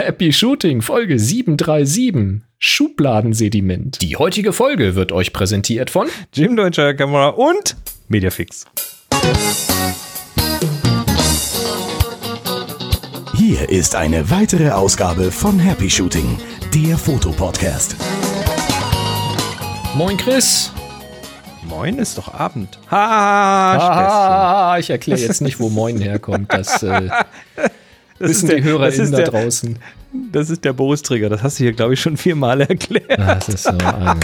Happy Shooting Folge 737 Schubladensediment. Die heutige Folge wird euch präsentiert von Jim Deutscher Kamera und Mediafix. Hier ist eine weitere Ausgabe von Happy Shooting, der Fotopodcast. Moin Chris. Moin ist doch Abend. Ha, Ah, ich erkläre jetzt nicht, wo Moin herkommt. Das, äh, das wissen ist der, die das HörerInnen ist da der, draußen. Das ist der Boris-Trigger. Das hast du hier, glaube ich, schon viermal erklärt. Das ist so ein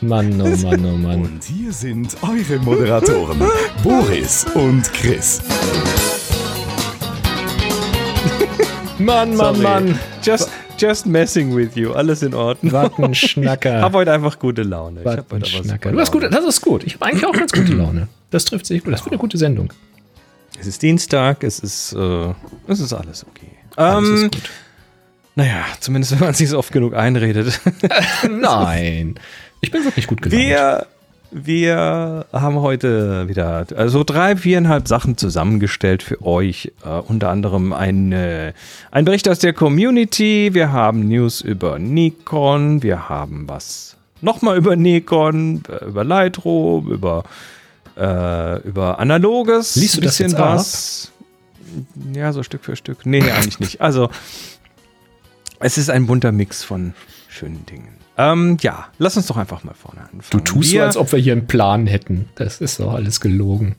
Mann, oh Mann, oh Mann. Und hier sind eure Moderatoren, Boris und Chris. Mann, Mann, Sorry. Mann. Just, just messing with you. Alles in Ordnung. Wattenschnacker. Ich habe heute einfach gute Laune. Wattenschnacker. super Du hast gut, das ist gut. Ich habe eigentlich auch ganz gute Laune. Das trifft sich gut. Das wird eine gute Sendung. Es ist Dienstag, es ist, äh, es ist alles okay. Alles Ähm, ist gut. Naja, zumindest wenn man sich oft genug einredet. Nein. Ich bin wirklich gut gelaunt. Wir, wir haben heute wieder also drei, viereinhalb Sachen zusammengestellt für euch. Äh, unter anderem ein, äh, ein Bericht aus der Community. Wir haben News über Nikon. Wir haben was nochmal über Nikon, äh, über Lightroom, über, äh, über Analoges. Liest du das bisschen ab? was. Ja, so Stück für Stück. Nee, eigentlich nicht. Also, es ist ein bunter Mix von schönen Dingen. Ähm, ja, lass uns doch einfach mal vorne anfangen. Du tust wir, so, als ob wir hier einen Plan hätten. Das ist doch alles gelogen.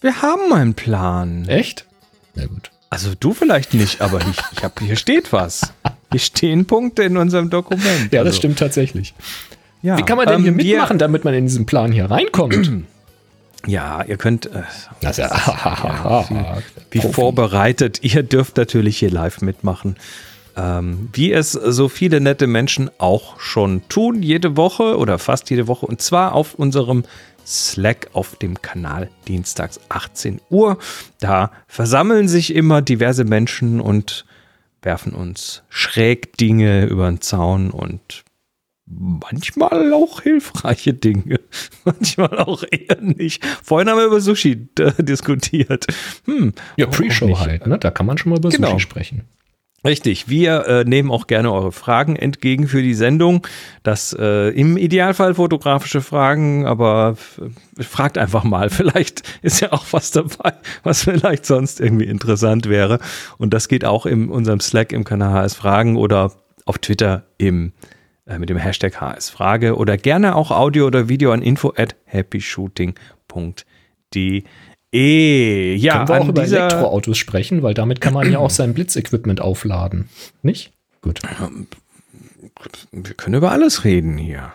Wir haben einen Plan. Echt? Na gut. Also du vielleicht nicht, aber ich, ich hab, hier steht was. Hier stehen Punkte in unserem Dokument. Ja, das Also, stimmt tatsächlich. Ja. Wie kann man denn Ähm, hier wir- mitmachen, damit man in diesen Plan hier reinkommt? Ja, ihr könnt, äh, Das ist ja, wie Profi. vorbereitet, ihr dürft natürlich hier live mitmachen. Ähm, wie es so viele nette Menschen auch schon tun, jede Woche oder fast jede Woche. Und zwar auf unserem Slack auf dem Kanal dienstags 18 Uhr. Da versammeln sich immer diverse Menschen und werfen uns schräg Dinge über den Zaun und manchmal auch hilfreiche Dinge, manchmal auch eher nicht. Vorhin haben wir über Sushi äh, diskutiert. Hm, Ja, Pre-Show halt, ne? Da kann man schon mal über Genau. Sushi sprechen. Richtig, wir äh, nehmen auch gerne eure Fragen entgegen für die Sendung. Das äh, im Idealfall fotografische Fragen, aber fragt einfach mal. Vielleicht ist ja auch was dabei, was vielleicht sonst irgendwie interessant wäre. Und das geht auch in unserem Slack im Kanal HS Fragen oder auf Twitter im äh, mit dem Hashtag HS Frage oder gerne auch Audio oder Video an info at happyshooting.de. Ja, Können wir auch über Elektroautos sprechen, weil damit kann man ja auch sein Blitzequipment aufladen. Nicht? Gut. wir können über alles reden hier.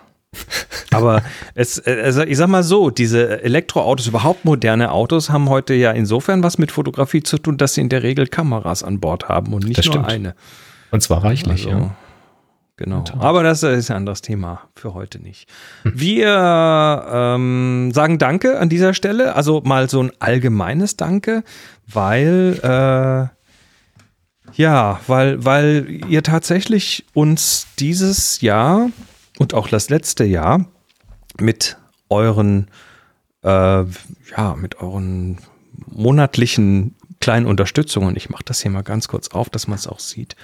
Aber es, äh, also ich sag mal so, diese Elektroautos, überhaupt moderne Autos, haben heute ja insofern was mit Fotografie zu tun, dass sie in der Regel Kameras an Bord haben und nicht Das nur stimmt. eine. Und zwar reichlich, Also, ja. Genau. Aber das ist ein anderes Thema für heute nicht. Wir ähm, sagen Danke an dieser Stelle. Also mal so ein allgemeines Danke, weil äh, ja, weil, weil ihr tatsächlich uns dieses Jahr und auch das letzte Jahr mit euren äh, ja, mit euren monatlichen kleinen Unterstützungen, ich mache das hier mal ganz kurz auf, dass man es auch sieht.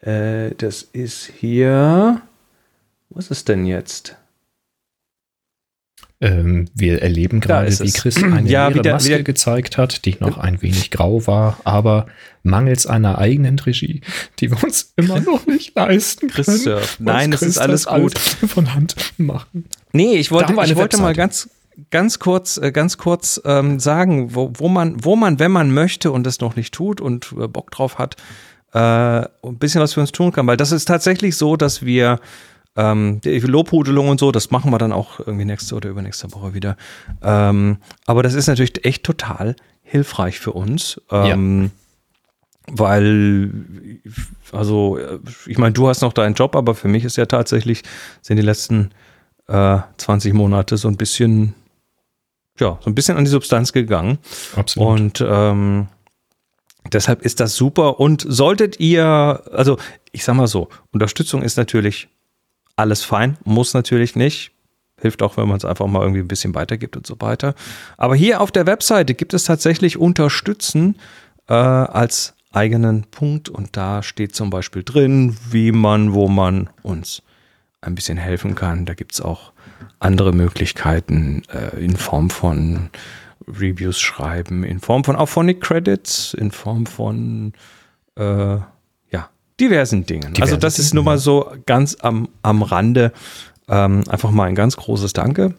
Äh, das ist hier. Was ist es denn jetzt? Ähm, wir erleben gerade, wie. Chris eine Ja, wieder- Maske wieder- gezeigt hat, die noch ein wenig grau war, aber mangels einer eigenen Regie, die wir uns immer noch nicht leisten Chris können. surft. muss Nein, es Chris ist alles das gut. von Hand machen. Nee, ich wollte, ich wollte mal ganz, ganz kurz, äh, ganz kurz ähm, sagen, wo, wo man, wo man, wenn man möchte und es noch nicht tut und äh, Bock drauf hat, äh, ein bisschen was für uns tun kann. Weil das ist tatsächlich so, dass wir ähm, die Lobhudelung und so, das machen wir dann auch irgendwie nächste oder übernächste Woche wieder. Ähm, aber das ist natürlich echt total hilfreich für uns. Ähm, Weil, also, ich meine, du hast noch deinen Job, aber für mich ist ja tatsächlich, sind die letzten äh, 20 Monate so ein bisschen, ja, so ein bisschen an die Substanz gegangen. Absolut. Und ähm, deshalb ist das super. Und solltet ihr, also ich sag mal so, Unterstützung ist natürlich alles fein, muss natürlich nicht. Hilft auch, wenn man es einfach mal irgendwie ein bisschen weitergibt und so weiter. Aber hier auf der Webseite gibt es tatsächlich Unterstützen äh, als eigenen Punkt und da steht zum Beispiel drin, wie man, wo man uns ein bisschen helfen kann. Da gibt es auch andere Möglichkeiten äh, in Form von Reviews schreiben, in Form von Auphonic Credits, in Form von äh, ja, diversen Dingen. Diverse also das ist nur mal so ganz am, am Rande. Ähm, einfach mal ein ganz großes Danke.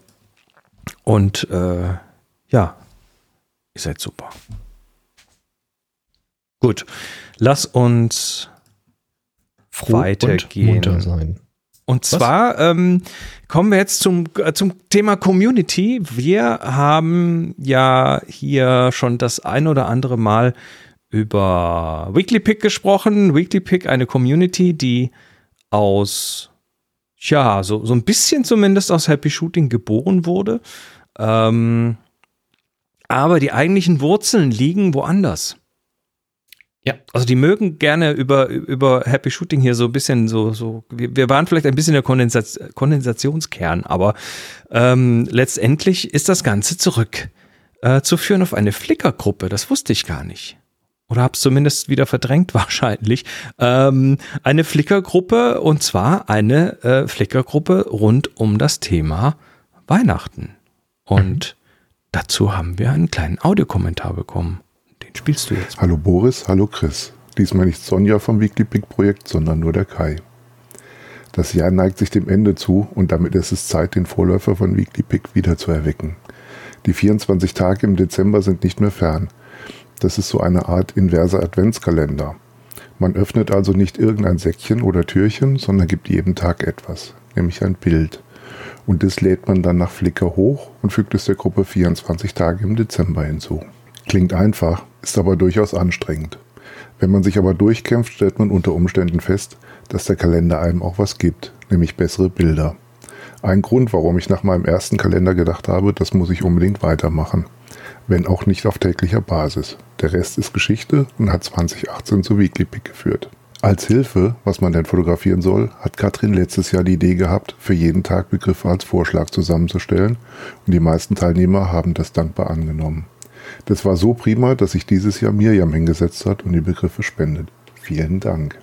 Und äh, ja, ihr seid super. Gut, lass uns Froh weitergehen. Und sein. Und zwar ähm, kommen wir jetzt zum, äh, zum Thema Community. Wir haben ja hier schon das ein oder andere Mal über Weekly Pick gesprochen. Weekly Pick, eine Community, die aus, ja, so, so ein bisschen zumindest aus Happy Shooting geboren wurde. Ähm, aber die eigentlichen Wurzeln liegen woanders. Ja, also die mögen gerne über, über Happy Shooting hier so ein bisschen so, so wir, wir waren vielleicht ein bisschen der Kondensat Kondensationskern, aber ähm, letztendlich ist das Ganze zurück äh, zu führen auf eine Flickr-Gruppe. Das wusste ich gar nicht. Oder hab's zumindest wieder verdrängt wahrscheinlich. Ähm, eine Flickr-Gruppe und zwar eine äh, Flickr-Gruppe rund um das Thema Weihnachten. Und mhm. dazu haben wir einen kleinen Audiokommentar bekommen. Den spielst du jetzt. Hallo Boris, hallo Chris. Diesmal nicht Sonja vom Weekly Pick Projekt, sondern nur der Kai. Das Jahr neigt sich dem Ende zu und damit ist es Zeit, den Vorläufer von Weekly Pick wieder zu erwecken. Die 24 Tage im Dezember sind nicht mehr fern. Das ist so eine Art inverser Adventskalender. Man öffnet also nicht irgendein Säckchen oder Türchen, sondern gibt jeden Tag etwas, nämlich ein Bild. Und das lädt man dann nach Flickr hoch und fügt es der Gruppe 24 Tage im Dezember hinzu. Klingt einfach, ist aber durchaus anstrengend. Wenn man sich aber durchkämpft, stellt man unter Umständen fest, dass der Kalender einem auch was gibt, nämlich bessere Bilder. Ein Grund, warum ich nach meinem ersten Kalender gedacht habe, das muss ich unbedingt weitermachen. Wenn auch nicht auf täglicher Basis. Der Rest ist Geschichte und hat 2018 zu Weekly Pick geführt. Als Hilfe, was man denn fotografieren soll, hat Katrin letztes Jahr die Idee gehabt, für jeden Tag Begriffe als Vorschlag zusammenzustellen und die meisten Teilnehmer haben das dankbar angenommen. Das war so prima, dass sich dieses Jahr Miriam hingesetzt hat und die Begriffe spendet. Vielen Dank.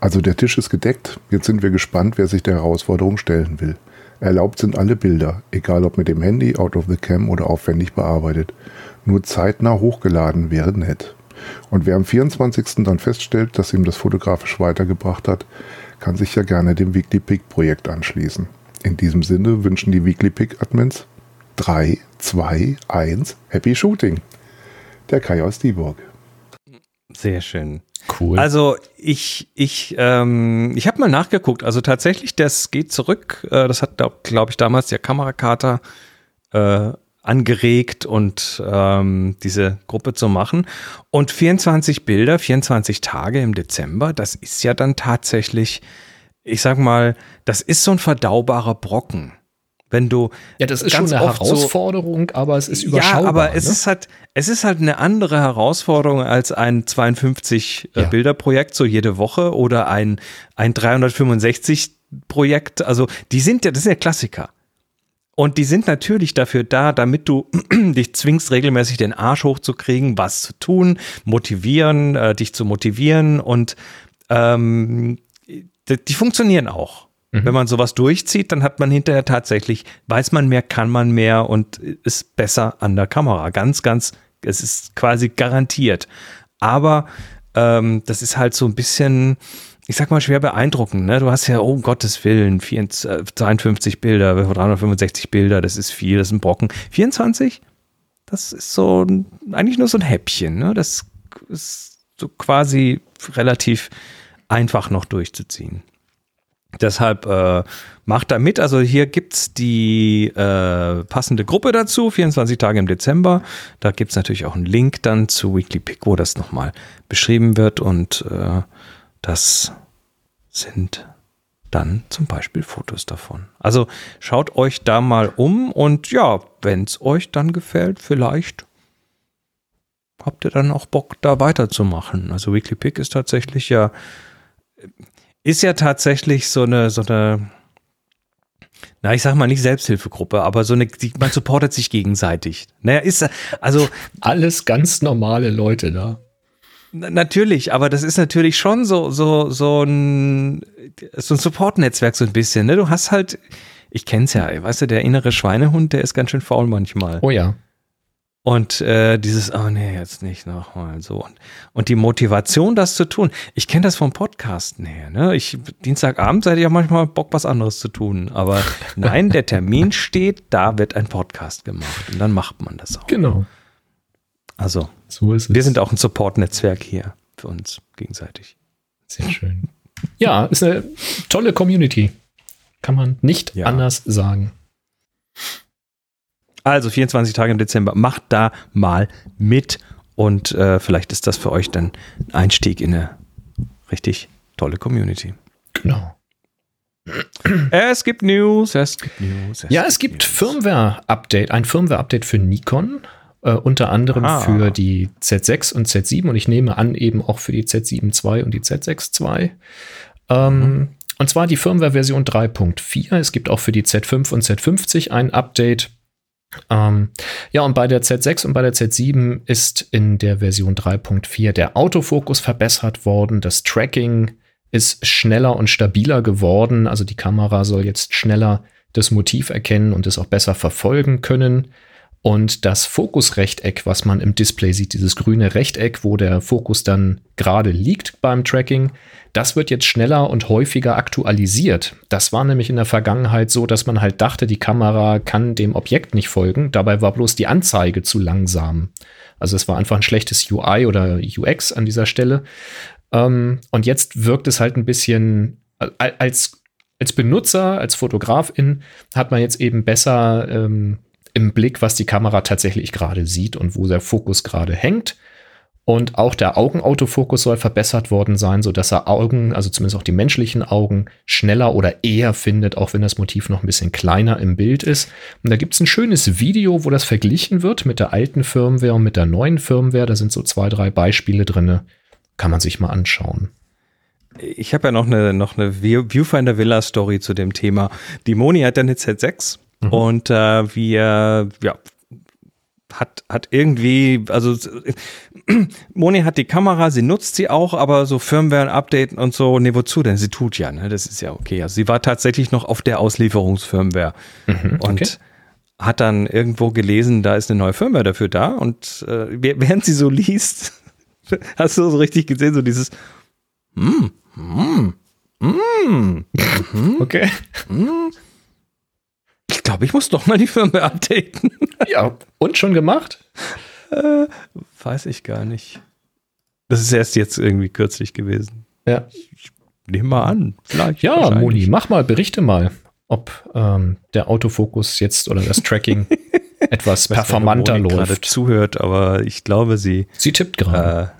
Also der Tisch ist gedeckt. Jetzt sind wir gespannt, wer sich der Herausforderung stellen will. Erlaubt sind alle Bilder, egal ob mit dem Handy, out of the cam oder aufwendig bearbeitet. Nur zeitnah hochgeladen wäre nett. Und wer am 24. dann feststellt, dass ihm das fotografisch weitergebracht hat, kann sich ja gerne dem Weekly Pick Projekt anschließen. In diesem Sinne wünschen die Weekly Pick Admins 3, 2, 1, Happy Shooting. Der Kai aus Dieburg. Sehr schön. Cool. Also ich, ich, ähm, ich habe mal nachgeguckt. Also tatsächlich, das geht zurück. Äh, das hat, glaube ich, damals der Kamerakater äh, angeregt und ähm, diese Gruppe zu machen. Und 24 Bilder, 24 Tage im Dezember, das ist ja dann tatsächlich, ich sag mal, das ist so ein verdaubarer Brocken. Wenn du ja, das ist schon eine Herausforderung, so, aber es ist überschaubar. Ja, aber es ne? ist halt, es ist halt eine andere Herausforderung als ein 52 äh, ja. Bilderprojekt so jede Woche oder ein ein 365 Projekt. Also die sind ja, das sind ja Klassiker. Und die sind natürlich dafür da, damit du dich zwingst, regelmäßig den Arsch hochzukriegen, was zu tun, motivieren, äh, dich zu motivieren und ähm, die, die funktionieren auch. Mhm. Wenn man sowas durchzieht, dann hat man hinterher tatsächlich, weiß man mehr, kann man mehr und ist besser an der Kamera. Ganz, ganz, es ist quasi garantiert. Aber ähm, das ist halt so ein bisschen, ich sag mal, schwer beeindruckend. Ne? Du hast ja, oh Gottes Willen, 52 äh, Bilder, 365 Bilder, das ist viel, das ist ein Brocken. 24? Das ist so eigentlich nur so ein Häppchen. Ne? Das ist so quasi relativ einfach noch durchzuziehen. Deshalb äh, macht da mit. Also hier gibt's die äh, passende Gruppe dazu, 24 Tage im Dezember. Da gibt's natürlich auch einen Link dann zu Weekly Pick, wo das nochmal beschrieben wird. Und äh, das sind dann zum Beispiel Fotos davon. Also schaut euch da mal um und ja, wenn's euch dann gefällt, vielleicht habt ihr dann auch Bock, da weiterzumachen. Also Weekly Pick ist tatsächlich ja ist ja tatsächlich so eine, so eine, na, ich sag mal nicht Selbsthilfegruppe, aber so eine, die, man supportet sich gegenseitig. Naja, ist, also. Alles ganz normale Leute da. Natürlich, aber das ist natürlich schon so, so, so ein, so ein Support-Netzwerk so ein bisschen, ne? Du hast halt, ich kenn's ja, weißt du, der innere Schweinehund, der ist ganz schön faul manchmal. Oh ja. Und äh, dieses, oh nee, jetzt nicht nochmal so. Und, und die Motivation, das zu tun. Ich kenne das vom Podcasten her. Ne? Ich, Dienstagabend seid ihr ja manchmal Bock, was anderes zu tun. Aber nein, der Termin steht, da wird ein Podcast gemacht. Und dann macht man das auch. Genau. Also, So ist es. wir sind auch ein Support-Netzwerk hier für uns gegenseitig. Sehr schön. Ja, ist eine tolle Community. Kann man nicht Ja. anders sagen. Also 24 Tage im Dezember, macht da mal mit und äh, vielleicht ist das für euch dann ein Einstieg in eine richtig tolle Community. Genau. Es gibt News, es gibt News. Ja, es gibt Firmware-Update, ein Firmware-Update für Nikon, äh, unter anderem Ah. für die Z6 und Z7 und ich nehme an eben auch für die Z7 II und die Z6 II. Ähm, Und zwar die Firmware-Version 3.4. Es gibt auch für die Z5 und Z50 ein Update. Ähm, ja, und bei der Z6 und bei der Z7 ist in der Version 3.4 der Autofokus verbessert worden. Das Tracking ist schneller und stabiler geworden. Also die Kamera soll jetzt schneller das Motiv erkennen und es auch besser verfolgen können. Und das Fokusrechteck, was man im Display sieht, dieses grüne Rechteck, wo der Fokus dann gerade liegt beim Tracking, das wird jetzt schneller und häufiger aktualisiert. Das war nämlich in der Vergangenheit so, dass man halt dachte, die Kamera kann dem Objekt nicht folgen. Dabei war bloß die Anzeige zu langsam. Also es war einfach ein schlechtes UI oder UX an dieser Stelle. Ähm, und jetzt wirkt es halt ein bisschen al- als, als Benutzer, als Fotografin hat man jetzt eben besser ähm, im Blick, was die Kamera tatsächlich gerade sieht und wo der Fokus gerade hängt. Und auch der Augenautofokus soll verbessert worden sein, sodass er Augen, also zumindest auch die menschlichen Augen, schneller oder eher findet, auch wenn das Motiv noch ein bisschen kleiner im Bild ist. Und da gibt es ein schönes Video, wo das verglichen wird mit der alten Firmware und mit der neuen Firmware. Da sind so zwei, drei Beispiele drin. Kann man sich mal anschauen. Ich habe ja noch eine, noch eine Viewfinder Villa Story zu dem Thema. Die Moni hat dann eine Z6. Mhm. Und äh, wir, ja, hat, hat irgendwie, also Moni hat die Kamera, sie nutzt sie auch, aber so Firmware und Updaten und so, ne, wozu denn? Sie tut ja, ne? Das ist ja okay. Also sie war tatsächlich noch auf der Auslieferungsfirmware mhm, und okay. hat dann irgendwo gelesen, da ist eine neue Firmware dafür da und äh, während sie so liest, hast du so richtig gesehen, so dieses mm, mm, mm, mhm. okay. Mm, glaube, ich muss doch mal die Firmware updaten. Ja, und schon gemacht? Weiß ich gar nicht. Das ist erst jetzt irgendwie kürzlich gewesen. Ja. Nehmen mal an. Vielleicht. Ja. Moni, mach mal, berichte mal, ob ähm, der Autofokus jetzt oder das Tracking etwas Ich performanter Moni gerade läuft. zuhört, aber ich glaube, sie. Sie tippt gerade.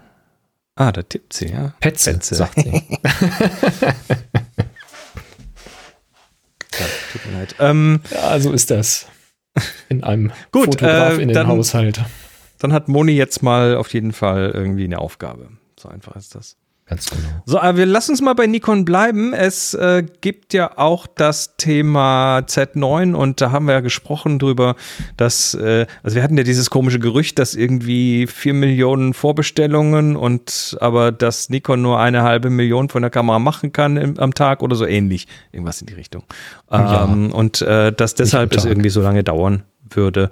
Äh, ah, da tippt sie, ja. Petze, Petze. sagt sie. Ja, tut mir leid. Ähm, ja, so ist das. In einem Gut, Fotograf äh, in den dann- Haushalt. dann hat Moni jetzt mal auf jeden Fall irgendwie eine Aufgabe. So einfach ist das. Ganz genau. So, aber wir lassen uns mal bei Nikon bleiben. Es äh, gibt ja auch das Thema Z9 und da haben wir ja gesprochen drüber, dass, äh, also wir hatten ja dieses komische Gerücht, dass irgendwie vier Millionen Vorbestellungen und aber dass Nikon nur eine halbe Million von der Kamera machen kann im, am Tag oder so ähnlich. Irgendwas in die Richtung. Ja. Ähm, und äh, dass deshalb es irgendwie so lange dauern würde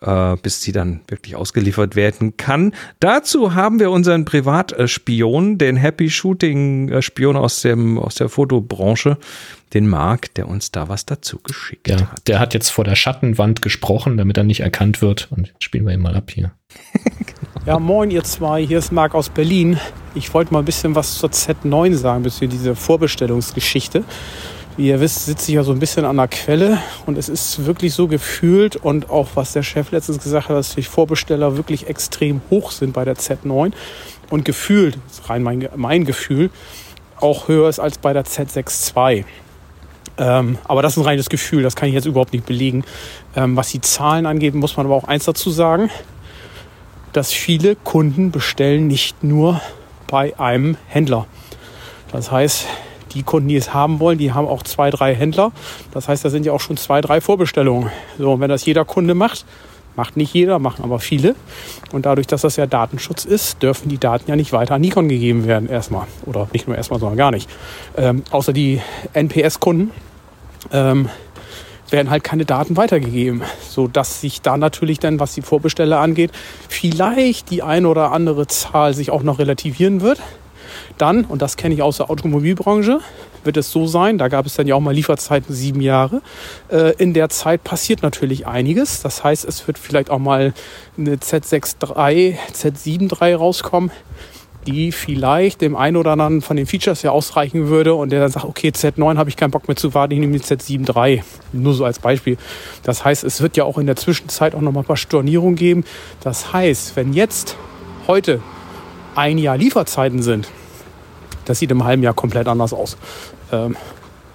äh, bis sie dann wirklich ausgeliefert werden kann. Dazu haben wir unseren Privatspion, den Happy Shooting äh, Spion aus dem aus der Fotobranche, den Marc, der uns da was dazu geschickt Ja, hat. der hat jetzt vor der Schattenwand gesprochen, damit er nicht erkannt wird. Und spielen wir ihn mal ab hier. Ja, moin ihr zwei, hier ist Marc aus Berlin. Ich wollte mal ein bisschen was zur Z9 sagen, bisschen diese Vorbestellungsgeschichte. Wie ihr wisst, sitze ich ja so ein bisschen an der Quelle und es ist wirklich so gefühlt und auch was der Chef letztens gesagt hat, dass die Vorbesteller wirklich extrem hoch sind bei der Z9 und gefühlt, rein mein, mein Gefühl, auch höher ist als bei der Z6 II. Ähm, aber das ist ein reines Gefühl, das kann ich jetzt überhaupt nicht belegen. Ähm, was die Zahlen angeht, muss man aber auch eins dazu sagen dass viele Kunden bestellen nicht nur bei einem Händler. Das heißt, die Kunden, die es haben wollen, die haben auch zwei, drei Händler. Das heißt, da sind ja auch schon zwei, drei Vorbestellungen. So, und wenn das jeder Kunde macht, Macht nicht jeder, machen aber viele. Und dadurch, dass das ja Datenschutz ist, dürfen die Daten ja nicht weiter an Nikon gegeben werden, erstmal. Oder nicht nur erstmal, sondern gar nicht. Ähm, außer die NPS-Kunden. Ähm, werden halt keine Daten weitergegeben, so dass sich da natürlich dann, was die Vorbestelle angeht, vielleicht die eine oder andere Zahl sich auch noch relativieren wird. Dann, und das kenne ich aus der Automobilbranche, wird es so sein, da gab es dann ja auch mal Lieferzeiten sieben Jahre. Äh, in der Zeit passiert natürlich einiges. Das heißt, es wird vielleicht auch mal eine Z6 Z7 III rauskommen, die vielleicht dem einen oder anderen von den Features ja ausreichen würde und der dann sagt, okay, Z9 habe ich keinen Bock mehr zu warten, ich nehme die Z7 III. Nur so als Beispiel. Das heißt, es wird ja auch in der Zwischenzeit auch noch mal ein paar Stornierungen geben. Das heißt, wenn jetzt heute ein Jahr Lieferzeiten sind, das sieht im halben Jahr komplett anders aus. Ähm,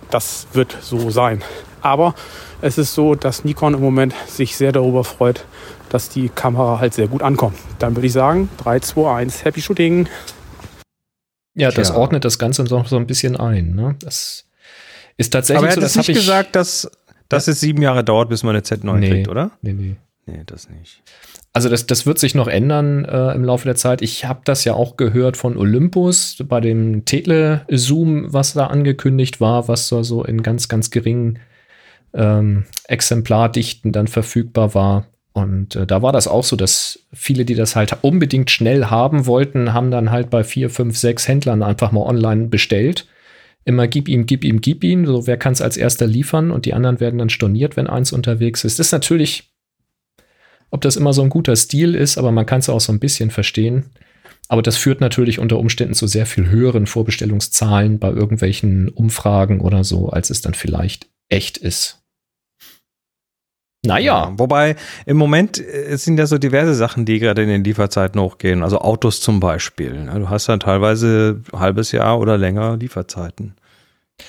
das wird so sein. Aber es ist so, dass Nikon im Moment sich sehr darüber freut, dass die Kamera halt sehr gut ankommt. Dann würde ich sagen, 3, 2, 1, Happy Shooting. Ja, das Tja. ordnet das Ganze noch so ein bisschen ein. Ne? Das ist tatsächlich Aber er so, hat das jetzt nicht gesagt, dass, dass es sieben Jahre dauert, bis man eine Z9 Nee. kriegt, oder? Nee, nee. Nee, das nicht. Also das, das wird sich noch ändern äh, im Laufe der Zeit. Ich habe das ja auch gehört von Olympus bei dem Tele-Zoom, was da angekündigt war, was so, so in ganz, ganz geringen ähm, Exemplardichten dann verfügbar war. Und äh, da war das auch so, dass viele, die das halt unbedingt schnell haben wollten, haben dann halt bei vier, fünf, sechs Händlern einfach mal online bestellt. Immer gib ihm, gib ihm, gib ihm. So, wer kann es als erster liefern? Und die anderen werden dann storniert, wenn eins unterwegs ist. Das ist natürlich ob das immer so ein guter Stil ist, aber man kann es auch so ein bisschen verstehen. Aber das führt natürlich unter Umständen zu sehr viel höheren Vorbestellungszahlen bei irgendwelchen Umfragen oder so, als es dann vielleicht echt ist. Naja, Wobei im Moment äh, sind ja so diverse Sachen, die gerade in den Lieferzeiten hochgehen. Also Autos zum Beispiel. ne? Du hast dann teilweise ein halbes Jahr oder länger Lieferzeiten.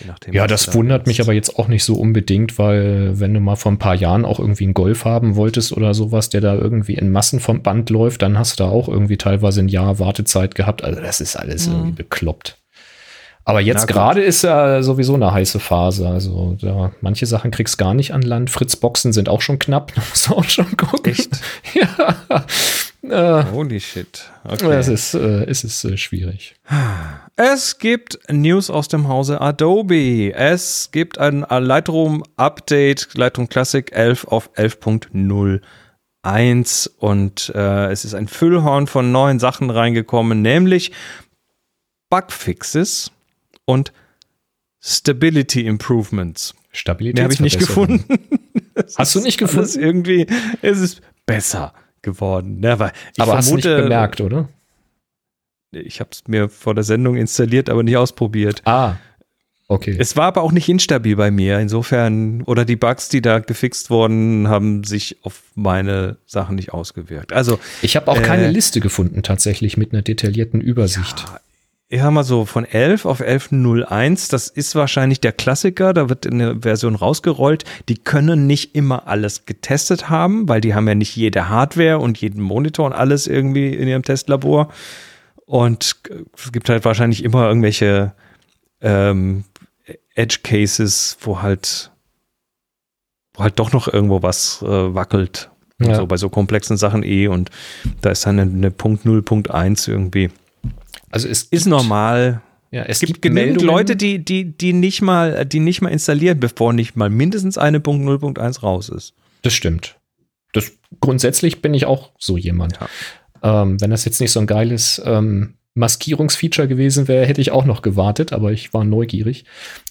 Nachdem, ja, das da wundert mich willst. aber jetzt auch nicht so unbedingt, weil wenn du mal vor ein paar Jahren auch irgendwie einen Golf haben wolltest oder sowas, der da irgendwie in Massen vom Band läuft, dann hast du da auch irgendwie teilweise ein Jahr Wartezeit gehabt. Also das ist alles irgendwie bekloppt. Aber jetzt gerade ist ja sowieso eine heiße Phase. Also da, manche Sachen kriegst gar nicht an Land. Fritz-Boxen sind auch schon knapp. Da musst du auch schon gucken. Echt? ja. Äh, Holy shit. es Okay. ist, äh, es ist äh, schwierig. Es gibt News aus dem Hause Adobe. Es gibt ein Lightroom-Update, Lightroom Classic 11 auf 11.01 und äh, es ist ein Füllhorn von neuen Sachen reingekommen, nämlich Bugfixes und Stability Improvements. Stabilität. Mehr habe ich nicht gefunden. Es Hast du nicht gefunden? Irgendwie, es ist besser geworden. Ja, weil ich Aber hast du nicht vermute- bemerkt, oder? Ich habe es mir vor der Sendung installiert, aber nicht ausprobiert. Ah, okay. Es war aber auch nicht instabil bei mir. Insofern, oder die Bugs, die da gefixt wurden, haben sich auf meine Sachen nicht ausgewirkt. Also, Ich habe auch keine Äh, Liste gefunden, tatsächlich mit einer detaillierten Übersicht. Ich sag mal so, von 11 auf 11.01, das ist wahrscheinlich der Klassiker. Da wird eine Version rausgerollt. Die können nicht immer alles getestet haben, weil die haben ja nicht jede Hardware und jeden Monitor und alles irgendwie in ihrem Testlabor. Und es gibt halt wahrscheinlich immer irgendwelche ähm, Edge Cases, wo halt, wo halt doch noch irgendwo was äh, wackelt. Ja. So bei so komplexen Sachen eh. Und da ist dann eine, eine Punkt 0, Punkt 1 irgendwie. Also es Ist normal. Ja, es gibt, gibt genügend Meldungen, Leute, die, die, die nicht mal, die nicht mal installieren, bevor nicht mal mindestens eine Punkt 0, Punkt 1 raus ist. Das stimmt. Das, grundsätzlich bin ich auch so jemand. Ähm, wenn das jetzt nicht so ein geiles ähm, Maskierungsfeature gewesen wäre, hätte ich auch noch gewartet, aber ich war neugierig.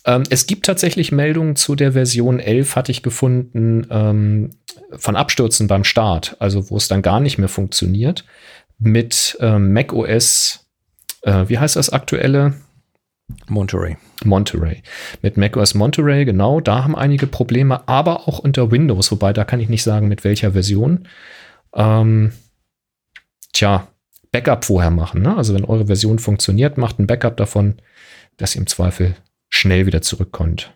Ähm, es gibt tatsächlich Meldungen zu der Version 11, hatte ich gefunden, ähm, von Abstürzen beim Start, also wo es dann gar nicht mehr funktioniert. Mit ähm, macOS, äh, wie heißt das aktuelle? Monterey. Monterey. Mit macOS Monterey, genau, da haben einige Probleme, aber auch unter Windows, wobei da kann ich nicht sagen, mit welcher Version. Ähm, tja, Backup vorher machen. Ne? Also wenn eure Version funktioniert, macht ein Backup davon, dass ihr im Zweifel schnell wieder zurückkommt.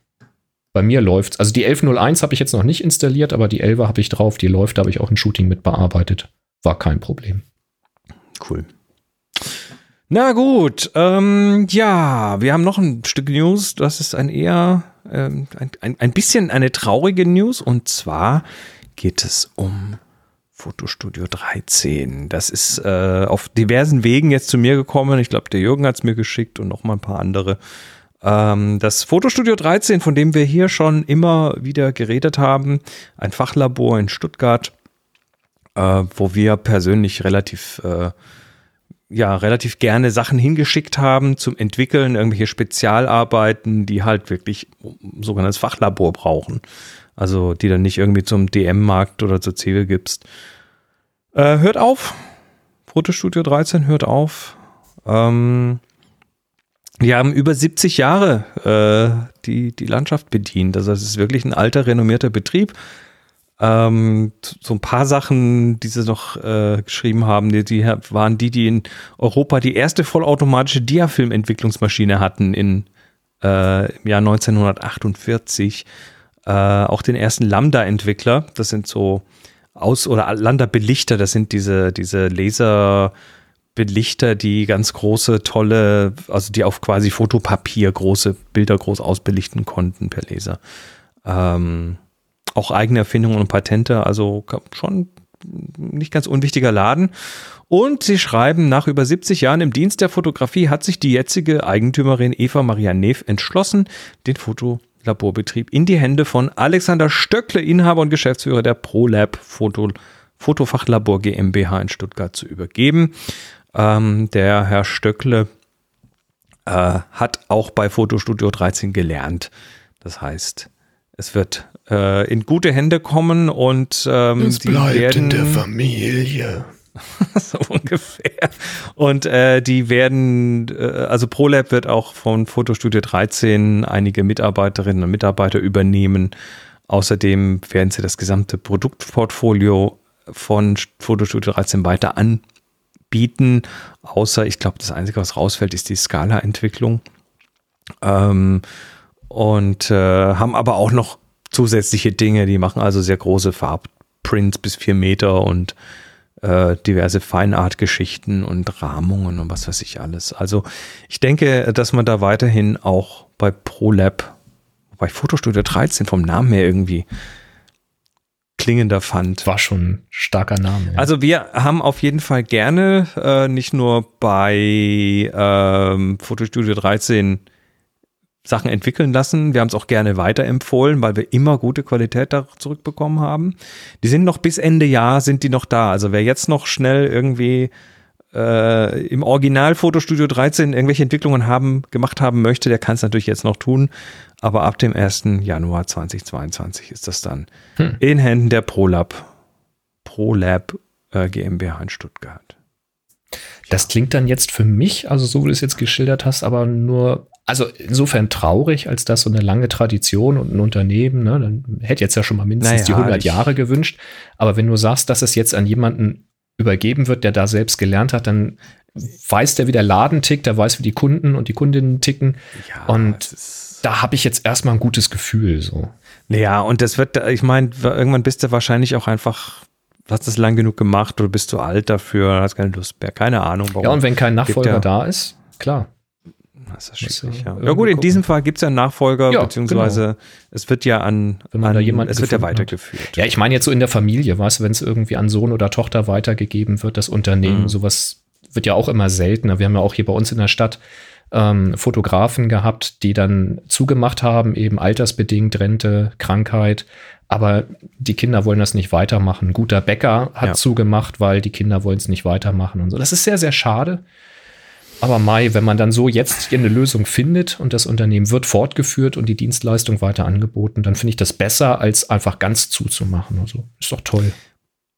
Bei mir läuft's. Also die 1101 habe ich jetzt noch nicht installiert, aber die 11 habe ich drauf, die läuft, da habe ich auch ein Shooting mit bearbeitet. War kein Problem. Cool. Na gut, ähm, ja, wir haben noch ein Stück News. Das ist ein eher ähm, ein, ein, bisschen eine traurige News. Und zwar geht es um Fotostudio 13. Das ist äh, auf diversen Wegen jetzt zu mir gekommen. Ich glaube, der Jürgen hat es mir geschickt und noch mal ein paar andere. Ähm, das Fotostudio 13, von dem wir hier schon immer wieder geredet haben, ein Fachlabor in Stuttgart, äh, wo wir persönlich relativ äh, ja, relativ gerne Sachen hingeschickt haben zum Entwickeln, irgendwelche Spezialarbeiten, die halt wirklich sogenanntes Fachlabor brauchen. Also die dann nicht irgendwie zum DM-Markt oder zur Zähle gibst. Äh, hört auf. Fotostudio 13 hört auf. Ähm, wir haben über 70 Jahre äh, die, die Landschaft bedient. Also es ist wirklich ein alter, renommierter Betrieb. Ähm, so ein paar Sachen, die sie noch äh, geschrieben haben, die, die, waren die, die in Europa die erste vollautomatische Diafilm-Entwicklungsmaschine hatten in, äh, im Jahr 1948. Äh, auch den ersten Lambda-Entwickler, das sind so Aus- oder Lambda-Belichter, das sind diese, diese Laser- Belichter, die ganz große, tolle, also die auf quasi Fotopapier große Bilder groß ausbelichten konnten per Laser. Ähm, auch eigene Erfindungen und Patente, also schon nicht ganz unwichtiger Laden. Und sie schreiben, nach über 70 Jahren im Dienst der Fotografie hat sich die jetzige Eigentümerin Eva Maria Neff entschlossen, den Fotolaborbetrieb in die Hände von Alexander Stöckle, Inhaber und Geschäftsführer der ProLab Foto, Fotofachlabor GmbH in Stuttgart zu übergeben. Ähm, der Herr Stöckle äh, hat auch bei Fotostudio 13 gelernt. Das heißt, es wird äh, in gute Hände kommen und ähm, es bleibt werden, in der Familie. so ungefähr. Und äh, die werden, äh, also ProLab wird auch von Fotostudio 13 einige Mitarbeiterinnen und Mitarbeiter übernehmen. Außerdem werden sie das gesamte Produktportfolio von Fotostudio 13 weiter anbieten. Außer, ich glaube, das Einzige, was rausfällt, ist die Scala-Entwicklung. Ähm, und äh, haben aber auch noch zusätzliche Dinge. Die machen also sehr große Farbprints bis vier Meter und äh, diverse Feinart-Geschichten und Rahmungen und was weiß ich alles. Also ich denke, dass man da weiterhin auch bei ProLab, bei Fotostudio 13 vom Namen her irgendwie klingender fand. War schon ein starker Name. Ja. Also wir haben auf jeden Fall gerne äh, nicht nur bei ähm, Fotostudio 13 Sachen entwickeln lassen. Wir haben es auch gerne weiterempfohlen, weil wir immer gute Qualität da zurückbekommen haben. Die sind noch bis Ende Jahr sind die noch da. Also wer jetzt noch schnell irgendwie äh, im Original Fotostudio 13 irgendwelche Entwicklungen haben, gemacht haben möchte, der kann es natürlich jetzt noch tun. Aber ab dem 1. Januar 2022 ist das dann hm. in Händen der ProLab, ProLab äh, GmbH in Stuttgart. Das klingt dann jetzt für mich, also so wie du es jetzt geschildert hast, aber nur also insofern traurig, als das so eine lange Tradition und ein Unternehmen, ne, dann hätte jetzt ja schon mal mindestens naja, die 100 Jahre gewünscht. Aber wenn du sagst, dass es jetzt an jemanden übergeben wird, der da selbst gelernt hat, dann weiß der, wie der Laden tickt, der weiß, wie die Kunden und die Kundinnen ticken. Ja, und da habe ich jetzt erstmal ein gutes Gefühl. So. Ja, und das wird, ich meine, irgendwann bist du wahrscheinlich auch einfach hast das lang genug gemacht oder bist du alt dafür, hast keine Lust mehr, keine Ahnung. Warum. Ja, und wenn kein Nachfolger ja, da ist, klar. Das ist schwierig, ja. Ja gut, in diesem Fall gibt es ja einen Nachfolger, ja, beziehungsweise genau. es wird ja an, wenn man an, es wird ja weitergeführt. Hat. Ja, ich meine jetzt so in der Familie, weißt du, wenn es irgendwie an Sohn oder Tochter weitergegeben wird, das Unternehmen, mhm. sowas wird ja auch immer seltener. Wir haben ja auch hier bei uns in der Stadt ähm, Fotografen gehabt, die dann zugemacht haben, eben altersbedingt, Rente, Krankheit. Aber die Kinder wollen das nicht weitermachen. Ein guter Bäcker hat ja. zugemacht, weil die Kinder wollen es nicht weitermachen und so. Das ist sehr, sehr schade. Aber Mai, wenn man dann so jetzt hier eine Lösung findet und das Unternehmen wird fortgeführt und die Dienstleistung weiter angeboten, dann finde ich das besser, als einfach ganz zuzumachen. Also ist doch toll.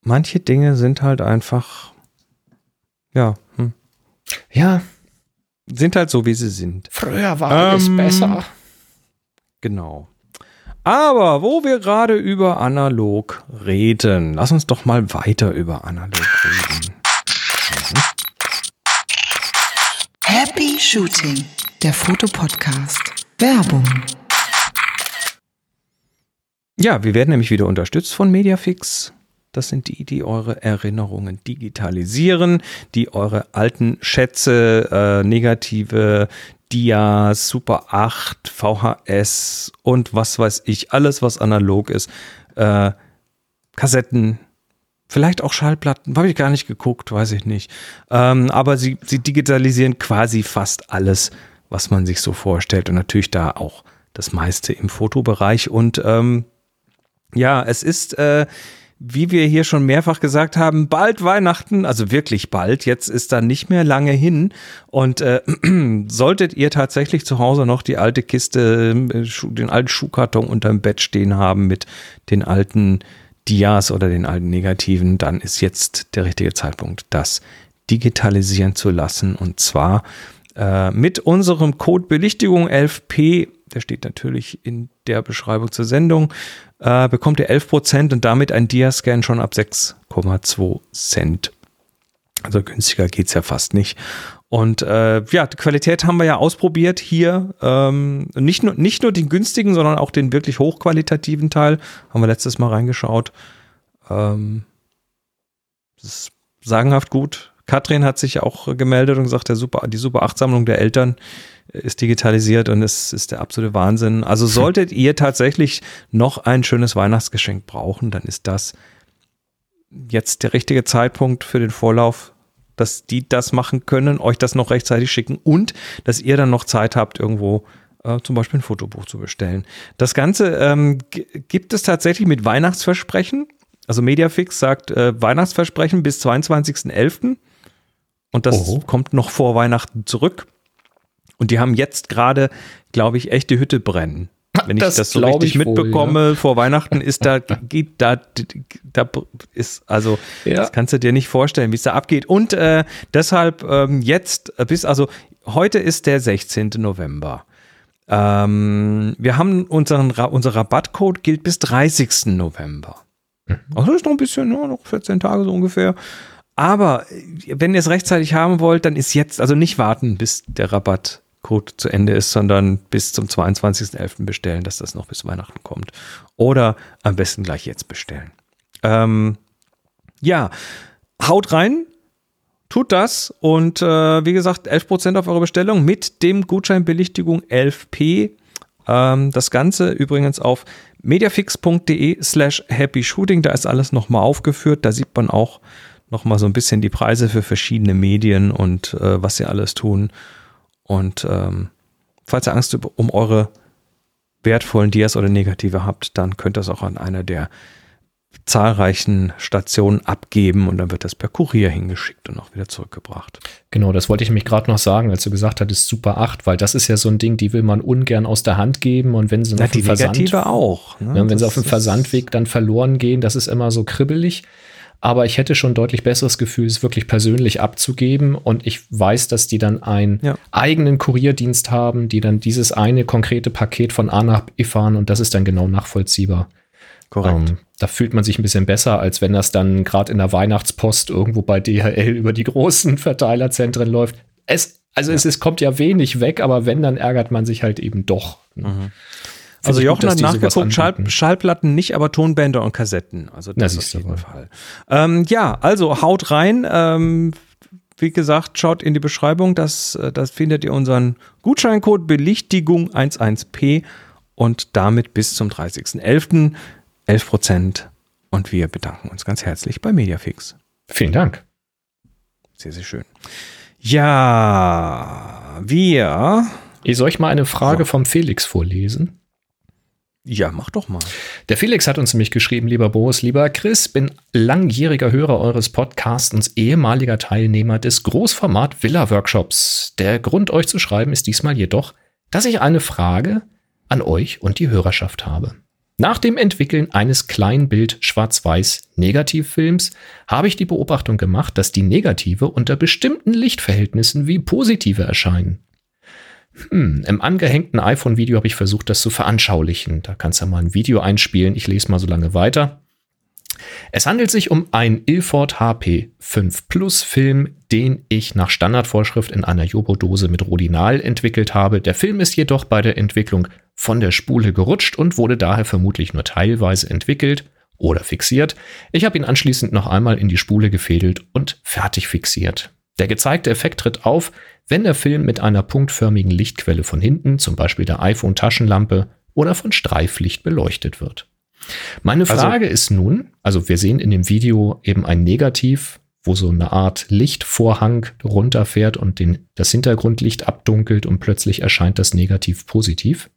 Manche Dinge sind halt einfach, ja, hm. ja, sind halt so, wie sie sind. Früher war alles ähm, besser. Genau. Aber wo wir gerade über analog reden, lass uns doch mal weiter über analog reden. Mhm. Happy Shooting, der Fotopodcast. Werbung. Ja, wir werden nämlich wieder unterstützt von Mediafix. Das sind die, die eure Erinnerungen digitalisieren, die eure alten Schätze, äh, negative Dias, Super 8, VHS und was weiß ich, alles was analog ist, äh, Kassetten, Vielleicht auch Schallplatten, habe ich gar nicht geguckt, weiß ich nicht. Ähm, aber sie, sie digitalisieren quasi fast alles, was man sich so vorstellt. Und natürlich da auch das meiste im Fotobereich. Und ähm, ja, es ist, äh, wie wir hier schon mehrfach gesagt haben, bald Weihnachten, also wirklich bald. Jetzt ist da nicht mehr lange hin. Und äh, solltet ihr tatsächlich zu Hause noch die alte Kiste, äh, den alten Schuhkarton unterm Bett stehen haben mit den alten Dias oder den alten Negativen, dann ist jetzt der richtige Zeitpunkt, das digitalisieren zu lassen. Und zwar äh, mit unserem Code Belichtigung 11p, der steht natürlich in der Beschreibung zur Sendung, äh, bekommt ihr 11% und damit ein Dia-Scan schon ab 6,2 Cent. Also günstiger geht es ja fast nicht. Und äh, ja, die Qualität haben wir ja ausprobiert hier. Ähm, nicht, nur, nicht nur den günstigen, sondern auch den wirklich hochqualitativen Teil. Haben wir letztes Mal reingeschaut. Ähm, das ist sagenhaft gut. Katrin hat sich auch gemeldet und gesagt, der Super, die Super 8 Sammlung der Eltern ist digitalisiert und es ist der absolute Wahnsinn. Also solltet ihr tatsächlich noch ein schönes Weihnachtsgeschenk brauchen, dann ist das jetzt der richtige Zeitpunkt für den Vorlauf, dass die das machen können, euch das noch rechtzeitig schicken und dass ihr dann noch Zeit habt, irgendwo äh, zum Beispiel ein Fotobuch zu bestellen. Das Ganze ähm, gibt es tatsächlich mit Weihnachtsversprechen. Also Mediafix sagt äh, Weihnachtsversprechen bis 22.11. Und das Oho. kommt noch vor Weihnachten zurück. Und die haben jetzt gerade, glaube ich, echte Hütte brennen. Wenn ich das, das so richtig mitbekomme, wohl, ja. vor Weihnachten ist da, geht da, da ist, also, ja. das kannst du dir nicht vorstellen, wie es da abgeht. Und äh, deshalb ähm, jetzt bis, also heute ist der 16. November. Ähm, wir haben unseren, unser Rabattcode gilt bis 30. November. Also ist noch ein bisschen, ja, noch 14 Tage so ungefähr. Aber wenn ihr es rechtzeitig haben wollt, dann ist jetzt, also nicht warten, bis der Rabattcode zu Ende ist, sondern bis zum 22.11. bestellen, dass das noch bis Weihnachten kommt. Oder am besten gleich jetzt bestellen. Ähm, ja, haut rein, tut das und äh, wie gesagt, 11% auf eure Bestellung mit dem Gutscheinbelichtigung 11p. Ähm, das Ganze übrigens auf mediafix.de slash happy shooting, da ist alles nochmal aufgeführt, da sieht man auch nochmal so ein bisschen die Preise für verschiedene Medien und äh, was sie alles tun. Und ähm, falls ihr Angst um eure wertvollen Dias oder Negative habt, dann könnt ihr es auch an einer der zahlreichen Stationen abgeben und dann wird das per Kurier hingeschickt und auch wieder zurückgebracht. Genau, das wollte ich nämlich gerade noch sagen, als du gesagt hattest Super 8, weil das ist ja so ein Ding, die will man ungern aus der Hand geben und wenn sie ja, auf dem Versand auch, ne? wenn sie auf dem Versandweg dann verloren gehen, das ist immer so kribbelig aber ich hätte schon deutlich besseres Gefühl, es wirklich persönlich abzugeben. Und ich weiß, dass die dann einen ja. eigenen Kurierdienst haben, die dann dieses eine konkrete Paket von A nach B fahren und das ist dann genau nachvollziehbar. Korrekt. Ähm, da fühlt man sich ein bisschen besser, als wenn das dann gerade in der Weihnachtspost irgendwo bei DHL über die großen Verteilerzentren läuft. Es, also ja. es, es kommt ja wenig weg, aber wenn, dann ärgert man sich halt eben doch. Mhm. Also Jochen hat nachgeguckt, Schall, Schallplatten nicht, aber Tonbänder und Kassetten. Also das ist auf jeden Fall. Ähm, ja, also haut rein. Ähm, wie gesagt, schaut in die Beschreibung, das, äh, das findet ihr unseren Gutscheincode Belichtigung 11p und damit bis zum 30.11. 11 Prozent. Und wir bedanken uns ganz herzlich bei Mediafix. Vielen Dank. Sehr, sehr schön. Ja, wir. Ich soll ich mal eine Frage so. vom Felix vorlesen? Ja, mach doch mal. Der Felix hat uns nämlich geschrieben, lieber Boris, lieber Chris, bin langjähriger Hörer eures Podcasts und ehemaliger Teilnehmer des Großformat Villa Workshops. Der Grund, euch zu schreiben, ist diesmal jedoch, dass ich eine Frage an euch und die Hörerschaft habe. Nach dem Entwickeln eines Kleinbild Schwarz-Weiß Negativfilms habe ich die Beobachtung gemacht, dass die Negative unter bestimmten Lichtverhältnissen wie positive erscheinen. Hm, Im angehängten iPhone-Video habe ich versucht, das zu veranschaulichen. Da kannst du ja mal ein Video einspielen. Ich lese mal so lange weiter. Es handelt sich um einen Ilford HP 5 Plus Film, den ich nach Standardvorschrift in einer Jobo-Dose mit Rodinal entwickelt habe. Der Film ist jedoch bei der Entwicklung von der Spule gerutscht und wurde daher vermutlich nur teilweise entwickelt oder fixiert. Ich habe ihn anschließend noch einmal in die Spule gefädelt und fertig fixiert. Der gezeigte Effekt tritt auf, wenn der Film mit einer punktförmigen Lichtquelle von hinten, zum Beispiel der iPhone-Taschenlampe oder von Streiflicht beleuchtet wird. Meine Also- Frage ist nun, also wir sehen in dem Video eben ein Negativ, wo so eine Art Lichtvorhang runterfährt und den, das Hintergrundlicht abdunkelt und plötzlich erscheint das Negativ positiv.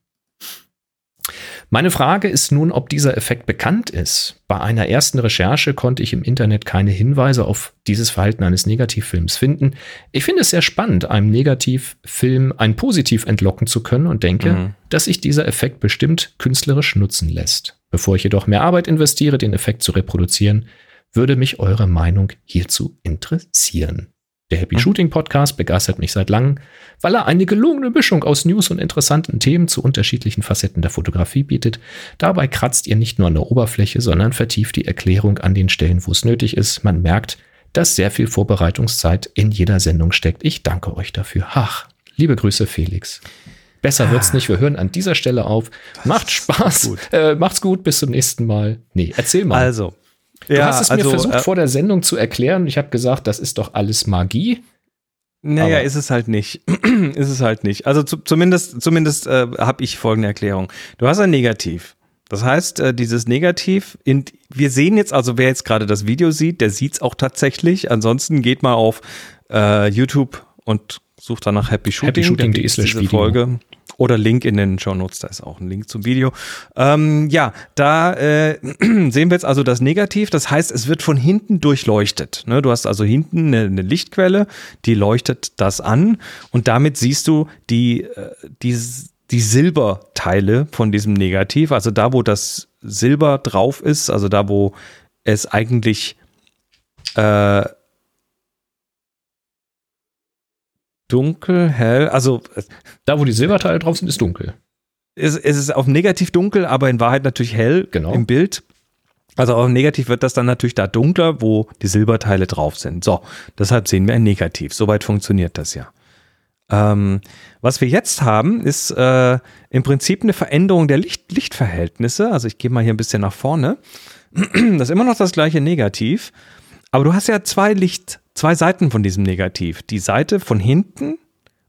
Meine Frage ist nun, ob dieser Effekt bekannt ist. Bei einer ersten Recherche konnte ich im Internet keine Hinweise auf dieses Verhalten eines Negativfilms finden. Ich finde es sehr spannend, einem Negativfilm ein Positiv entlocken zu können und denke, Mhm. dass sich dieser Effekt bestimmt künstlerisch nutzen lässt. Bevor ich jedoch mehr Arbeit investiere, den Effekt zu reproduzieren, würde mich eure Meinung hierzu interessieren. Der Happy Mhm. Shooting Podcast begeistert mich seit langem, weil er eine gelungene Mischung aus News und interessanten Themen zu unterschiedlichen Facetten der Fotografie bietet. Dabei kratzt ihr nicht nur an der Oberfläche, sondern vertieft die Erklärung an den Stellen, wo es nötig ist. Man merkt, dass sehr viel Vorbereitungszeit in jeder Sendung steckt. Ich danke euch dafür. Ach, liebe Grüße, Felix. Besser wird's nicht. Wir hören an dieser Stelle auf. Macht Spaß. gut. Äh, macht's gut. Bis zum nächsten Mal. Nee, erzähl mal. Also. Du hast es mir versucht äh, vor der Sendung zu erklären. Ich habe gesagt, das ist doch alles Magie. Naja, Aber- ist es halt nicht. ist es halt nicht. Also zu, zumindest, zumindest äh, habe ich folgende Erklärung. Du hast ein Negativ. Das heißt, äh, dieses Negativ, in, wir sehen jetzt, also wer jetzt gerade das Video sieht, der sieht es auch tatsächlich. Ansonsten geht mal auf äh, YouTube und sucht danach Happy Shooting. happyshooting.de dann gibt's slash diese Video. Oder Link in den Show Notes, da ist auch ein Link zum Video. Ähm, ja, da äh, sehen wir jetzt also das Negativ. Das heißt, es wird von hinten durchleuchtet. Ne? Du hast also hinten eine, eine Lichtquelle, die leuchtet das an und damit siehst du die, äh, die, die Silberteile von diesem Negativ. Also da, wo das Silber drauf ist, also da, wo es eigentlich äh, dunkel, hell, also Da, wo die Silberteile drauf sind, ist dunkel. es, es ist auf negativ dunkel, aber in Wahrheit natürlich hell Genau. im Bild. Also auf negativ wird das dann natürlich da dunkler, wo die Silberteile drauf sind. So, deshalb sehen wir ein Negativ. Soweit funktioniert das ja. Ähm, was wir jetzt haben, ist äh, im Prinzip eine Veränderung der Licht Lichtverhältnisse. Also ich gehe mal hier ein bisschen nach vorne. Das ist immer noch das gleiche Negativ. Aber du hast ja zwei Licht, zwei Seiten von diesem Negativ. Die Seite von hinten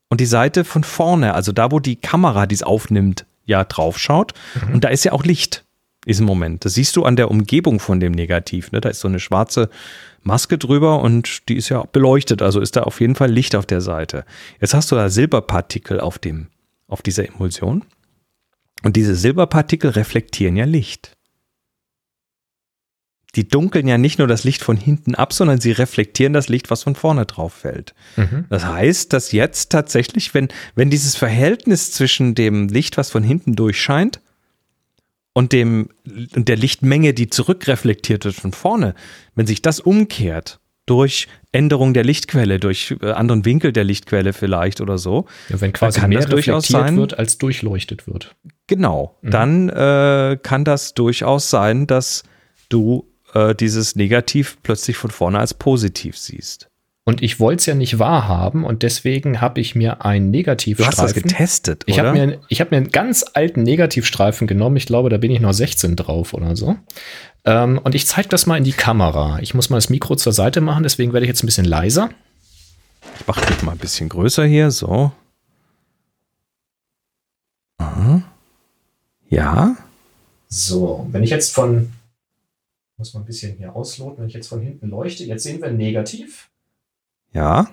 und die Seite von vorne, also da, wo die Kamera, die es aufnimmt, ja draufschaut. Und da ist ja auch Licht in diesem Moment. Das siehst du an der Umgebung von dem Negativ. Ne? Da ist so eine schwarze Maske drüber und die ist ja beleuchtet, also ist da auf jeden Fall Licht auf der Seite. Jetzt hast du da Silberpartikel auf dem, auf dieser Emulsion. Und diese Silberpartikel reflektieren ja Licht. Die dunkeln ja nicht nur das Licht von hinten ab, sondern sie reflektieren das Licht, was von vorne drauf fällt. Mhm. Das heißt, dass jetzt tatsächlich, wenn, wenn dieses Verhältnis zwischen dem Licht, was von hinten durchscheint, und dem, und der Lichtmenge, die zurückreflektiert wird von vorne, wenn sich das umkehrt, durch Änderung der Lichtquelle, durch äh, anderen Winkel der Lichtquelle vielleicht oder so, Ja, wenn quasi kann mehr das durchaus reflektiert sein. wird, als durchleuchtet wird. Genau, Mhm. dann äh, kann das durchaus sein, dass du äh, dieses Negativ plötzlich von vorne als positiv siehst. Und ich wollte es ja nicht wahrhaben und deswegen habe ich mir einen Du hast das Negativstreifen. getestet, Ich oder? habe mir, ich hab mir einen ganz alten Negativstreifen genommen. Ich glaube, da bin ich noch 16 drauf oder so. Ähm, und ich zeige das mal in die Kamera. Ich muss mal das Mikro zur Seite machen, deswegen werde ich jetzt ein bisschen leiser. ich mache dich mal ein bisschen größer hier, so. Aha. Ja, So, wenn ich jetzt von, muss man ein bisschen hier ausloten, wenn ich jetzt von hinten leuchte, jetzt sehen wir Negativ ja,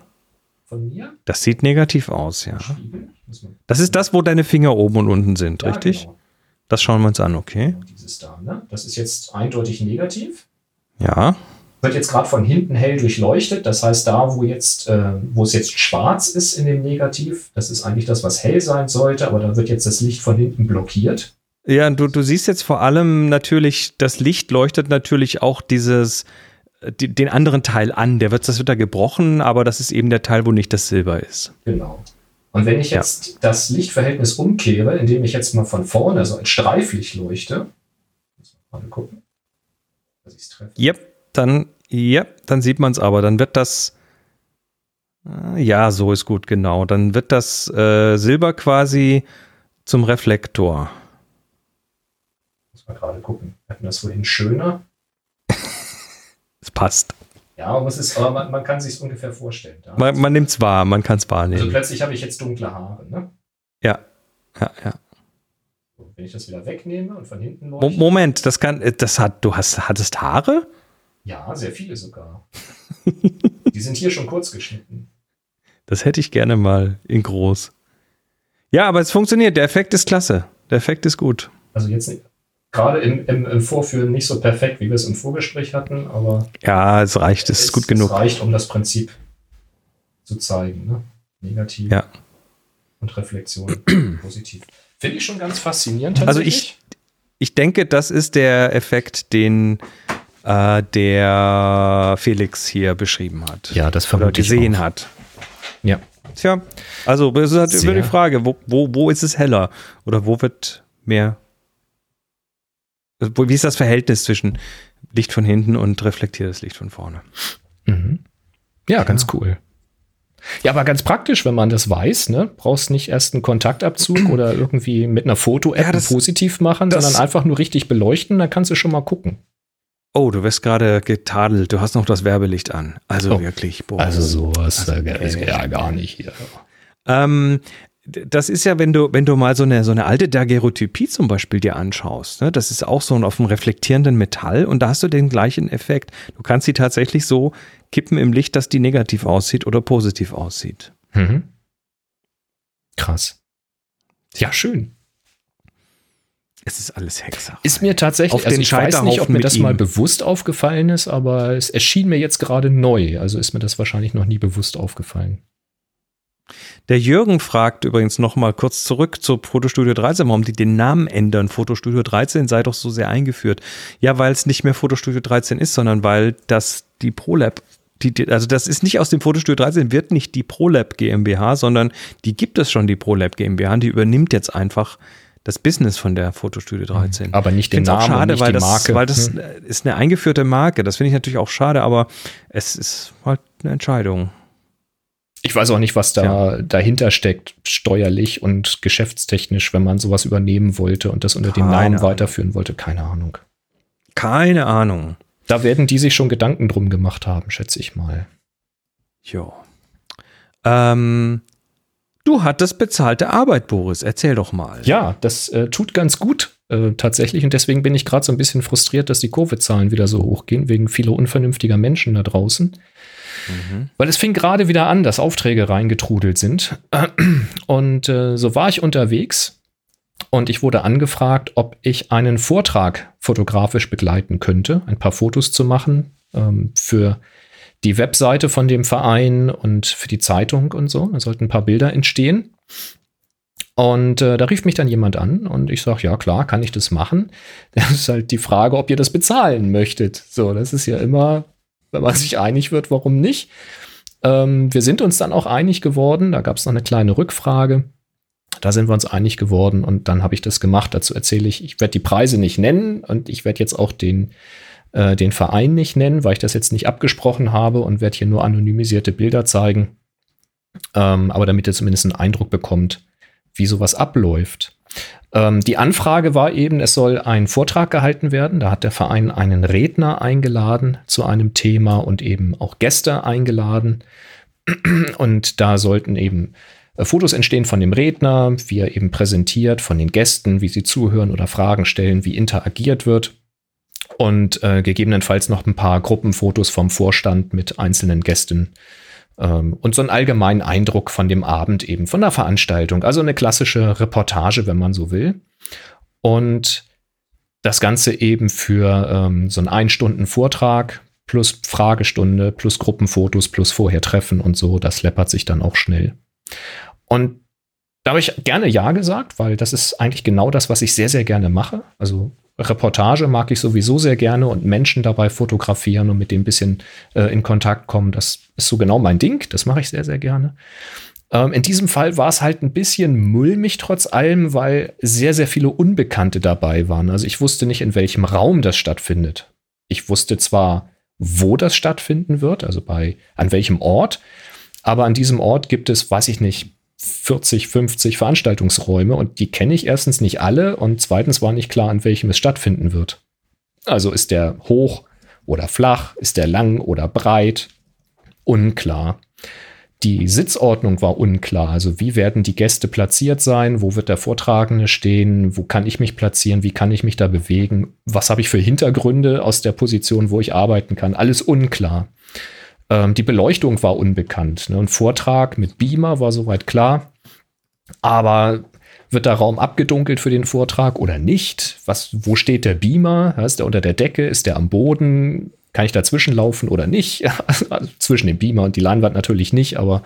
von mir. das sieht negativ aus, ja. Das ist das, wo deine Finger oben und unten sind, Ja, richtig? genau. Das schauen wir uns an, okay? Dieses da, ne? Das ist jetzt eindeutig negativ. Ja, wird jetzt gerade von hinten hell durchleuchtet. Das heißt, da, wo jetzt, äh, wo es jetzt schwarz ist in dem Negativ, das ist eigentlich das, was hell sein sollte, aber da wird jetzt das Licht von hinten blockiert. Ja, du, du siehst jetzt vor allem natürlich, das Licht leuchtet natürlich auch dieses, äh, die, den anderen Teil an. Der wird, das wird da gebrochen, aber das ist eben der Teil, wo nicht das Silber ist. Genau. Und wenn ich Ja. jetzt das Lichtverhältnis umkehre, indem ich jetzt mal von vorne so ein Streiflicht leuchte, muss man mal gucken, dass ich es treffe. Yep, dann, yep, dann sieht man es aber. Dann wird das, Ah, ja, so ist gut, genau. Dann wird das äh, Silber quasi zum Reflektor. Man gerade gucken. Wir hatten das vorhin schöner. Es passt. Ja, aber, es ist, aber man, man kann sich ungefähr vorstellen. Da. Man, man nimmt es wahr, man kann es also wahrnehmen. plötzlich habe ich jetzt dunkle Haare. Ne? Ja, ja, ja. So, wenn ich das wieder wegnehme und von hinten Mo Moment, das kann, das hat, du hast, hattest Haare? Ja, sehr viele sogar. Die sind hier schon kurz geschnitten. Das hätte ich gerne mal in groß. Ja, aber es funktioniert. Der Effekt ist klasse. Der Effekt ist gut. Also jetzt gerade im, im, im, Vorführen nicht so perfekt, wie wir es im Vorgespräch hatten, aber. Ja, es reicht, es ist gut genug. Es reicht, um das Prinzip zu zeigen. Ne? Negativ ja. und Reflexion positiv. Finde ich schon ganz faszinierend. Also ich, ich denke, das ist der Effekt, den äh, der Felix hier beschrieben hat. Ja, das vermute Oder gesehen hat. Ja. Tja, also es ist halt immer die Frage, wo, wo, wo ist es heller? Oder wo wird mehr wie ist das Verhältnis zwischen Licht von hinten und reflektiertes Licht von vorne? Mhm. Ja, ja, ganz cool. Ja, aber ganz praktisch, wenn man das weiß, ne? Brauchst nicht erst einen Kontaktabzug oder irgendwie mit einer Foto-App ja, positiv machen, sondern einfach nur richtig beleuchten, dann kannst du schon mal gucken. Oh, du wirst gerade getadelt, du hast noch das Werbelicht an. Also oh, wirklich, boah. Also sowas also, ja gar nicht hier. Ähm, das ist ja, wenn du, wenn du mal so eine, so eine alte Daguerreotypie zum Beispiel dir anschaust, ne, das ist auch so auf einem reflektierenden Metall und da hast du den gleichen Effekt. Du kannst sie tatsächlich so kippen im Licht, dass die negativ aussieht oder positiv aussieht. Mhm. Krass. Ja, schön. Es ist alles Hexer. Ist mir tatsächlich, Auf also den ich weiß nicht, ob mir das mal bewusst aufgefallen ist, aber es erschien mir jetzt gerade neu. Also ist mir das wahrscheinlich noch nie bewusst aufgefallen. Der Jürgen fragt übrigens noch mal kurz zurück zu Fotostudio 13, warum die den Namen ändern. Fotostudio 13 sei doch so sehr eingeführt. Ja, weil es nicht mehr Fotostudio 13 ist, sondern weil das die ProLab die, die, also das ist nicht aus dem Fotostudio 13, wird nicht die ProLab GmbH, sondern die gibt es schon, die ProLab GmbH, und die übernimmt jetzt einfach das Business von der Fotostudio 13. Mhm. Aber nicht den Namen, schade, nicht weil die das, Marke. Weil das hm. ist eine eingeführte Marke. Das finde ich natürlich auch schade, aber es ist halt eine Entscheidung. Ich weiß auch nicht, was da ja. dahinter steckt, steuerlich und geschäftstechnisch, wenn man sowas übernehmen wollte und das unter Keine dem Namen Ahnung. weiterführen wollte. Keine Ahnung. Keine Ahnung. Da werden die sich schon Gedanken drum gemacht haben, schätze ich mal. Jo. Ähm, du hattest bezahlte Arbeit, Boris. Erzähl doch mal. Ja, das äh, tut ganz gut äh, tatsächlich. Und deswegen bin ich gerade so ein bisschen frustriert, dass die Covid-Zahlen wieder so hochgehen, wegen vieler unvernünftiger Menschen da draußen. Mhm. Weil es fing gerade wieder an, dass Aufträge reingetrudelt sind. Und äh, so war ich unterwegs und ich wurde angefragt, ob ich einen Vortrag fotografisch begleiten könnte, ein paar Fotos zu machen ähm, für die Webseite von dem Verein und für die Zeitung und so. Da sollten ein paar Bilder entstehen. Und äh, da rief mich dann jemand an und ich sage, ja klar, kann ich das machen. Das ist halt die Frage, ob ihr das bezahlen möchtet. So, das ist ja immer wenn man sich einig wird, warum nicht. Ähm, wir sind uns dann auch einig geworden. Da gab es noch eine kleine Rückfrage. Da sind wir uns einig geworden und dann habe ich das gemacht. Dazu erzähle ich, ich werde die Preise nicht nennen und ich werde jetzt auch den, äh, den Verein nicht nennen, weil ich das jetzt nicht abgesprochen habe und werde hier nur anonymisierte Bilder zeigen. Ähm, aber damit ihr zumindest einen Eindruck bekommt, wie sowas abläuft. Ähm, die Anfrage war eben, es soll ein Vortrag gehalten werden. Da hat der Verein einen Redner eingeladen zu einem Thema und eben auch Gäste eingeladen. Und da sollten eben äh, Fotos entstehen von dem Redner, wie er eben präsentiert, von den Gästen, wie sie zuhören oder Fragen stellen, wie interagiert wird. Und äh, gegebenenfalls noch ein paar Gruppenfotos vom Vorstand mit einzelnen Gästen und so einen allgemeinen Eindruck von dem Abend eben, von der Veranstaltung. Also eine klassische Reportage, wenn man so will. Und das Ganze eben für ähm, so einen Ein-Stunden-Vortrag plus Fragestunde plus Gruppenfotos plus vorher Treffen und so, das läppert sich dann auch schnell. Und da habe ich gerne Ja gesagt, weil das ist eigentlich genau das, was ich sehr, sehr gerne mache. Also Reportage mag ich sowieso sehr gerne und Menschen dabei fotografieren und mit dem ein bisschen äh, in Kontakt kommen. Das ist so genau mein Ding. Das mache ich sehr, sehr gerne. Ähm, in diesem Fall war es halt ein bisschen mulmig trotz allem, weil sehr, sehr viele Unbekannte dabei waren. Also ich wusste nicht, in welchem Raum das stattfindet. Ich wusste zwar, wo das stattfinden wird, also bei an welchem Ort, aber an diesem Ort gibt es, weiß ich nicht, 40, 50 Veranstaltungsräume und die kenne ich erstens nicht alle und zweitens war nicht klar, an welchem es stattfinden wird. Also ist der hoch oder flach, ist der lang oder breit? Unklar. die Sitzordnung war unklar. Also wie werden die Gäste platziert sein? Wo wird der Vortragende stehen? Wo kann ich mich platzieren? Wie kann ich mich da bewegen? Was habe ich für Hintergründe aus der Position, wo ich arbeiten kann? Alles unklar. Ähm, die Beleuchtung war unbekannt. Ne? Ein Vortrag mit Beamer war soweit klar. Aber wird der Raum abgedunkelt für den Vortrag oder nicht? Was, wo steht der Beamer? Ist der unter der Decke? Ist der am Boden? Kann ich dazwischen laufen oder nicht? Also zwischen dem Beamer und die Leinwand natürlich nicht, aber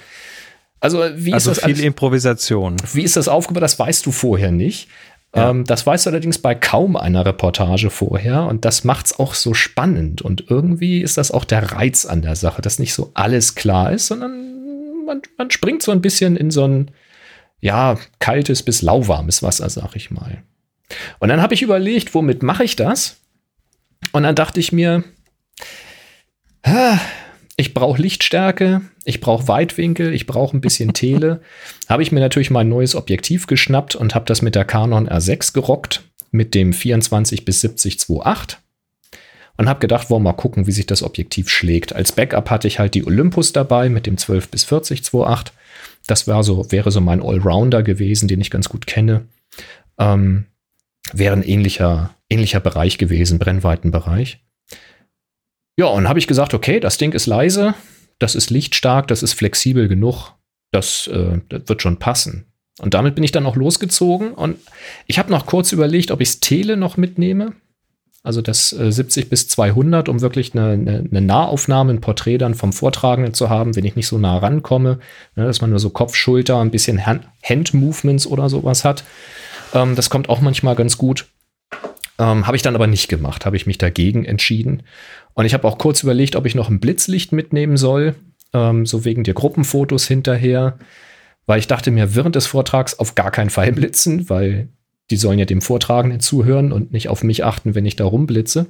also wie also ist das viel Improvisation. Wie ist das aufgebaut? Das weißt du vorher nicht. Ja. Ähm, das weißt du allerdings bei kaum einer Reportage vorher und das macht es auch so spannend. Und irgendwie ist das auch der Reiz an der Sache, dass nicht so alles klar ist, sondern man, man springt so ein bisschen in so ein ja, kaltes bis lauwarmes Wasser, sag ich mal. Und dann habe ich überlegt, womit mache ich das? Und dann dachte ich mir, ich brauche Lichtstärke, ich brauche Weitwinkel, ich brauche ein bisschen Tele. habe ich mir natürlich mal ein neues Objektiv geschnappt und habe das mit der Canon R6 gerockt mit dem 24 bis 70 2.8 und habe gedacht, wollen wir mal gucken, wie sich das Objektiv schlägt. Als Backup hatte ich halt die Olympus dabei mit dem 12 bis 40 2.8. Das war so, wäre so mein Allrounder gewesen, den ich ganz gut kenne. Ähm, wäre ein ähnlicher, ähnlicher Bereich gewesen, Brennweitenbereich. Ja, und habe ich gesagt, okay, das Ding ist leise, das ist lichtstark, das ist flexibel genug, das, äh, das wird schon passen. Und damit bin ich dann auch losgezogen und ich habe noch kurz überlegt, ob ich das Tele noch mitnehme. Also das äh, 70 bis 200, um wirklich eine, eine, eine, Nahaufnahme, ein Porträt dann vom Vortragenden zu haben, wenn ich nicht so nah rankomme, ne, dass man nur so Kopf, Schulter, ein bisschen Hand-Movements oder sowas hat. Ähm, das kommt auch manchmal ganz gut. Ähm, habe ich dann aber nicht gemacht, habe ich mich dagegen entschieden. Und ich habe auch kurz überlegt, ob ich noch ein Blitzlicht mitnehmen soll, ähm, so wegen der Gruppenfotos hinterher, weil ich dachte mir während des Vortrags auf gar keinen Fall blitzen, weil die sollen ja dem Vortragenden zuhören und nicht auf mich achten, wenn ich da rumblitze.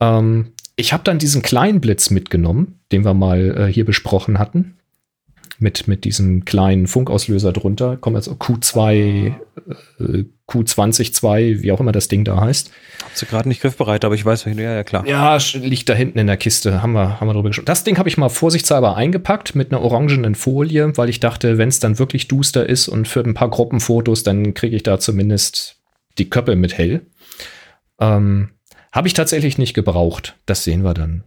Ähm, ich habe dann diesen kleinen Blitz mitgenommen, den wir mal äh, hier besprochen hatten mit, mit diesem kleinen Funkauslöser drunter. Kommt jetzt Q2, äh, Q202, wie auch immer das Ding da heißt. Hab sie gerade nicht griffbereit, aber ich weiß, ja, ja, klar. Ja, liegt da hinten in der Kiste. Haben wir, haben wir drüber gesprochen. Das Ding habe ich mal vorsichtshalber eingepackt mit einer orangenen Folie, weil ich dachte, wenn es dann wirklich duster ist und für ein paar Gruppenfotos, dann kriege ich da zumindest die Köppe mit hell. Ähm, habe ich tatsächlich nicht gebraucht. Das sehen wir dann.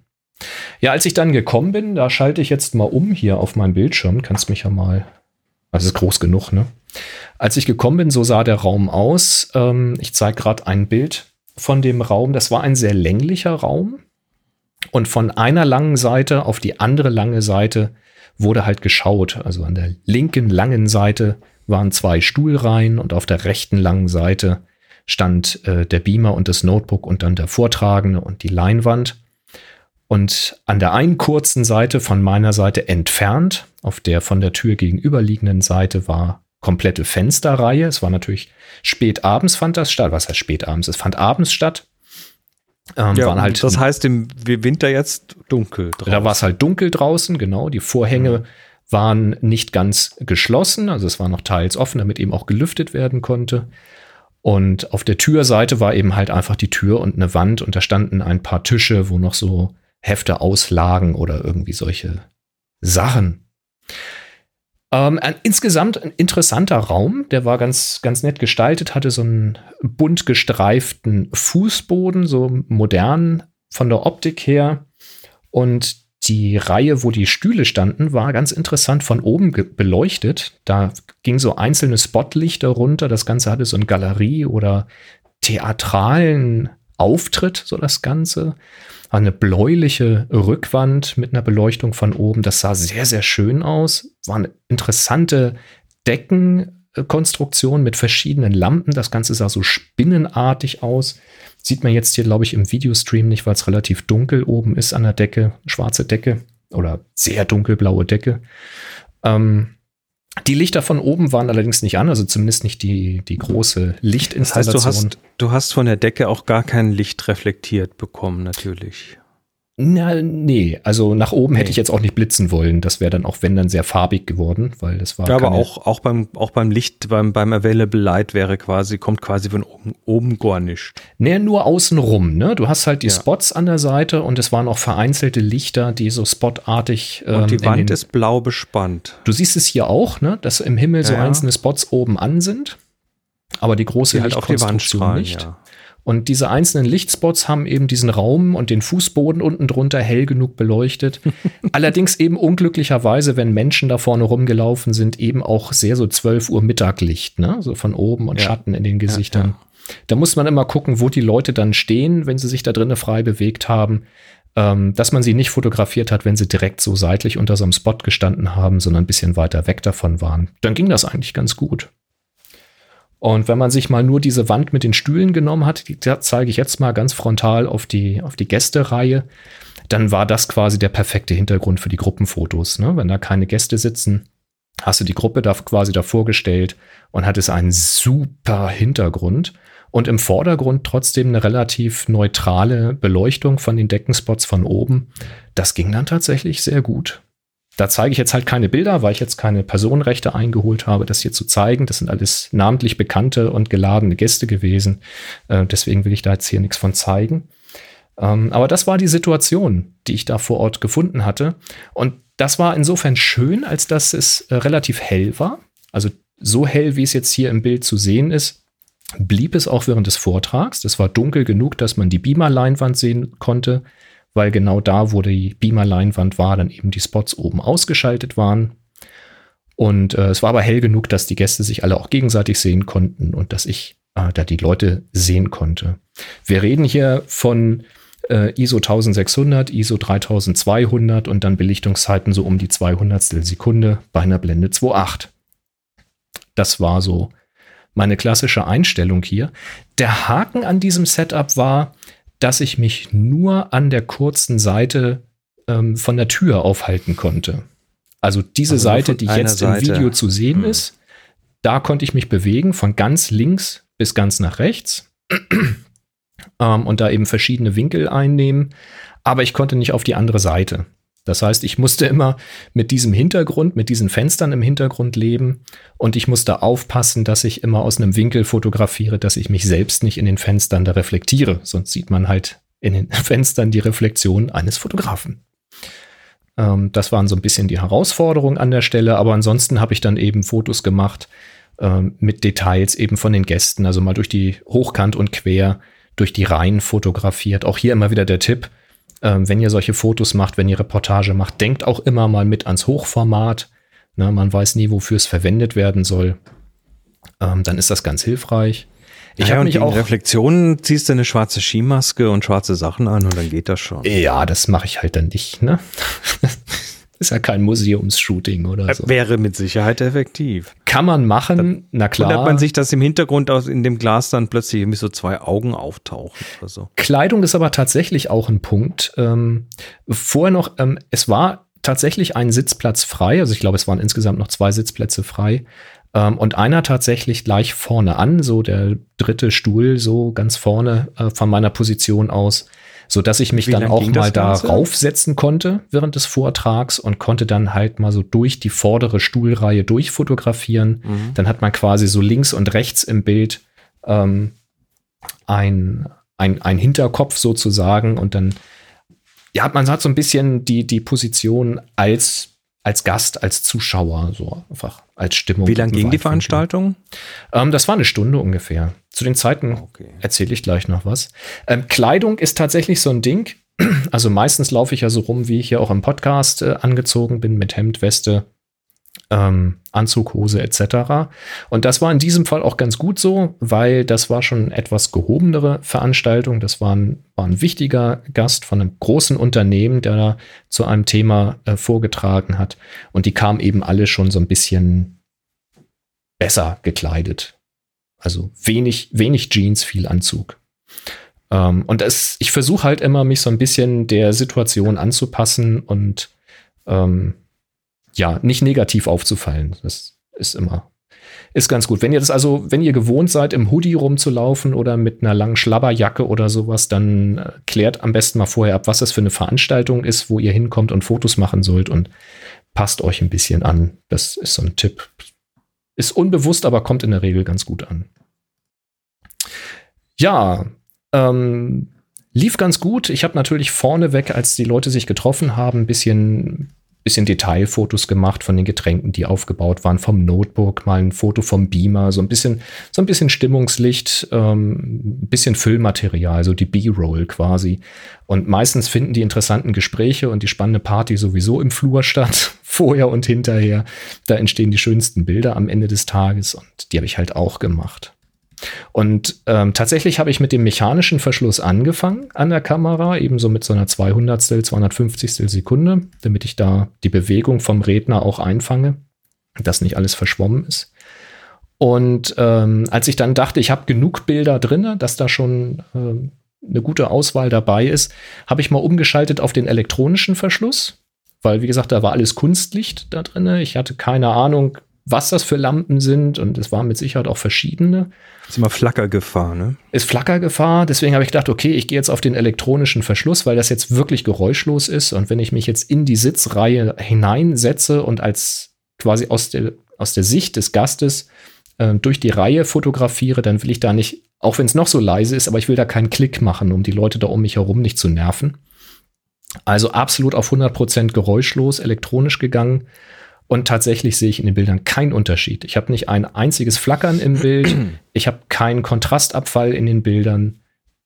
Ja, als ich dann gekommen bin, da schalte ich jetzt mal um hier auf meinem Bildschirm. Kannst mich ja mal. Also ist groß genug, ne? Als ich gekommen bin, so sah der Raum aus. Ähm, ich zeige gerade ein Bild von dem Raum. Das war ein sehr länglicher Raum. Und von einer langen Seite auf die andere lange Seite wurde halt geschaut. Also an der linken langen Seite waren zwei Stuhlreihen und auf der rechten langen Seite stand äh, der Beamer und das Notebook und dann der Vortragende und die Leinwand. Und an der einen kurzen Seite von meiner Seite entfernt, auf der von der Tür gegenüberliegenden Seite war komplette Fensterreihe. Es war natürlich spät abends fand das statt. Was heißt spät abends? Es fand abends statt. Ähm, ja, halt, das heißt im Winter jetzt dunkel draußen. Da war es halt dunkel draußen, genau. Die Vorhänge mhm. waren nicht ganz geschlossen, also es war noch teils offen, damit eben auch gelüftet werden konnte. Und auf der Türseite war eben halt einfach die Tür und eine Wand und da standen ein paar Tische, wo noch so Hefte auslagen oder irgendwie solche Sachen. Ähm, ein, insgesamt ein interessanter Raum, der war ganz, ganz nett gestaltet, hatte so einen bunt gestreiften Fußboden, so modern von der Optik her. Und die Reihe, wo die Stühle standen, war ganz interessant von oben beleuchtet. Da ging so einzelne Spotlichter runter. Das Ganze hatte so eine Galerie oder theatralen Auftritt, so das Ganze eine bläuliche Rückwand mit einer Beleuchtung von oben. Das sah sehr, sehr schön aus. War eine interessante Deckenkonstruktion mit verschiedenen Lampen. Das Ganze sah so spinnenartig aus. Sieht man jetzt hier, glaube ich, im Videostream nicht, weil es relativ dunkel oben ist an der Decke. Schwarze Decke oder sehr dunkelblaue Decke. Ähm, die Lichter von oben waren allerdings nicht an, also zumindest nicht die, die große Lichtinstallation. Das heißt, du hast, du hast von der Decke auch gar kein Licht reflektiert bekommen, natürlich. Na, nee, also nach oben hätte Nee. ich jetzt auch nicht blitzen wollen. Das wäre dann auch, wenn dann sehr farbig geworden, weil das war. Ja, aber auch, auch beim, auch beim Licht, beim, beim Available Light wäre quasi, kommt quasi von oben, oben gar nicht. Nee, nur außenrum, ne? Du hast halt die Ja. Spots an der Seite und es waren auch vereinzelte Lichter, die so spotartig. ähm, Und die in Wand den, ist blau bespannt. Du siehst es hier auch, ne? Dass im Himmel so Ja, ja. einzelne Spots oben an sind. Aber die große Die halt auf die Wand strahlen, nicht. ja. Und diese einzelnen Lichtspots haben eben diesen Raum und den Fußboden unten drunter hell genug beleuchtet. Allerdings eben unglücklicherweise, wenn Menschen da vorne rumgelaufen sind, eben auch sehr so 12 Uhr Mittaglicht, ne? So von oben und Ja. Schatten in den Gesichtern. ja. Da muss man immer gucken, wo die Leute dann stehen, wenn sie sich da drinnen frei bewegt haben. Ähm, dass man sie nicht fotografiert hat, wenn sie direkt so seitlich unter so einem Spot gestanden haben, sondern ein bisschen weiter weg davon waren. Dann ging das eigentlich ganz gut. Und wenn man sich mal nur diese Wand mit den Stühlen genommen hat, die zeige ich jetzt mal ganz frontal auf die, auf die Gästereihe, dann war das quasi der perfekte Hintergrund für die Gruppenfotos. Ne? Wenn da keine Gäste sitzen, hast du die Gruppe da quasi davor gestellt und hattest einen super Hintergrund und im Vordergrund trotzdem eine relativ neutrale Beleuchtung von den Deckenspots von oben. Das ging dann tatsächlich sehr gut. Da zeige ich jetzt halt keine Bilder, weil ich jetzt keine Personenrechte eingeholt habe, das hier zu zeigen. Das sind alles namentlich bekannte und geladene Gäste gewesen. Äh, deswegen will ich da jetzt hier nichts von zeigen. Ähm, aber das war die Situation, die ich da vor Ort gefunden hatte. Und das war insofern schön, als dass es äh, relativ hell war. Also so hell, wie es jetzt hier im Bild zu sehen ist, blieb es auch während des Vortrags. Das war dunkel genug, dass man die Beamer-Leinwand sehen konnte, weil genau da, wo die Beamer-Leinwand war, dann eben die Spots oben ausgeschaltet waren. Und äh, es war aber hell genug, dass die Gäste sich alle auch gegenseitig sehen konnten und dass ich äh, da die Leute sehen konnte. Wir reden hier von äh, ISO 1600, ISO 3200 und dann Belichtungszeiten so um die 200 Sekunde bei einer Blende 2.8. Das war so meine klassische Einstellung hier. Der Haken an diesem Setup war, dass ich mich nur an der kurzen Seite ähm, von der Tür aufhalten konnte. Also diese Also Seite, die jetzt Seite. im Video zu sehen Hm. ist, da konnte ich mich bewegen von ganz links bis ganz nach rechts ähm, und da eben verschiedene Winkel einnehmen, aber ich konnte nicht auf die andere Seite. Das heißt, ich musste immer mit diesem Hintergrund, mit diesen Fenstern im Hintergrund leben und ich musste aufpassen, dass ich immer aus einem Winkel fotografiere, dass ich mich selbst nicht in den Fenstern da reflektiere. Sonst sieht man halt in den Fenstern die Reflexion eines Fotografen. Ähm, das waren so ein bisschen die Herausforderungen an der Stelle, aber ansonsten habe ich dann eben Fotos gemacht ähm, mit Details eben von den Gästen, also mal durch die Hochkant und quer durch die Reihen fotografiert. Auch hier immer wieder der Tipp, ähm, wenn ihr solche Fotos macht, wenn ihr Reportage macht, denkt auch immer mal mit ans Hochformat. Ne, man weiß nie, wofür es verwendet werden soll. Ähm, dann ist das ganz hilfreich. Ich ja, habe mich auch. Reflexionen ziehst du eine schwarze Skimaske und schwarze Sachen an und dann geht das schon. Ja, das mache ich halt dann nicht. Ne? ist ja kein Museumsshooting oder so. Wäre mit Sicherheit effektiv. Kann man machen, na klar. Wundert man sich, dass im Hintergrund aus in dem Glas dann plötzlich irgendwie so zwei Augen auftauchen oder so. Kleidung ist aber tatsächlich auch ein Punkt. Ähm, vorher noch, ähm, es war tatsächlich ein Sitzplatz frei. Also ich glaube, es waren insgesamt noch zwei Sitzplätze frei. Ähm, und einer tatsächlich gleich vorne an, so der dritte Stuhl, so ganz vorne äh, von meiner Position aus, so dass ich mich Wie dann auch mal das Ganze? darauf setzen konnte während des Vortrags und konnte dann halt mal so durch die vordere Stuhlreihe durchfotografieren. Mhm. Dann hat man quasi so links und rechts im Bild ähm, ein, ein, ein Hinterkopf sozusagen und dann, ja, man hat so ein bisschen die, die Position als, als Gast, als Zuschauer, so einfach als Stimmung. Wie lang ging die. Veranstaltung? Ähm, das war eine Stunde ungefähr. Zu den Zeiten Okay. erzähle ich gleich noch was. Ähm, Kleidung ist tatsächlich so ein Ding. Also meistens laufe ich ja so rum, wie ich hier auch im Podcast äh, angezogen bin, mit Hemd, Weste, ähm, Anzug, Hose etc. Und das war in diesem Fall auch ganz gut so, weil das war schon etwas gehobenere Veranstaltung. Das war ein, war ein wichtiger Gast von einem großen Unternehmen, der da zu einem Thema äh, vorgetragen hat. Und die kamen eben alle schon so ein bisschen besser gekleidet. Also wenig, wenig Jeans, viel Anzug. Ähm, und das, ich versuche halt immer, mich so ein bisschen der Situation anzupassen und ähm, ja, nicht negativ aufzufallen. Das ist immer, ist ganz gut. Wenn ihr das also, wenn ihr gewohnt seid, im Hoodie rumzulaufen oder mit einer langen Schlabberjacke oder sowas, dann äh, klärt am besten mal vorher ab, was das für eine Veranstaltung ist, wo ihr hinkommt und Fotos machen sollt und passt euch ein bisschen an. Das ist so ein Tipp. Ist unbewusst, aber kommt in der Regel ganz gut an. Ja, ähm, lief ganz gut. Ich habe natürlich vorneweg, als die Leute sich getroffen haben, ein bisschen bisschen Detailfotos gemacht von den Getränken, die aufgebaut waren, vom Notebook, mal ein Foto vom Beamer, so ein bisschen, so ein bisschen Stimmungslicht, ähm, ein bisschen Füllmaterial, so die B-Roll quasi. Und meistens finden die interessanten Gespräche und die spannende Party sowieso im Flur statt, vorher und hinterher. Da entstehen die schönsten Bilder am Ende des Tages und die habe ich halt auch gemacht. Und ähm, tatsächlich habe ich mit dem mechanischen Verschluss angefangen an der Kamera, ebenso mit so einer 200. 250. Sekunde, damit ich da die Bewegung vom Redner auch einfange, dass nicht alles verschwommen ist. Und ähm, als ich dann dachte, ich habe genug Bilder drin, dass da schon ähm, eine gute Auswahl dabei ist, habe ich mal umgeschaltet auf den elektronischen Verschluss, weil wie gesagt, da war alles Kunstlicht da drin. Ich hatte keine Ahnung, was das für Lampen sind und es waren mit Sicherheit auch verschiedene. Ist immer Flackergefahr, ne? Ist Flackergefahr, deswegen habe ich gedacht, okay, ich gehe jetzt auf den elektronischen Verschluss, weil das jetzt wirklich geräuschlos ist und wenn ich mich jetzt in die Sitzreihe hineinsetze und als quasi aus der, aus der Sicht des Gastes äh, durch die Reihe fotografiere, dann will ich da nicht, auch wenn es noch so leise ist, aber ich will da keinen Klick machen, um die Leute da um mich herum nicht zu nerven. Also absolut auf 100% geräuschlos, elektronisch gegangen und tatsächlich sehe ich in den Bildern keinen Unterschied. Ich habe nicht ein einziges Flackern im Bild. Ich habe keinen Kontrastabfall in den Bildern.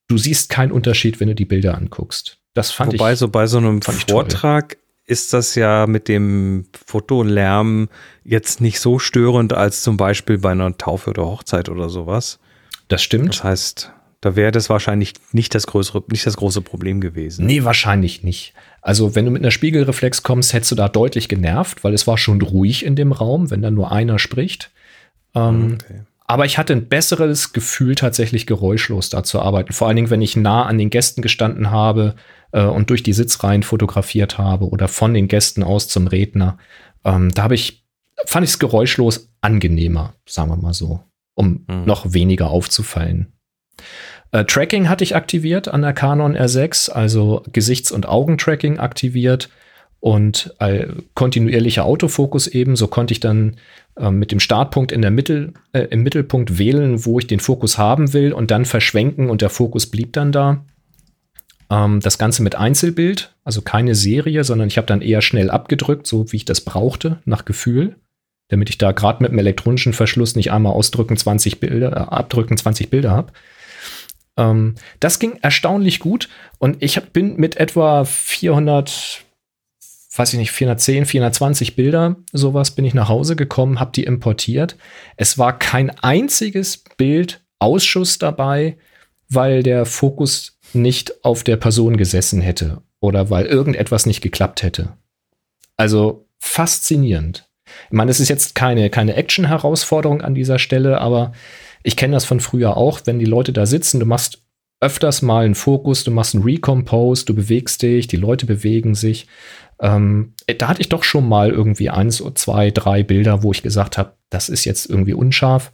Du siehst keinen Unterschied, wenn du die Bilder anguckst. Das fand Wobei ich. so bei so einem Vortrag ist das ja mit dem Fotolärm jetzt nicht so störend als zum Beispiel bei einer Taufe oder Hochzeit oder sowas. Das stimmt. Das heißt, da wäre das wahrscheinlich nicht das größere, nicht das große Problem gewesen. Nee, wahrscheinlich nicht. Also, wenn du mit einer Spiegelreflex kommst, hättest du da deutlich genervt, weil es war schon ruhig in dem Raum, wenn da nur einer spricht. Ähm, okay. Aber ich hatte ein besseres Gefühl, tatsächlich geräuschlos da zu arbeiten. Vor allen Dingen, wenn ich nah an den Gästen gestanden habe äh, und durch die Sitzreihen fotografiert habe oder von den Gästen aus zum Redner. Ähm, da habe ich, fand ich es geräuschlos angenehmer, sagen wir mal so, um mhm. noch weniger aufzufallen. Äh, Tracking hatte ich aktiviert an der Canon R6, also Gesichts- und Augentracking aktiviert und äh, kontinuierlicher Autofokus eben. So konnte ich dann äh, mit dem Startpunkt in der Mittel, äh, im Mittelpunkt wählen, wo ich den Fokus haben will und dann verschwenken und der Fokus blieb dann da. Ähm, das Ganze mit Einzelbild, also keine Serie, sondern ich habe dann eher schnell abgedrückt, so wie ich das brauchte, nach Gefühl damit ich da gerade mit dem elektronischen Verschluss nicht einmal ausdrücken 20 Bilder, äh, abdrücken 20 Bilder habe. Ähm, das ging erstaunlich gut und ich hab, bin mit etwa 400, weiß ich nicht, 410, 420 Bilder, sowas bin ich nach Hause gekommen, habe die importiert. Es war kein einziges Bild Ausschuss dabei, weil der Fokus nicht auf der Person gesessen hätte oder weil irgendetwas nicht geklappt hätte. Also faszinierend. Ich meine, es ist jetzt keine, keine Action-Herausforderung an dieser Stelle, aber ich kenne das von früher auch, wenn die Leute da sitzen, du machst öfters mal einen Fokus, du machst einen Recompose, du bewegst dich, die Leute bewegen sich. Ähm, da hatte ich doch schon mal irgendwie eins, zwei, drei Bilder, wo ich gesagt habe, das ist jetzt irgendwie unscharf.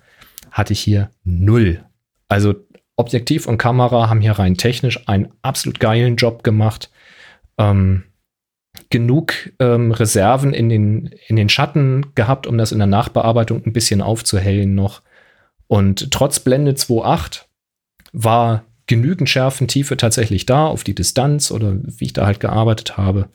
Hatte ich hier null. Also Objektiv und Kamera haben hier rein technisch einen absolut geilen Job gemacht. Ähm, genug ähm, Reserven in den, in den Schatten gehabt, um das in der Nachbearbeitung ein bisschen aufzuhellen noch. Und trotz Blende 2.8 war genügend Schärfentiefe tatsächlich da auf die Distanz oder wie ich da halt gearbeitet habe.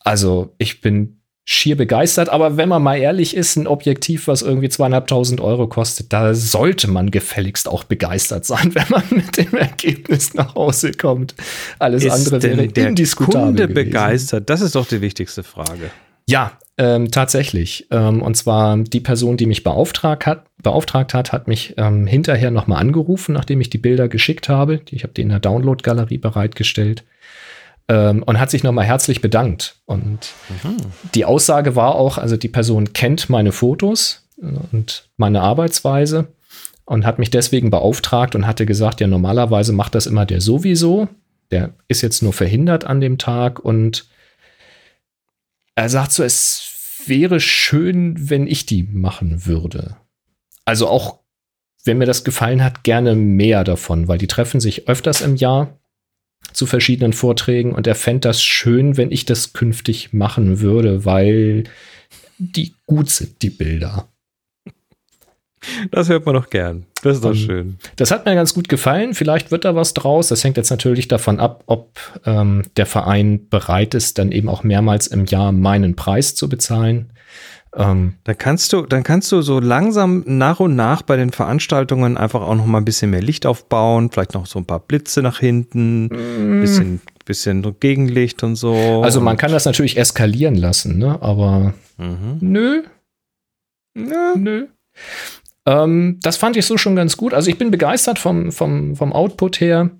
Also ich bin schier begeistert, aber wenn man mal ehrlich ist, ein Objektiv, was irgendwie zweieinhalbtausend Euro kostet, da sollte man gefälligst auch begeistert sein, wenn man mit dem Ergebnis nach Hause kommt. Alles ist andere wäre der indiskutabel Kunde gewesen. begeistert? Das ist doch die wichtigste Frage. Ja, ähm, tatsächlich. Ähm, und zwar die Person, die mich beauftragt hat, beauftragt hat, hat mich ähm, hinterher nochmal angerufen, nachdem ich die Bilder geschickt habe. Ich habe die in der Download-Galerie bereitgestellt. Ähm, und hat sich nochmal herzlich bedankt. Und mhm. die Aussage war auch, also die Person kennt meine Fotos und meine Arbeitsweise und hat mich deswegen beauftragt und hatte gesagt, ja, normalerweise macht das immer der sowieso. Der ist jetzt nur verhindert an dem Tag und er sagt so, es wäre schön, wenn ich die machen würde. Also auch, wenn mir das gefallen hat, gerne mehr davon, weil die treffen sich öfters im Jahr zu verschiedenen Vorträgen und er fände das schön, wenn ich das künftig machen würde, weil die gut sind, die Bilder. Das hört man doch gern. Das ist doch um, schön. Das hat mir ganz gut gefallen. Vielleicht wird da was draus. Das hängt jetzt natürlich davon ab, ob ähm, der Verein bereit ist, dann eben auch mehrmals im Jahr meinen Preis zu bezahlen. Ähm, dann kannst du, dann kannst du so langsam nach und nach bei den Veranstaltungen einfach auch noch mal ein bisschen mehr Licht aufbauen, vielleicht noch so ein paar Blitze nach hinten, mm. bisschen, bisschen Gegenlicht und so. Also man kann das natürlich eskalieren lassen, ne? Aber mhm. nö. Ja. Nö. Ähm, das fand ich so schon ganz gut. Also ich bin begeistert vom, vom, vom Output her.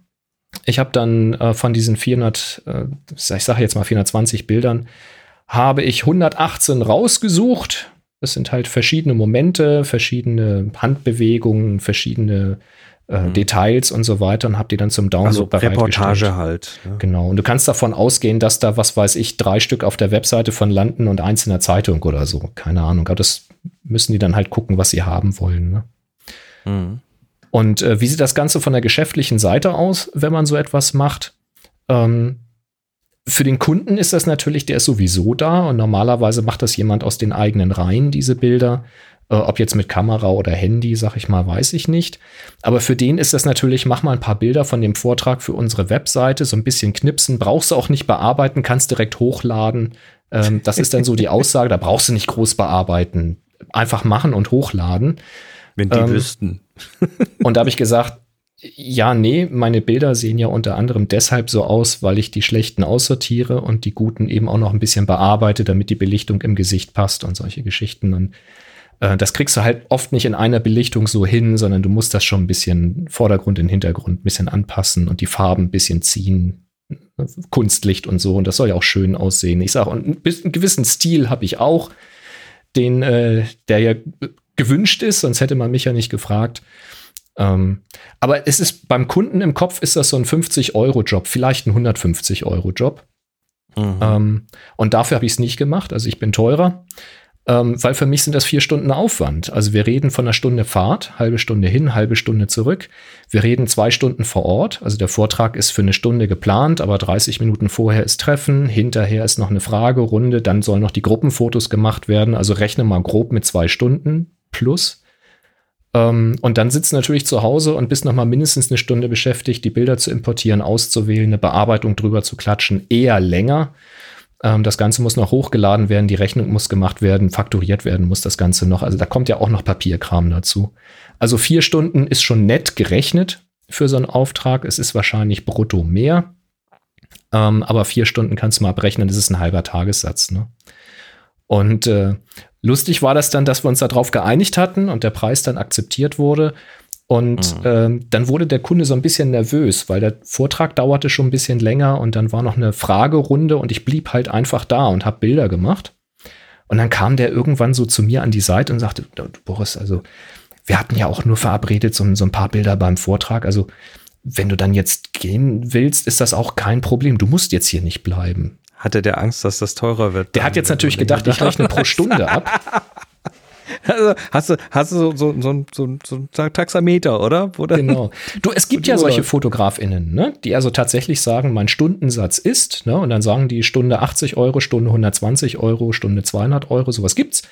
Ich habe dann äh, von diesen 400, äh, ich sage jetzt mal 420 Bildern, habe ich 118 rausgesucht. Das sind halt verschiedene Momente, verschiedene Handbewegungen, verschiedene äh, mhm. Details und so weiter und habe die dann zum Download also Reportage halt. Ja. Genau. Und du kannst davon ausgehen, dass da, was weiß ich, drei Stück auf der Webseite von landen und eins in der Zeitung oder so. Keine Ahnung. Aber das müssen die dann halt gucken, was sie haben wollen. Ne? Mhm. Und äh, wie sieht das Ganze von der geschäftlichen Seite aus, wenn man so etwas macht? Ähm, für den Kunden ist das natürlich, der ist sowieso da und normalerweise macht das jemand aus den eigenen Reihen, diese Bilder. Äh, ob jetzt mit Kamera oder Handy, sag ich mal, weiß ich nicht. Aber für den ist das natürlich, mach mal ein paar Bilder von dem Vortrag für unsere Webseite, so ein bisschen knipsen, brauchst du auch nicht bearbeiten, kannst direkt hochladen. Ähm, das ist dann so die Aussage, da brauchst du nicht groß bearbeiten. Einfach machen und hochladen. Wenn die ähm, wüssten. und da habe ich gesagt, ja, nee, meine Bilder sehen ja unter anderem deshalb so aus, weil ich die schlechten aussortiere und die guten eben auch noch ein bisschen bearbeite, damit die Belichtung im Gesicht passt und solche Geschichten. Und äh, das kriegst du halt oft nicht in einer Belichtung so hin, sondern du musst das schon ein bisschen Vordergrund in Hintergrund ein bisschen anpassen und die Farben ein bisschen ziehen. Kunstlicht und so. Und das soll ja auch schön aussehen. Ich sage, und einen gewissen Stil habe ich auch, den, äh, der ja gewünscht ist, sonst hätte man mich ja nicht gefragt. Ähm, aber es ist beim Kunden im Kopf ist das so ein 50-Euro-Job, vielleicht ein 150-Euro-Job. Mhm. Ähm, und dafür habe ich es nicht gemacht. Also ich bin teurer, ähm, weil für mich sind das vier Stunden Aufwand. Also wir reden von einer Stunde Fahrt, halbe Stunde hin, halbe Stunde zurück. Wir reden zwei Stunden vor Ort. Also der Vortrag ist für eine Stunde geplant, aber 30 Minuten vorher ist Treffen, hinterher ist noch eine Fragerunde, dann sollen noch die Gruppenfotos gemacht werden. Also rechne mal grob mit zwei Stunden plus. Ähm, und dann sitzt natürlich zu Hause und bist noch mal mindestens eine Stunde beschäftigt, die Bilder zu importieren, auszuwählen, eine Bearbeitung drüber zu klatschen, eher länger. Ähm, das Ganze muss noch hochgeladen werden, die Rechnung muss gemacht werden, fakturiert werden muss das Ganze noch. Also da kommt ja auch noch Papierkram dazu. Also vier Stunden ist schon nett gerechnet für so einen Auftrag. Es ist wahrscheinlich brutto mehr. Ähm, aber vier Stunden kannst du mal berechnen, das ist ein halber Tagessatz. Ne? Und äh, lustig war das dann, dass wir uns darauf geeinigt hatten und der Preis dann akzeptiert wurde. Und mhm. ähm, dann wurde der Kunde so ein bisschen nervös, weil der Vortrag dauerte schon ein bisschen länger und dann war noch eine Fragerunde und ich blieb halt einfach da und habe Bilder gemacht. Und dann kam der irgendwann so zu mir an die Seite und sagte, Boris, also wir hatten ja auch nur verabredet so, so ein paar Bilder beim Vortrag. Also wenn du dann jetzt gehen willst, ist das auch kein Problem. Du musst jetzt hier nicht bleiben. Hatte der Angst, dass das teurer wird? Der hat jetzt natürlich gedacht, ich rechne pro Stunde ab. Also hast du, hast du so, so, so, so, so ein Taxameter, oder? oder? Genau. Du, es gibt ja solche FotografInnen, ne, die also tatsächlich sagen, mein Stundensatz ist, ne, und dann sagen die Stunde 80 Euro, Stunde 120 Euro, Stunde 200 Euro, sowas gibt's.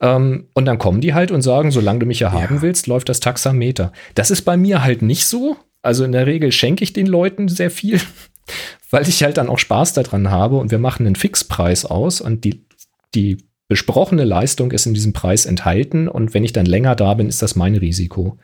Ähm, und dann kommen die halt und sagen, solange du mich ja, ja haben willst, läuft das Taxameter. Das ist bei mir halt nicht so. Also in der Regel schenke ich den Leuten sehr viel weil ich halt dann auch Spaß daran habe und wir machen einen Fixpreis aus und die, die besprochene Leistung ist in diesem Preis enthalten und wenn ich dann länger da bin, ist das mein Risiko.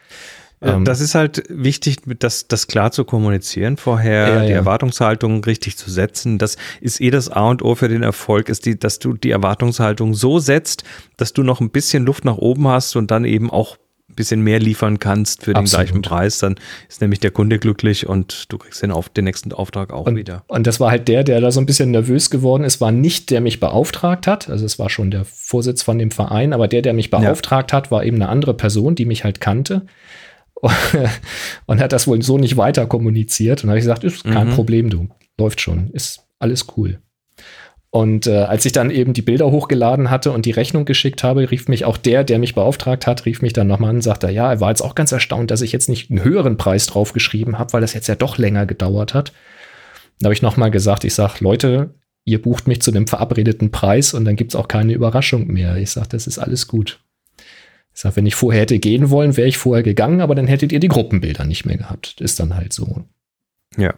Ähm, das ist halt wichtig, das, das klar zu kommunizieren vorher, ja, die ja. Erwartungshaltung richtig zu setzen. Das ist eh das A und O für den Erfolg, ist die, dass du die Erwartungshaltung so setzt, dass du noch ein bisschen Luft nach oben hast und dann eben auch bisschen mehr liefern kannst für den Absolut. gleichen Preis, dann ist nämlich der Kunde glücklich und du kriegst den, auf, den nächsten Auftrag auch und, wieder. Und das war halt der, der da so ein bisschen nervös geworden ist, war nicht der mich beauftragt hat, also es war schon der Vorsitz von dem Verein, aber der, der mich beauftragt ja. hat, war eben eine andere Person, die mich halt kannte und hat das wohl so nicht weiter kommuniziert und habe ich gesagt, ist kein mhm. Problem, du, läuft schon, ist alles cool. Und äh, als ich dann eben die Bilder hochgeladen hatte und die Rechnung geschickt habe, rief mich auch der, der mich beauftragt hat, rief mich dann nochmal an und sagte, ja, er war jetzt auch ganz erstaunt, dass ich jetzt nicht einen höheren Preis draufgeschrieben habe, weil das jetzt ja doch länger gedauert hat. Da habe ich nochmal gesagt, ich sage, Leute, ihr bucht mich zu dem verabredeten Preis und dann gibt es auch keine Überraschung mehr. Ich sage, das ist alles gut. Ich sage, wenn ich vorher hätte gehen wollen, wäre ich vorher gegangen, aber dann hättet ihr die Gruppenbilder nicht mehr gehabt. Ist dann halt so. Ja.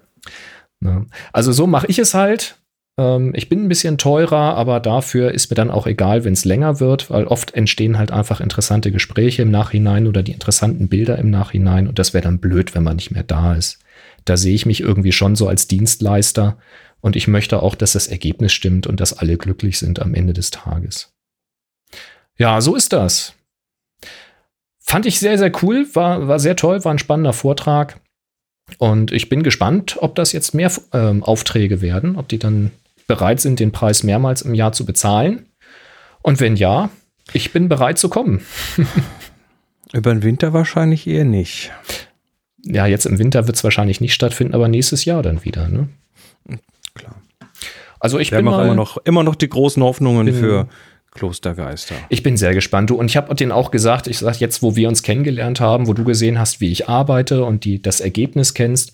Na, also so mache ich es halt. Ähm, ich bin ein bisschen teurer, aber dafür ist mir dann auch egal, wenn es länger wird, weil oft entstehen halt einfach interessante Gespräche im Nachhinein oder die interessanten Bilder im Nachhinein und das wäre dann blöd, wenn man nicht mehr da ist. Da sehe ich mich irgendwie schon so als Dienstleister und ich möchte auch, dass das Ergebnis stimmt und dass alle glücklich sind am Ende des Tages. Ja, so ist das. Fand ich sehr, sehr cool, war, war sehr toll, war ein spannender Vortrag. Und ich bin gespannt, ob das jetzt mehr ähm, Aufträge werden, ob die dann bereit sind, den Preis mehrmals im Jahr zu bezahlen. Und wenn ja, ich bin bereit zu kommen. Über den Winter wahrscheinlich eher nicht. Ja, jetzt im Winter wird es wahrscheinlich nicht stattfinden, aber nächstes Jahr dann wieder. Ne? Klar. Also ich Wir bin mal, immer noch, immer noch die großen Hoffnungen Bin- für Klostergeister. Ich bin sehr gespannt. Du, und ich habe denen auch gesagt, ich sage jetzt, wo wir uns kennengelernt haben, wo du gesehen hast, wie ich arbeite und die das Ergebnis kennst,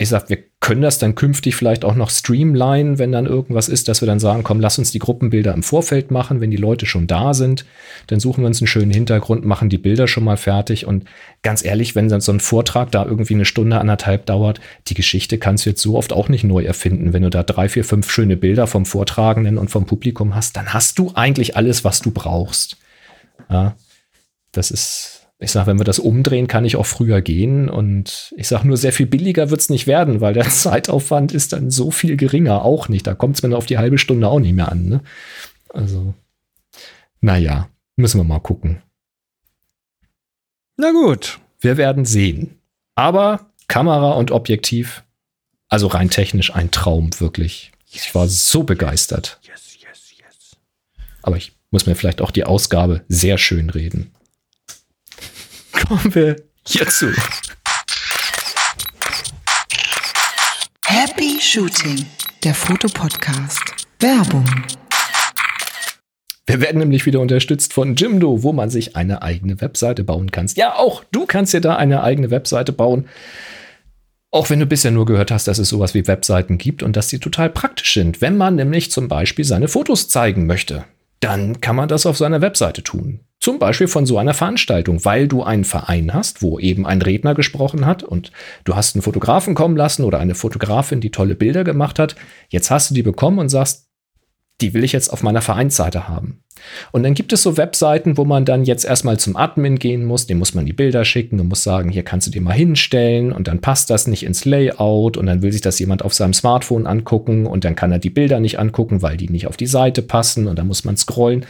ich sage, wir können das dann künftig vielleicht auch noch streamline, wenn dann irgendwas ist, dass wir dann sagen, komm, lass uns die Gruppenbilder im Vorfeld machen, wenn die Leute schon da sind, dann suchen wir uns einen schönen Hintergrund, machen die Bilder schon mal fertig und ganz ehrlich, wenn dann so ein Vortrag da irgendwie eine Stunde, anderthalb dauert, die Geschichte kannst du jetzt so oft auch nicht neu erfinden. Wenn du da drei, vier, fünf schöne Bilder vom Vortragenden und vom Publikum hast, dann hast du eigentlich alles, was du brauchst. Ja, das ist, ich sag, wenn wir das umdrehen, kann ich auch früher gehen. Und ich sag nur, sehr viel billiger wird's nicht werden, weil der Zeitaufwand ist dann so viel geringer. Auch nicht. Da kommt's mir dann auf die halbe Stunde auch nicht mehr an. Ne? Also, naja, müssen wir mal gucken. Na gut. Wir werden sehen. Aber Kamera und Objektiv, also rein technisch ein Traum, wirklich. Ich war so begeistert. Yes, yes, yes. Aber ich muss mir vielleicht auch die Ausgabe sehr schön reden. Kommen wir hierzu. Happy Shooting, der Fotopodcast. Werbung. Wir werden nämlich wieder unterstützt von Jimdo, wo man sich eine eigene Webseite bauen kann. Ja, auch du kannst dir da eine eigene Webseite bauen. Auch wenn du bisher nur gehört hast, dass es sowas wie Webseiten gibt und dass die total praktisch sind. Wenn man nämlich zum Beispiel seine Fotos zeigen möchte, dann kann man das auf seiner Webseite tun. Zum Beispiel von so einer Veranstaltung, weil du einen Verein hast, wo eben ein Redner gesprochen hat und du hast einen Fotografen kommen lassen oder eine Fotografin, die tolle Bilder gemacht hat. Jetzt hast du die bekommen und sagst, die will ich jetzt auf meiner Vereinsseite haben. Und dann gibt es so Webseiten, wo man dann jetzt erstmal zum Admin gehen muss, dem muss man die Bilder schicken und muss sagen, hier kannst du dir mal hinstellen und dann passt das nicht ins Layout und dann will sich das jemand auf seinem Smartphone angucken und dann kann er die Bilder nicht angucken, weil die nicht auf die Seite passen und dann muss man scrollen.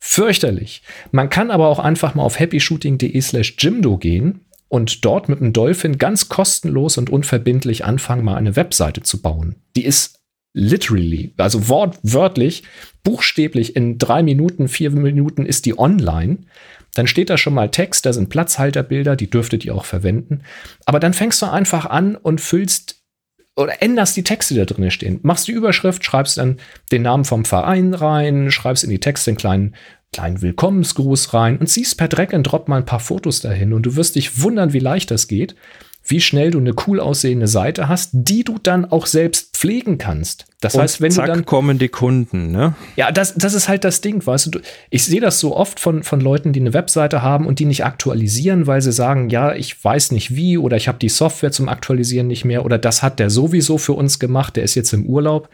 Fürchterlich. Man kann aber auch einfach mal auf happyshooting.de slash Jimdo gehen und dort mit dem Dolphin ganz kostenlos und unverbindlich anfangen, mal eine Webseite zu bauen. Die ist literally, also wortwörtlich, buchstäblich in drei Minuten, vier Minuten ist die online. Dann steht da schon mal Text, da sind Platzhalterbilder, die dürftet ihr auch verwenden. Aber dann fängst du einfach an und füllst oder änderst die Texte, die da drin stehen. Machst die Überschrift, schreibst dann den Namen vom Verein rein, schreibst in die Texte einen kleinen, kleinen Willkommensgruß rein und ziehst per Drag and Drop mal ein paar Fotos dahin und du wirst dich wundern, wie leicht das geht wie schnell du eine cool aussehende Seite hast, die du dann auch selbst pflegen kannst. Das Und heißt, wenn zack, du dann kommen die Kunden, ne? ja, das, das ist halt das Ding, weißt du. Ich sehe das so oft von, von Leuten, die eine Webseite haben und die nicht aktualisieren, weil sie sagen, ja, ich weiß nicht wie oder ich habe die Software zum Aktualisieren nicht mehr oder das hat der sowieso für uns gemacht, der ist jetzt im Urlaub.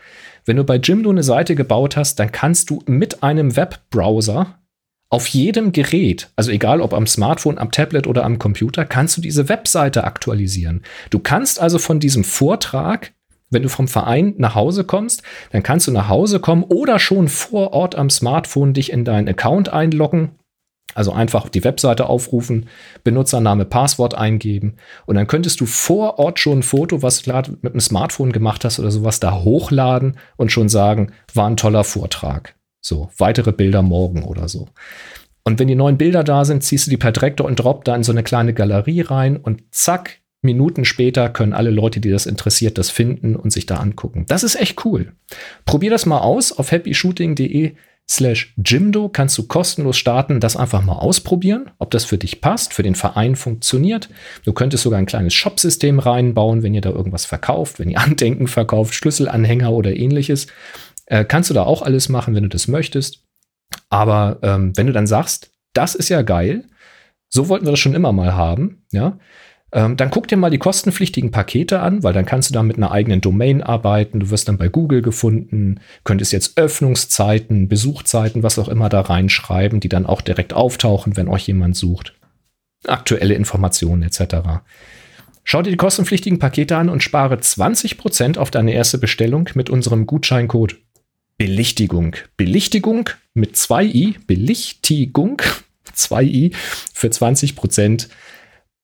Wenn du bei Jimdo eine Seite gebaut hast, dann kannst du mit einem Webbrowser auf jedem Gerät, also egal ob am Smartphone, am Tablet oder am Computer, kannst du diese Webseite aktualisieren. Du kannst also von diesem Vortrag, wenn du vom Verein nach Hause kommst, dann kannst du nach Hause kommen oder schon vor Ort am Smartphone dich in deinen Account einloggen. Also einfach die Webseite aufrufen, Benutzername, Passwort eingeben und dann könntest du vor Ort schon ein Foto, was du gerade mit dem Smartphone gemacht hast oder sowas, da hochladen und schon sagen, war ein toller Vortrag. So, weitere Bilder morgen oder so. Und wenn die neuen Bilder da sind, ziehst du die per Drag und Drop da in so eine kleine Galerie rein und zack, Minuten später können alle Leute, die das interessiert, das finden und sich da angucken. Das ist echt cool. Probier das mal aus auf happyshooting.de slash Jimdo kannst du kostenlos starten, das einfach mal ausprobieren, ob das für dich passt, für den Verein funktioniert. Du könntest sogar ein kleines Shopsystem reinbauen, wenn ihr da irgendwas verkauft, wenn ihr Andenken verkauft, Schlüsselanhänger oder ähnliches. Äh, kannst du da auch alles machen, wenn du das möchtest. Aber ähm, wenn du dann sagst, das ist ja geil, so wollten wir das schon immer mal haben, ja, ähm, dann guck dir mal die kostenpflichtigen Pakete an, weil dann kannst du da mit einer eigenen Domain arbeiten. Du wirst dann bei Google gefunden, könntest jetzt Öffnungszeiten, Besuchzeiten, was auch immer da reinschreiben, die dann auch direkt auftauchen, wenn euch jemand sucht. Aktuelle Informationen etc. Schau dir die kostenpflichtigen Pakete an und spare 20% auf deine erste Bestellung mit unserem Gutscheincode Belichtigung. Belichtigung mit 2i, Belichtigung 2i für 20%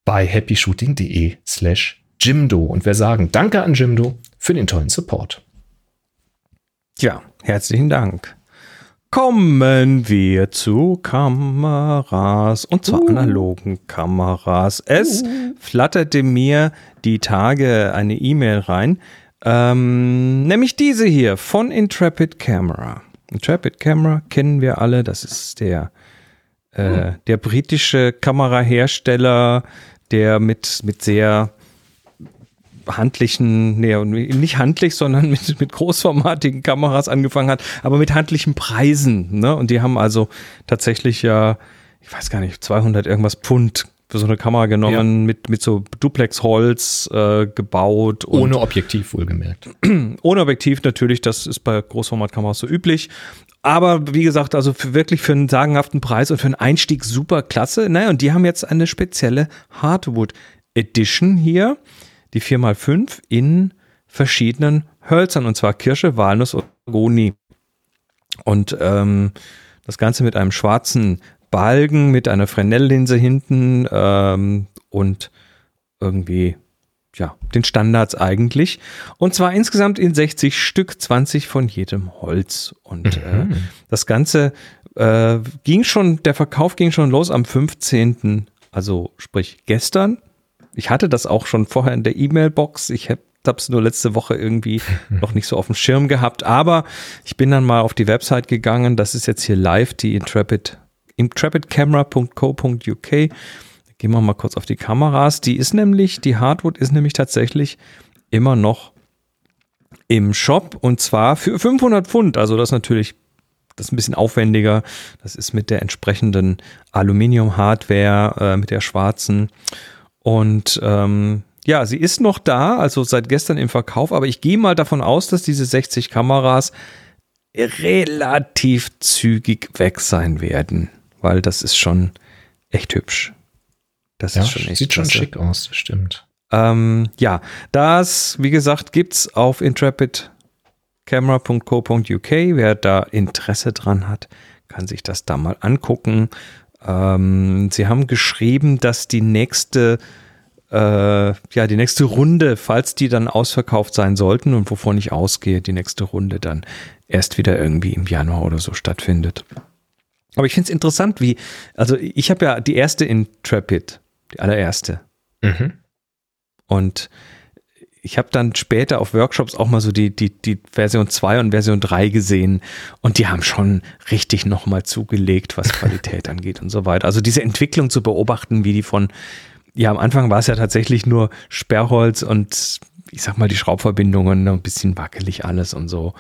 bei happyshooting.de slash Jimdo. Und wir sagen Danke an Jimdo für den tollen Support. Ja, herzlichen Dank. Kommen wir zu Kameras und zwar uh. analogen Kameras. Es uh. flatterte mir die Tage eine E-Mail rein, ähm, nämlich diese hier von Intrepid Camera. Intrepid Camera kennen wir alle, das ist der, äh, uh. der britische Kamerahersteller, der mit, mit sehr handlichen, nee, nicht handlich, sondern mit, mit großformatigen Kameras angefangen hat, aber mit handlichen Preisen. Ne? Und die haben also tatsächlich ja, ich weiß gar nicht, 200 irgendwas Pfund für so eine Kamera genommen, ja. mit, mit so Duplex-Holz äh, gebaut. ohne Objektiv wohlgemerkt. ohne Objektiv natürlich, das ist bei Großformatkameras so üblich. Aber wie gesagt, also für wirklich für einen sagenhaften Preis und für einen Einstieg super klasse. Naja, und die haben jetzt eine spezielle Hardwood Edition hier, die 4x5 in verschiedenen Hölzern, und zwar Kirsche, Walnuss und Goni. Und ähm, das Ganze mit einem schwarzen Balken, mit einer Fresnel-Linse hinten ähm, und irgendwie ja, den Standards eigentlich. Und zwar insgesamt in 60 Stück, 20 von jedem Holz. Und mhm. äh, das Ganze äh, ging schon, der Verkauf ging schon los am 15., also sprich gestern. Ich hatte das auch schon vorher in der E-Mail-Box. Ich habe es nur letzte Woche irgendwie noch nicht so auf dem Schirm gehabt. Aber ich bin dann mal auf die Website gegangen. Das ist jetzt hier live, die Intrepid, intrepidcamera.co.uk. Gehen wir mal kurz auf die Kameras. Die ist nämlich, die Hardwood ist nämlich tatsächlich immer noch im Shop und zwar für 500 Pfund. Also das ist natürlich das ist ein bisschen aufwendiger. Das ist mit der entsprechenden Aluminium-Hardware, äh, mit der schwarzen. Und ähm, ja, sie ist noch da, also seit gestern im Verkauf, aber ich gehe mal davon aus, dass diese 60 Kameras relativ zügig weg sein werden, weil das ist schon echt hübsch. Das ja, schon sieht klasse. schon schick aus, das stimmt. Ähm, ja, das, wie gesagt, gibt's auf intrepidcamera.co.uk. Wer da Interesse dran hat, kann sich das da mal angucken. Ähm, sie haben geschrieben, dass die nächste äh, ja, die nächste Runde, falls die dann ausverkauft sein sollten und wovon ich ausgehe, die nächste Runde dann erst wieder irgendwie im Januar oder so stattfindet. Aber ich finde es interessant, wie, also ich habe ja die erste Intrepid die allererste. Mhm. Und ich habe dann später auf Workshops auch mal so die, die, die Version 2 und Version 3 gesehen und die haben schon richtig nochmal zugelegt, was Qualität angeht und so weiter. Also diese Entwicklung zu beobachten, wie die von, ja, am Anfang war es ja tatsächlich nur Sperrholz und ich sag mal die Schraubverbindungen, ein bisschen wackelig alles und so.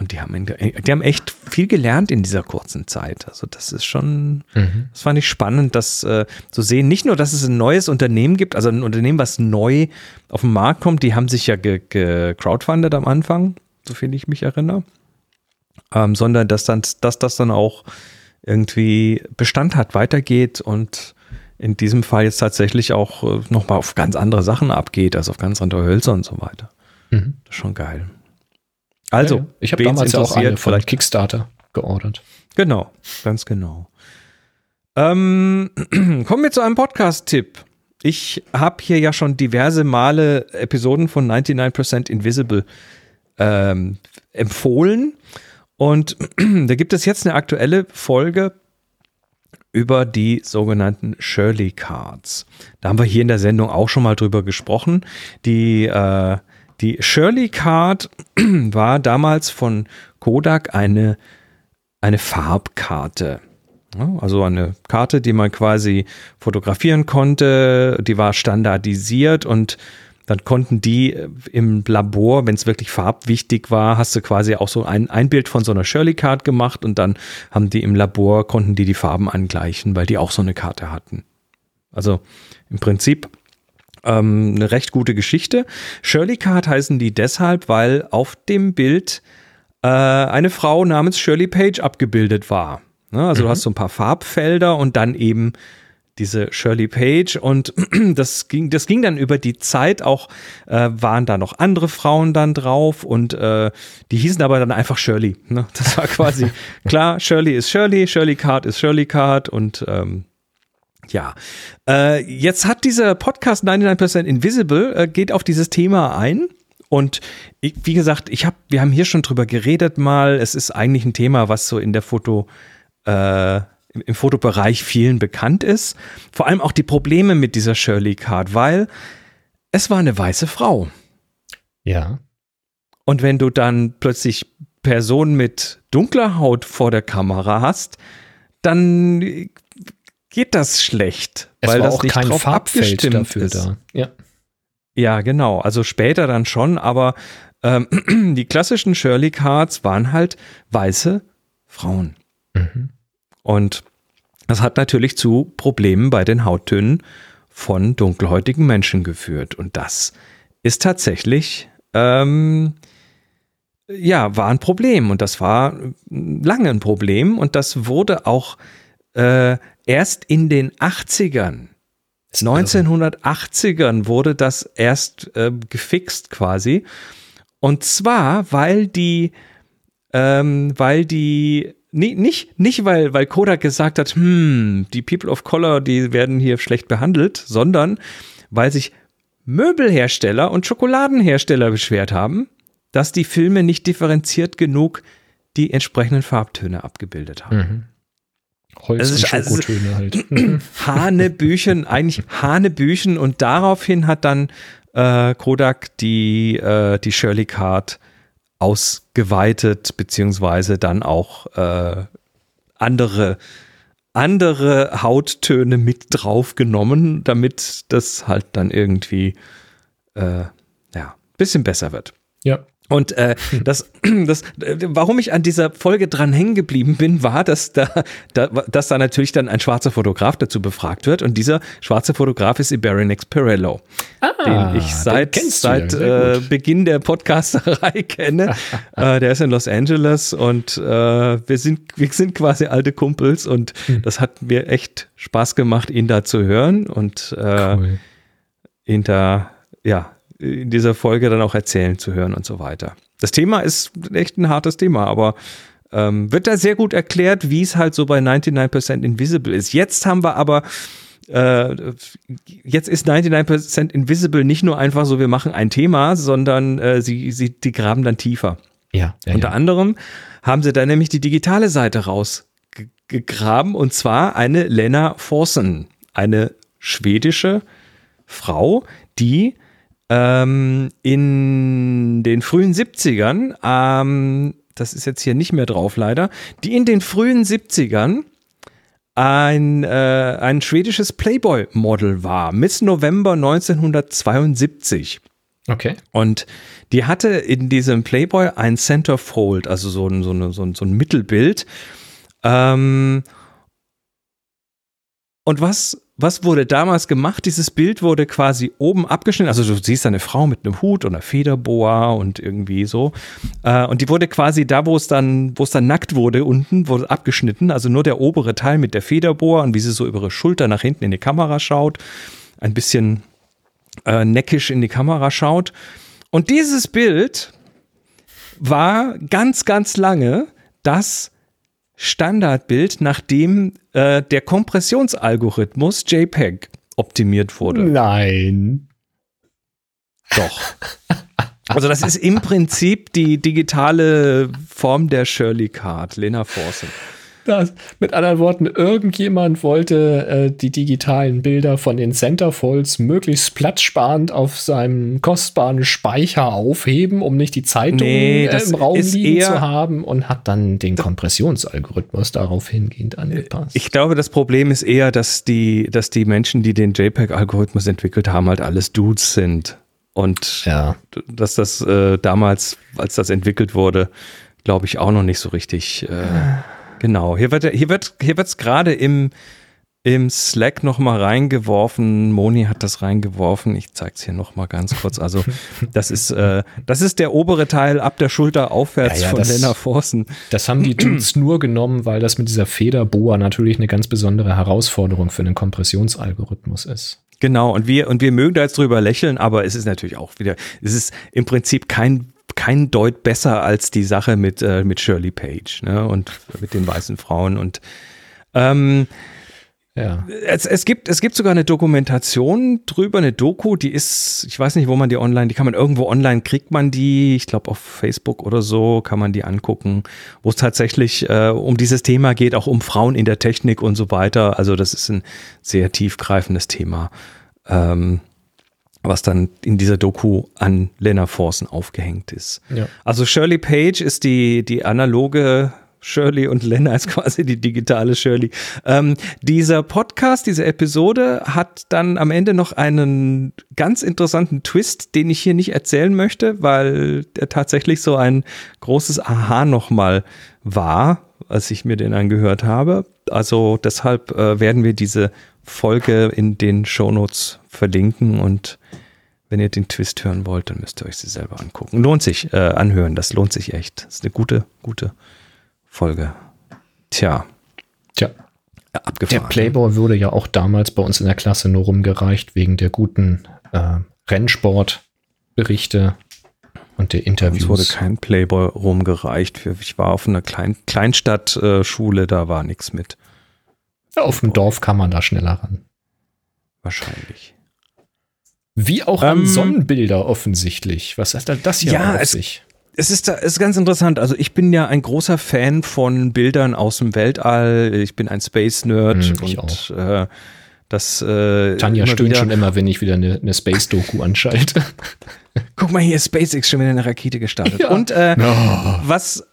Und die haben, die haben echt viel gelernt in dieser kurzen Zeit. Also das ist schon, mhm. das fand ich spannend, das äh, zu sehen. Nicht nur, dass es ein neues Unternehmen gibt, also ein Unternehmen, was neu auf den Markt kommt, die haben sich ja gecrowdfundet am Anfang, so viel ich mich erinnere, ähm, sondern dass, dann, dass das dann auch irgendwie Bestand hat, weitergeht und in diesem Fall jetzt tatsächlich auch äh, nochmal auf ganz andere Sachen abgeht, also auf ganz andere Hölzer und so weiter. Mhm. Das ist schon geil. Also, ja, ich habe damals ja auch eine von Kickstarter geordert. Genau, ganz genau. Ähm, kommen wir zu einem Podcast-Tipp. Ich habe hier ja schon diverse Male Episoden von 99% Invisible ähm, empfohlen. Und da gibt es jetzt eine aktuelle Folge über die sogenannten Shirley Cards. Da haben wir hier in der Sendung auch schon mal drüber gesprochen. Die, äh, die Shirley Card war damals von Kodak eine, eine Farbkarte. Also eine Karte, die man quasi fotografieren konnte, die war standardisiert und dann konnten die äh, im Labor, wenn es wirklich farbwichtig war, hast du quasi auch so ein, ein Bild von so einer Shirley Card gemacht und dann haben die im Labor, konnten die die Farben angleichen, weil die auch so eine Karte hatten. Also im Prinzip ähm, eine recht gute Geschichte. Shirley Card heißen die deshalb, weil auf dem Bild äh, eine Frau namens Shirley Page abgebildet war. Ne? Also mhm. du hast so ein paar Farbfelder und dann eben diese Shirley Page und das ging, das ging dann über die Zeit auch, äh, waren da noch andere Frauen dann drauf und äh, die hießen aber dann einfach Shirley. Ne? Das war quasi klar, Shirley ist Shirley, Shirley Card ist Shirley Card und ähm, ja, äh, jetzt hat dieser Podcast 99% Invisible äh, geht auf dieses Thema ein. Und ich, wie gesagt, ich habe, wir haben hier schon drüber geredet mal. Es ist eigentlich ein Thema, was so in der Foto äh, im Fotobereich vielen bekannt ist. Vor allem auch die Probleme mit dieser Shirley Card, weil es war eine weiße Frau. Ja. Und wenn du dann plötzlich Personen mit dunkler Haut vor der Kamera hast, dann geht das schlecht, es weil war das auch nicht kein drauf Farbfeld abgestimmt dafür ist. da. Ja. Ja, genau. Also später dann schon, aber ähm, die klassischen Shirley Cards waren halt weiße Frauen. Mhm. Und das hat natürlich zu Problemen bei den Hauttönen von dunkelhäutigen Menschen geführt. Und das ist tatsächlich, ähm, ja, war ein Problem. Und das war lange ein Problem. Und das wurde auch äh, erst in den 80ern, 1980ern wurde das erst äh, gefixt quasi. Und zwar, weil die, ähm, weil die Nee, nicht, nicht weil, weil Kodak gesagt hat, hm, die People of Color, die werden hier schlecht behandelt, sondern weil sich Möbelhersteller und Schokoladenhersteller beschwert haben, dass die Filme nicht differenziert genug die entsprechenden Farbtöne abgebildet haben. Mhm. Holz Das ist- also- Schokotöne halt. Mhm. Hanebüchen, eigentlich Hanebüchen und daraufhin hat dann äh, Kodak die, äh, die Shirley Card ausgeweitet, beziehungsweise dann auch äh, andere, andere Hauttöne mit draufgenommen, damit das halt dann irgendwie äh, ja, bisschen besser wird. ja. Und äh, das, das, äh, warum ich an dieser Folge dran hängen geblieben bin, war, dass da, da, dass da natürlich dann ein schwarzer Fotograf dazu befragt wird. Und dieser schwarze Fotograf ist Ibarionex Perello, den ich seit, Ah, ja, seit sehr äh. Beginn der Podcasterei kenne. äh, der ist in Los Angeles und äh, wir, sind, wir sind quasi alte Kumpels und Hm. das hat mir echt Spaß gemacht, ihn da zu hören und äh, Cool. ihn da, ja, in dieser Folge dann auch erzählen zu hören und so weiter. Das Thema ist echt ein hartes Thema, aber ähm, wird da sehr gut erklärt, wie es halt so bei 99% Invisible ist. Jetzt haben wir aber, äh, jetzt ist 99% Invisible nicht nur einfach so, wir machen ein Thema, sondern äh, sie, sie, die graben dann tiefer. Ja, ja, Unter ja. anderem haben sie dann nämlich die digitale Seite rausgegraben und zwar eine Lena Forsen, eine schwedische Frau, die ähm, in den frühen 70ern, ähm, das ist jetzt hier nicht mehr drauf leider, die in den frühen 70ern ein, äh, ein schwedisches Playboy-Model war, Miss November 1972. Okay. Und die hatte in diesem Playboy ein Centerfold, also so ein, so eine, so ein, so ein Mittelbild. Ähm, und was, was wurde damals gemacht? Dieses Bild wurde quasi oben abgeschnitten. Also du siehst eine Frau mit einem Hut und einer Federboa und irgendwie so. Äh, und die wurde quasi da, wo es dann, wo es dann nackt wurde, unten, wurde abgeschnitten. Also nur der obere Teil mit der Federboa und wie sie so über ihre Schulter nach hinten in die Kamera schaut. Ein bisschen äh, neckisch in die Kamera schaut. Und dieses Bild war ganz, ganz lange das Standardbild, nachdem äh, der Kompressionsalgorithmus JPEG optimiert wurde. Nein. Doch. Also das ist im Prinzip die digitale Form der Shirley Card, Lena Forsen. Das, mit anderen Worten, irgendjemand wollte äh, die digitalen Bilder von den Centerfolds möglichst platzsparend auf seinem kostbaren Speicher aufheben, um nicht die Zeitung Nee, äh, im Raum liegen zu haben und hat dann den Kompressionsalgorithmus darauf hingehend angepasst. Ich glaube, das Problem ist eher, dass die, dass die Menschen, die den JPEG-Algorithmus entwickelt haben, halt alles Dudes sind. Und ja. dass das äh, damals, als das entwickelt wurde, glaube ich auch noch nicht so richtig. Äh, genau. Hier wird hier wird hier wird's gerade im im Slack noch mal reingeworfen. Moni hat das reingeworfen. Ich zeige es hier noch mal ganz kurz. Also das ist äh, das ist der obere Teil ab der Schulter aufwärts Ja, ja, von das- Lena Forsen. Das haben die Dudes nur genommen, weil das mit dieser Federboa natürlich eine ganz besondere Herausforderung für einen Kompressionsalgorithmus ist. Genau, und wir, und wir mögen da jetzt drüber lächeln, aber es ist natürlich auch wieder, es ist im Prinzip kein, kein Deut besser als die Sache mit, äh, mit Shirley Page, ne, und mit den weißen Frauen und, ähm, Ja. es, es gibt, es gibt sogar eine Dokumentation drüber, eine Doku, die ist, ich weiß nicht, wo man die online, die kann man irgendwo online, kriegt man die, ich glaube auf Facebook oder so, kann man die angucken, wo es tatsächlich äh, um dieses Thema geht, auch um Frauen in der Technik und so weiter. Also das ist ein sehr tiefgreifendes Thema, ähm, was dann in dieser Doku an Lena Forsen aufgehängt ist. Ja. Also Shirley Page ist die, die analoge Shirley und Lena ist quasi die digitale Shirley. Ähm, dieser Podcast, diese Episode hat dann am Ende noch einen ganz interessanten Twist, den ich hier nicht erzählen möchte, weil der tatsächlich so ein großes Aha nochmal war, als ich mir den angehört habe. Also deshalb äh, werden wir diese Folge in den Shownotes verlinken und wenn ihr den Twist hören wollt, dann müsst ihr euch sie selber angucken. Lohnt sich, äh, anhören, das lohnt sich echt. Das ist eine gute, gute Folge. Tja, Tja, ja, der abgefahren. Playboy wurde ja auch damals bei uns in der Klasse nur rumgereicht wegen der guten äh, Rennsportberichte und der Uns wurde Interviews. kein Playboy rumgereicht. Ich war auf einer Klein Kleinstadtschule, da war nichts mit. Ja, auf dem Dorf kann man da schneller ran. Wahrscheinlich. Wie auch an Ähm, Sonnenbilder offensichtlich. Was hat da das hier Ja, auf es- sich? Es ist, es ist ganz interessant. Also ich bin ja ein großer Fan von Bildern aus dem Weltall. Ich bin ein Space-Nerd Hm, ich und äh, das äh, Tanja stöhnt schon immer, wenn ich wieder eine, eine Space-Doku anschalte. Guck mal hier, SpaceX schon wieder eine Rakete gestartet. Ja. Und äh, was w-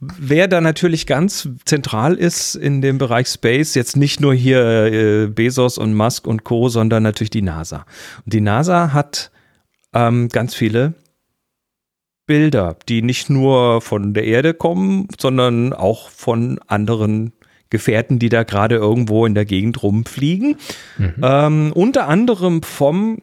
wer da natürlich ganz zentral ist in dem Bereich Space, jetzt nicht nur hier äh, Bezos und Musk und Co., sondern natürlich die NASA. Und die NASA hat ähm, ganz viele Bilder, die nicht nur von der Erde kommen, sondern auch von anderen Gefährten, die da gerade irgendwo in der Gegend rumfliegen. Ähm, unter anderem vom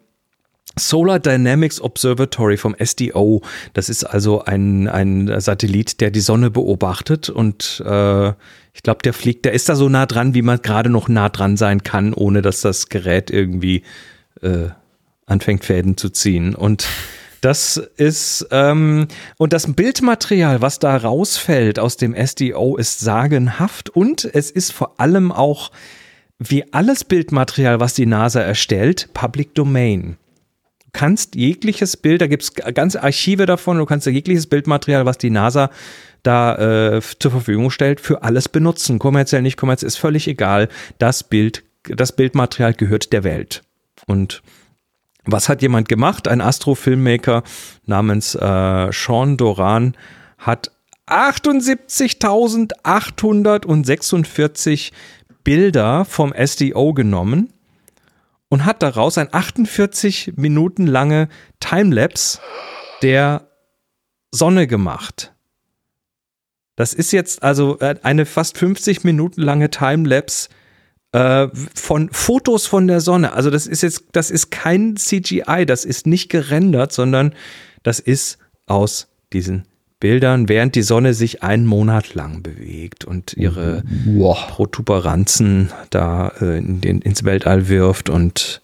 Solar Dynamics Observatory vom SDO. Das ist also ein, ein Satellit, der die Sonne beobachtet und äh, ich glaube, der fliegt, der ist da so nah dran, wie man gerade noch nah dran sein kann, ohne dass das Gerät irgendwie äh, anfängt Fäden zu ziehen. Und das ist, ähm, und das Bildmaterial, was da rausfällt aus dem SDO, ist sagenhaft und es ist vor allem auch, wie alles Bildmaterial, was die NASA erstellt, Public Domain. Kannst jegliches Bild, da gibt es ganze Archive davon, du kannst jegliches Bildmaterial, was die NASA da äh, zur Verfügung stellt, für alles benutzen. Kommerziell, nicht kommerziell, ist völlig egal. Das Bild, das Bildmaterial gehört der Welt. Und was hat jemand gemacht? Ein Astrofilmmaker namens äh, Sean Doran hat 78.846 Bilder vom SDO genommen und hat daraus ein 48 Minuten lange Timelapse der Sonne gemacht. Das ist jetzt also äh, eine fast 50 Minuten lange Timelapse äh, von Fotos von der Sonne. Also das ist jetzt, das ist kein CGI, das ist nicht gerendert, sondern das ist aus diesen Bildern, während die Sonne sich einen Monat lang bewegt und ihre Wow. Protuberanzen da äh, in den, ins Weltall wirft und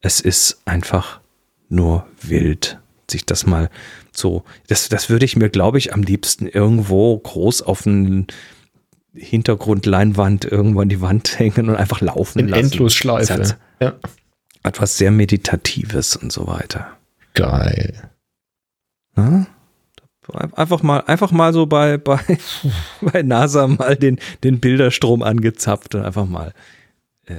es ist einfach nur wild, sich das mal so, das, das würde ich mir, glaube ich, am liebsten irgendwo groß auf einen Hintergrundleinwand irgendwo an die Wand hängen und einfach laufen In lassen. Endlosschleife. Das Ja. hat was sehr Meditatives und so weiter. Geil. Na? Einfach mal, einfach mal so bei, bei, bei NASA mal den, den Bilderstrom angezapft und einfach mal äh,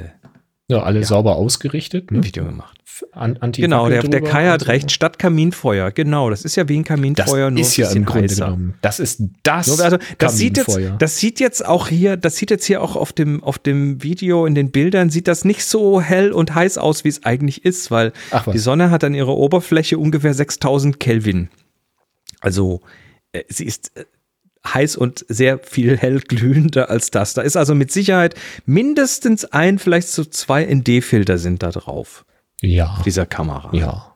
Ja, alle sauber ausgerichtet. ein Ne? Video gemacht. An, Genau, der, der Kai hat recht, statt Kaminfeuer, genau, das ist ja wie ein Das Kaminfeuer, nur ist ja im Grunde heißer. genommen. Das ist das also, das sieht jetzt, das sieht jetzt auch hier, das sieht jetzt hier auch auf dem, auf dem Video in den Bildern, sieht das nicht so hell und heiß aus, wie es eigentlich ist, weil die Sonne hat an ihrer Oberfläche ungefähr 6000 Kelvin. Also, äh, sie ist äh, heiß und sehr viel hell glühender als das. Da ist also mit Sicherheit mindestens ein, vielleicht so zwei ND-Filter sind da drauf, ja, dieser Kamera. ja.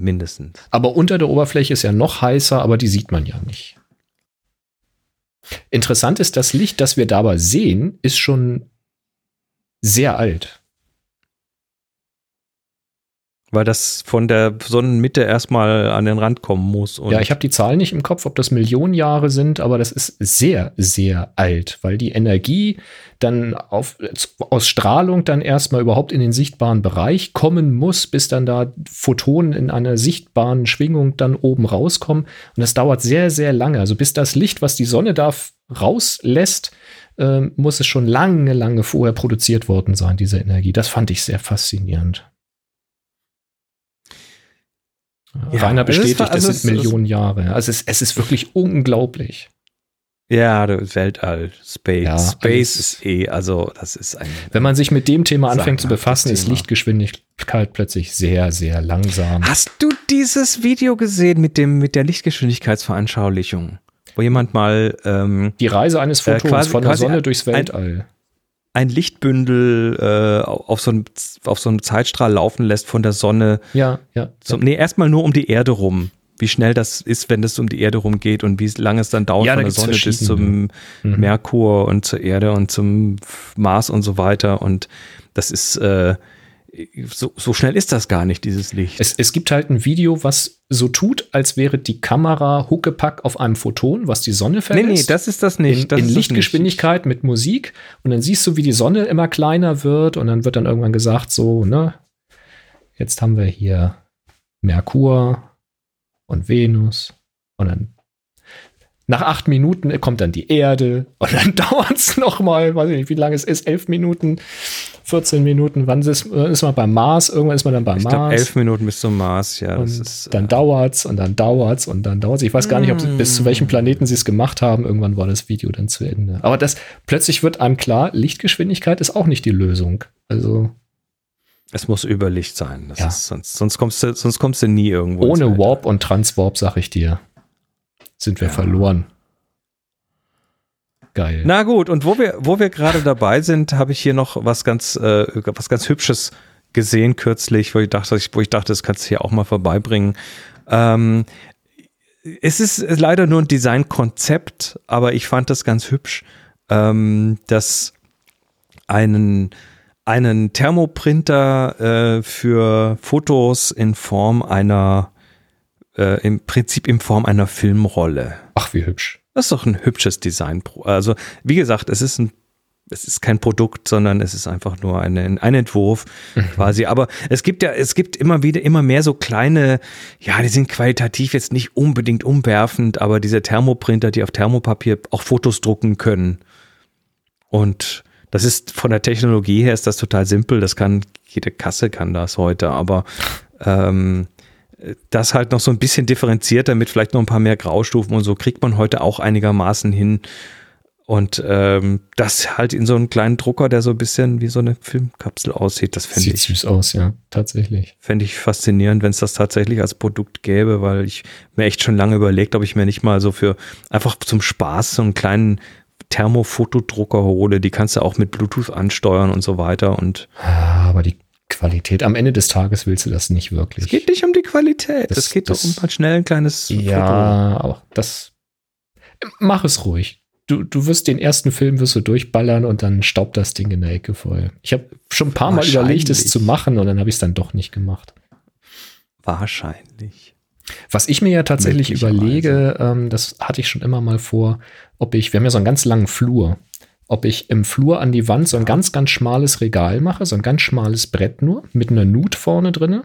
Mindestens. Aber unter der Oberfläche ist ja noch heißer, aber die sieht man ja nicht. Interessant ist, das Licht, das wir dabei sehen, ist schon sehr alt. Weil das von der Sonnenmitte erstmal an den Rand kommen muss. Ja, ich habe die Zahlen nicht im Kopf, ob das Millionen Jahre sind, aber das ist sehr, sehr alt, weil die Energie dann auf, aus Strahlung dann erstmal überhaupt in den sichtbaren Bereich kommen muss, bis dann da Photonen in einer sichtbaren Schwingung dann oben rauskommen. Und das dauert sehr, sehr lange. Also bis das Licht, was die Sonne da rauslässt, ähm, muss es schon lange, lange vorher produziert worden sein, diese Energie. Das fand ich sehr faszinierend. Ja, Rainer es ist bestätigt, fa- das also sind es- Millionen Jahre. Also es, es ist wirklich unglaublich. Ja, das Weltall, Space. Ja, Space alles- ist eh, also das ist ein. Wenn man sich mit dem Thema anfängt zu befassen, ist. Lichtgeschwindigkeit plötzlich sehr, sehr langsam. Hast du dieses Video gesehen mit dem mit der Lichtgeschwindigkeitsveranschaulichung, wo jemand mal ähm, Die Reise eines Äh, Photons quasi- von der Sonne durchs Weltall. ein Lichtbündel äh, auf so einem auf so einem Zeitstrahl laufen lässt von der Sonne ja, ja. zum, nee, erstmal nur um die Erde rum. Wie schnell das ist, wenn es um die Erde rumgeht und wie lange es dann dauert Ja, da von der gibt's Sonne bis zum. Mhm. Merkur und zur Erde und zum Mars und so weiter. Und das ist äh, so, so schnell ist das gar nicht, dieses Licht. Es, es gibt halt ein Video, was so tut, als wäre die Kamera Huckepack auf einem Photon, was die Sonne nee, verlässt. nee, das ist das nicht. in, das in ist das Lichtgeschwindigkeit mit Musik und dann siehst du, wie die Sonne immer kleiner wird und dann wird dann irgendwann gesagt, so, ne, jetzt haben wir hier Merkur und Venus und dann nach acht Minuten kommt dann die Erde und dann dauert es nochmal, weiß ich nicht, wie lange es ist, elf Minuten, 14 Minuten, wann ist, ist man beim Mars, irgendwann ist man dann beim nicht. Ich Mars. glaube, elf Minuten bis zum Mars, ja. Und ist, dann äh, dauert's und dann dauert's und dann dauert's. Ich weiß gar nicht, ob sie, bis zu welchem Mm. Planeten sie es gemacht haben. Irgendwann war das Video dann zu Ende. Aber das plötzlich wird einem klar, Lichtgeschwindigkeit ist auch nicht die Lösung. Also es muss Überlicht sein. Das Ja. ist, sonst, sonst, kommst du, sonst kommst du nie irgendwo. ohne. Warp und Transwarp, sag ich dir, sind wir Ja. verloren. Geil. Na gut, und wo wir, wo wir gerade dabei sind, habe ich hier noch was ganz, äh, was ganz Hübsches gesehen kürzlich, wo ich dachte, wo ich dachte, das kannst du hier auch mal vorbeibringen. Ähm, es ist leider nur ein Designkonzept, aber ich fand das ganz hübsch, ähm, dass einen einen Thermoprinter äh, für Fotos in Form einer äh, im Prinzip in Form einer Filmrolle. Ach, wie hübsch. Das ist doch ein hübsches Design. Also, wie gesagt, es ist ein es ist kein Produkt, sondern es ist einfach nur eine, ein Entwurf quasi. Aber es gibt ja, es gibt immer wieder immer mehr so kleine, ja, die sind qualitativ jetzt nicht unbedingt umwerfend, aber diese Thermoprinter, die auf Thermopapier auch Fotos drucken können. Und das ist von der Technologie her ist das total simpel. Das kann, jede Kasse kann das heute, aber ähm, das halt noch so ein bisschen differenzierter mit vielleicht noch ein paar mehr Graustufen und so kriegt man heute auch einigermaßen hin. Und ähm, das halt in so einem kleinen Drucker, der so ein bisschen wie so eine Filmkapsel aussieht, das fände Sieht ich, süß aus, ja, tatsächlich. fänd ich faszinierend, wenn es das tatsächlich als Produkt gäbe, weil ich mir echt schon lange überlegt, ob ich mir nicht mal so für einfach zum Spaß so einen kleinen Thermofotodrucker hole. Die kannst du auch mit Bluetooth ansteuern und so weiter. Und Ah, Aber die Qualität, am Ende des Tages willst du das nicht wirklich. es geht nicht um die Qualität. Es geht das- doch um mal schnell ein kleines Ja, aber das. Mach es ruhig. Du, du wirst den ersten Film wirst du durchballern und dann staubt das Ding in der Ecke voll. Ich habe schon ein paar Mal überlegt, es zu machen und dann habe ich es dann doch nicht gemacht. Wahrscheinlich. Was ich mir ja tatsächlich überlege, ähm, das hatte ich schon immer mal vor, ob ich, wir haben ja so einen ganz langen Flur, ob ich im Flur an die Wand so ein ganz, ganz schmales Regal mache, so ein ganz schmales Brett nur, mit einer Nut vorne drinne,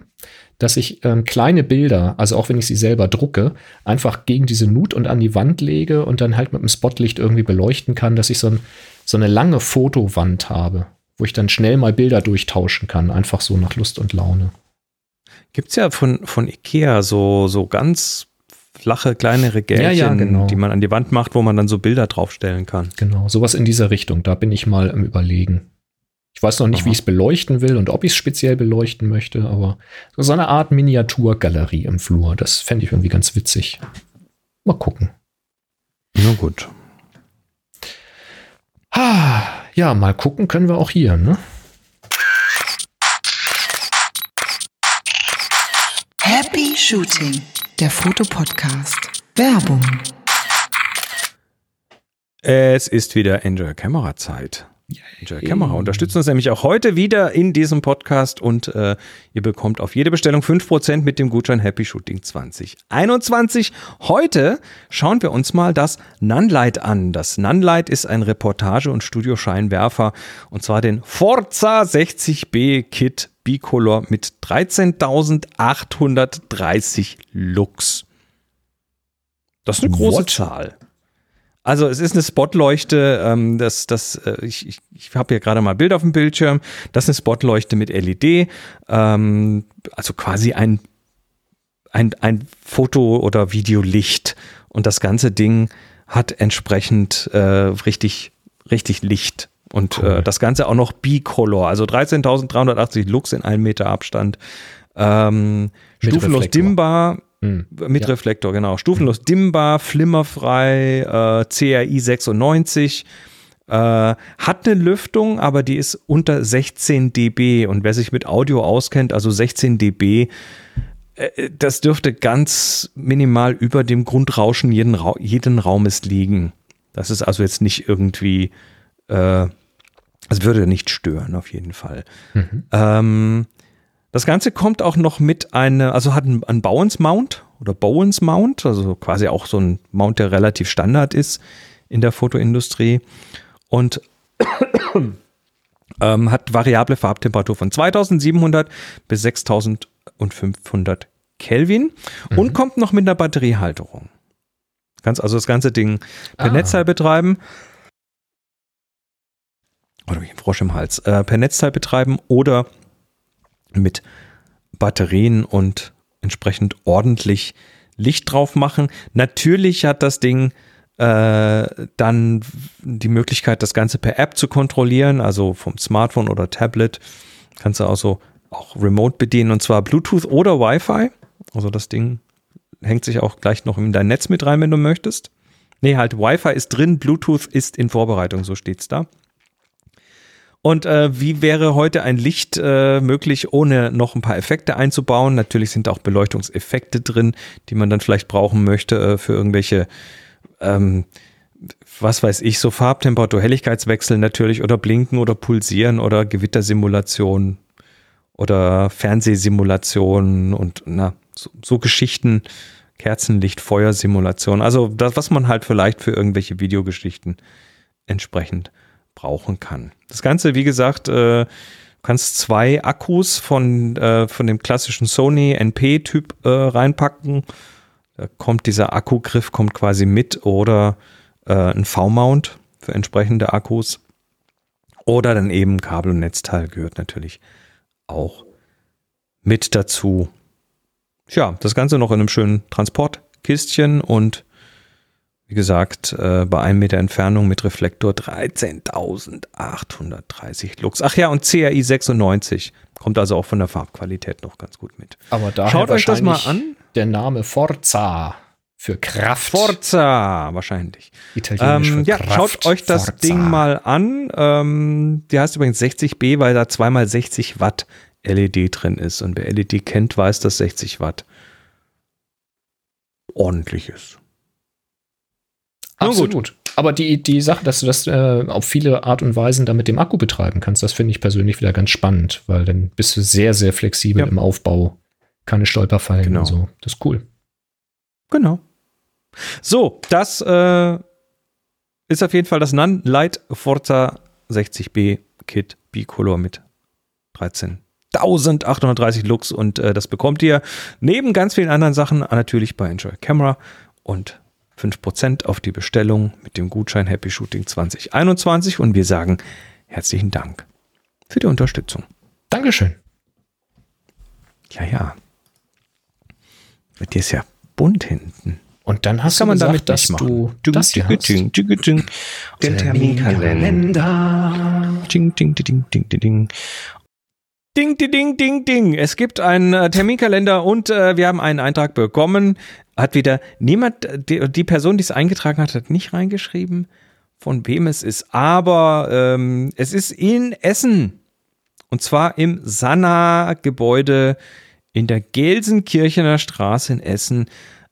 dass ich ähm, kleine Bilder, also auch wenn ich sie selber drucke, einfach gegen diese Nut und an die Wand lege und dann halt mit dem Spotlicht irgendwie beleuchten kann, dass ich so, ein, so eine lange Fotowand habe, wo ich dann schnell mal Bilder durchtauschen kann, einfach so nach Lust und Laune. Gibt's ja von, von Ikea so, so ganz flache, kleinere Gärchen, Ja, ja, genau. die man an die Wand macht, wo man dann so Bilder draufstellen kann. Genau, sowas in dieser Richtung. Da bin ich mal im Überlegen. Ich weiß noch nicht, Aha. wie ich es beleuchten will und ob ich es speziell beleuchten möchte, aber so eine Art Miniaturgalerie im Flur, das fände ich irgendwie ganz witzig. Mal gucken. Na gut. Ah, ja, mal gucken können wir auch hier, ne? Happy Shooting, der Fotopodcast. Werbung. Es ist wieder Enjoy Camera Zeit. Enjoy Camera unterstützt uns nämlich auch heute wieder in diesem Podcast und äh, ihr bekommt auf jede Bestellung 5% mit dem Gutschein Happy Shooting 2021. Heute schauen wir uns mal das Nunlight an. Das Nunlight ist ein Reportage- und Studioscheinwerfer und zwar den Forza 60B Kit Bicolor mit 13.830 Lux. Das ist eine große What? Zahl. Also es ist eine Spotleuchte, ähm, das, das, äh, ich, ich, ich habe hier gerade mal Bild auf dem Bildschirm. Das ist eine Spotleuchte mit LED, ähm, also quasi ein, ein, ein Foto- oder Videolicht. Und das ganze Ding hat entsprechend äh, richtig, richtig Licht. Und Cool. äh, das Ganze auch noch Bicolor, also 13.380 Lux in einem Meter Abstand. Ähm, stufenlos dimmbar, Hm. mit Ja. Reflektor, genau. Stufenlos dimmbar, flimmerfrei, äh, CRI 96. Äh, hat eine Lüftung, aber die ist unter 16 dB. Und wer sich mit Audio auskennt, also 16 dB, äh, das dürfte ganz minimal über dem Grundrauschen jeden, Ra jeden Raumes liegen. Das ist also jetzt nicht irgendwie, äh, es würde nicht stören, auf jeden Fall. Mhm. Ähm, das Ganze kommt auch noch mit einer, also hat einen, einen Bowens Mount oder Bowens Mount, also quasi auch so ein Mount, der relativ Standard ist in der Fotoindustrie und ähm, hat variable Farbtemperatur von 2700 bis 6500 Kelvin und kommt noch mit einer Batteriehalterung. Kannst also das ganze Ding per Ah. Netzteil betreiben. Oder hab ich einen Frosch im Hals. Äh, per Netzteil betreiben oder mit Batterien und entsprechend ordentlich Licht drauf machen. Natürlich hat das Ding äh, dann die Möglichkeit, das Ganze per App zu kontrollieren, also vom Smartphone oder Tablet. Kannst du also auch remote bedienen und zwar Bluetooth oder Wi-Fi. Also das Ding hängt sich auch gleich noch in dein Netz mit rein, wenn du möchtest. Nee, halt Wi-Fi ist drin, Bluetooth ist in Vorbereitung, so steht's da. Und äh, wie wäre heute ein Licht äh, möglich, ohne noch ein paar Effekte einzubauen? Natürlich sind auch Beleuchtungseffekte drin, die man dann vielleicht brauchen möchte äh, für irgendwelche, ähm, was weiß ich, so Farbtemperatur, Helligkeitswechsel natürlich oder Blinken oder Pulsieren oder Gewittersimulation oder Fernsehsimulationen und na, so, so Geschichten, Kerzenlicht, Feuersimulation. Also das, was man halt vielleicht für irgendwelche Videogeschichten entsprechend brauchen kann. Das Ganze, wie gesagt, äh, kannst zwei Akkus von, äh, von dem klassischen Sony NP-Typ äh, reinpacken. Da kommt dieser Akkugriff kommt quasi mit oder äh, ein V-Mount für entsprechende Akkus. Oder dann eben Kabel und Netzteil gehört natürlich auch mit dazu. Ja, das Ganze noch in einem schönen Transportkistchen und wie gesagt, äh, bei einem Meter Entfernung mit Reflektor 13.830 Lux. Ach ja, und CRI 96 kommt also auch von der Farbqualität noch ganz gut mit. Aber daher Schaut euch das mal an. Der Name Forza für Kraft. Forza, wahrscheinlich. Italienisch Ähm, für ja, Kraft. schaut euch das Forza. Ding mal an. Ähm, die heißt übrigens 60B, weil da zweimal 60 Watt LED drin ist. Und wer LED kennt, weiß, dass 60 Watt ordentlich ist. Na gut. Absolut. Aber die, die Sache, dass du das äh, auf viele Art und Weisen dann mit dem Akku betreiben kannst, das finde ich persönlich wieder ganz spannend, weil dann bist du sehr, sehr flexibel Ja. im Aufbau. Keine Stolperfallen Genau. und so. Das ist cool. Genau. So, das äh, Ist auf jeden Fall das Nan Light Forza 60B Kit Bicolor mit 13.830 Lux und äh, das bekommt ihr neben ganz vielen anderen Sachen natürlich bei Enjoy Camera und 5% auf die Bestellung mit dem Gutschein Happy Shooting 2021 und wir sagen herzlichen Dank für die Unterstützung. Dankeschön. Ja, ja. Mit dir ist ja bunt hinten. Und dann hast kann du man gesagt, damit dass du das hier hast. Den Terminkalender. Ding, ding, ding, ding, ding, ding. Ding, ding, ding, ding, ding. Es gibt einen äh, Terminkalender und äh, wir haben einen Eintrag bekommen. Hat wieder niemand, die, die Person, die es eingetragen hat, hat nicht reingeschrieben, von wem es ist. Aber ähm, es ist in Essen. Und zwar im Sanna-Gebäude in der Gelsenkirchener Straße in Essen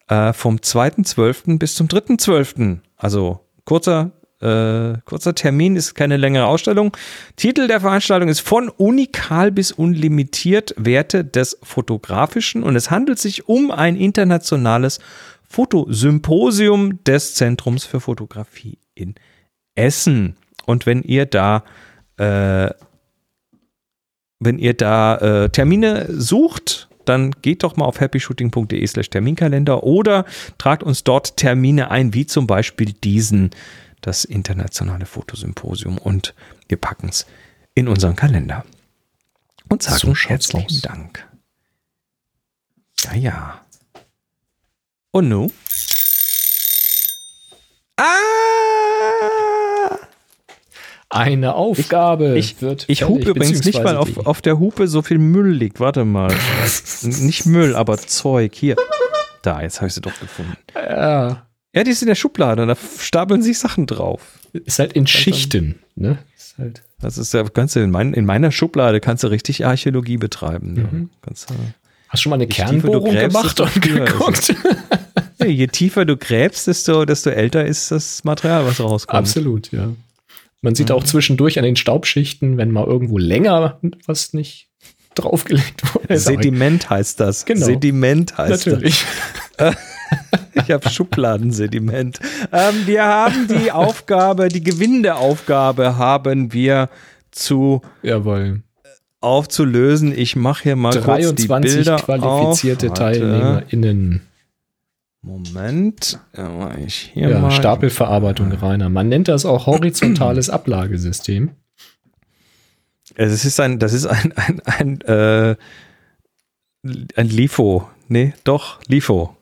äh, vom 2.12. bis zum 3.12. Also kurzer, äh, kurzer Termin, ist keine längere Ausstellung. Titel der Veranstaltung ist von unikal bis unlimitiert Werte des Fotografischen und es handelt sich um ein internationales Fotosymposium des Zentrums für Fotografie in Essen. Und wenn ihr da äh, wenn ihr da äh, Termine sucht, dann geht doch mal auf happyshooting.de slash Terminkalender oder tragt uns dort Termine ein, wie zum Beispiel diesen, das internationale Fotosymposium und wir packen es in unseren Kalender. Und sagen So herzlichen aus. Dank. Ja, ja. Und nu? Ah! Eine Aufgabe Ich, wird ich hupe übrigens nicht, weil auf, auf der Hupe so viel Müll liegt. Warte mal. nicht Müll, aber Zeug. Hier. Da, jetzt habe ich sie doch gefunden. Ja, Ja, die ist in der Schublade. Da stapeln sich Sachen drauf. ist halt in Schichten. Ne? Ist halt Das ist ja ganz in, mein, in meiner Schublade kannst du richtig Archäologie betreiben. Mhm. Kannst du, Hast du schon mal eine du Kernbohrung gräbst, gemacht und geguckt? ja, je tiefer du gräbst, desto, desto älter ist das Material, was rauskommt. Absolut, ja. Man sieht Mhm. auch zwischendurch an den Staubschichten, wenn mal irgendwo länger was nicht draufgelegt wurde. Sediment heißt das. Genau. Sediment heißt Natürlich. das. Ich habe Schubladensediment. Ähm, wir haben die Aufgabe, die Gewindeaufgabe haben wir zu Jawohl. aufzulösen. Ich mache hier mal kurz die 23 Bilder qualifizierte auf. TeilnehmerInnen. Moment. Ich hier Ja, mal. Stapelverarbeitung reiner. Man nennt das auch horizontales Ablagesystem. Es ist ein, das ist ein, ein, ein, äh, ein LIFO. Nee, doch, LIFO.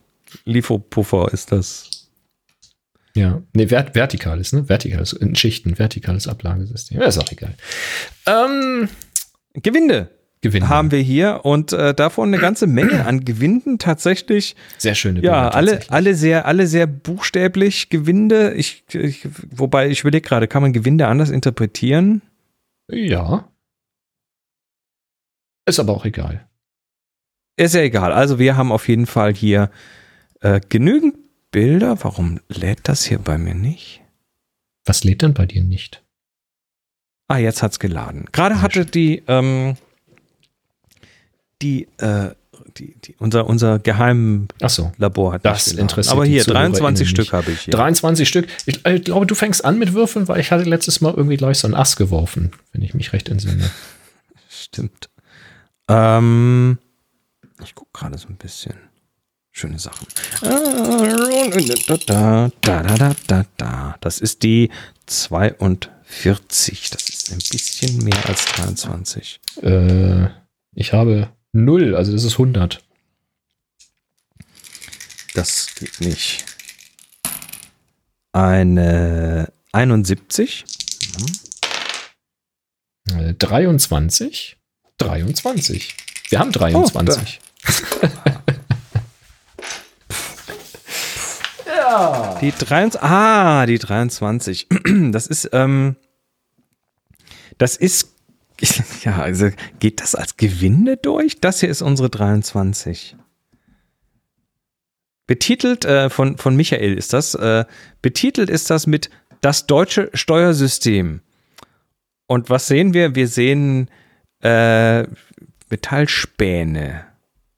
LIFO-Puffer ist das. Ja, nee, vert vertikales, ne? Vertikales, in Schichten, vertikales Ablagesystem. Ja, ist auch egal. Ähm, Gewinde Gewinn. haben wir hier und äh, davon eine ganze Menge an Gewinden tatsächlich. Sehr schöne Ja, Bilder alle, tatsächlich. alle sehr, alle sehr buchstäblich Gewinde. Ich, ich wobei ich überlege gerade, kann man Gewinde anders interpretieren? Ja. Ist aber auch egal. Ist ja egal. Also wir haben auf jeden Fall hier äh, genügend Bilder. Warum lädt das hier bei mir nicht? Was lädt denn bei dir nicht? Ah, jetzt hat's geladen. Gerade Sehr hatte schön. die, ähm, die, äh, die, die, unser, unser Ach so. hat Das interessiert Aber hier, ZuhörerInnen 23 Stück habe ich hier. 23 Stück. Ich, äh, glaube, du fängst an mit Würfeln, weil ich hatte letztes Mal irgendwie gleich so ein Ass geworfen, wenn ich mich recht entsinne. Stimmt. Ähm, ich gucke gerade so ein bisschen. Schöne Sachen. Da. Das ist die 42. Das ist ein bisschen mehr als 23. Äh, ich habe 0, also das ist 100. Das geht nicht. Eine 71. Äh, 23. 23. Wir haben 23. Die 23. Ah, die 23. Das ist, ähm, das ist, ja, also geht das als Gewinde durch? Das hier ist unsere 23. Betitelt äh, von, von Michael ist das, äh, betitelt ist das mit das deutsche Steuersystem. Und was sehen wir? Wir sehen äh, Metallspäne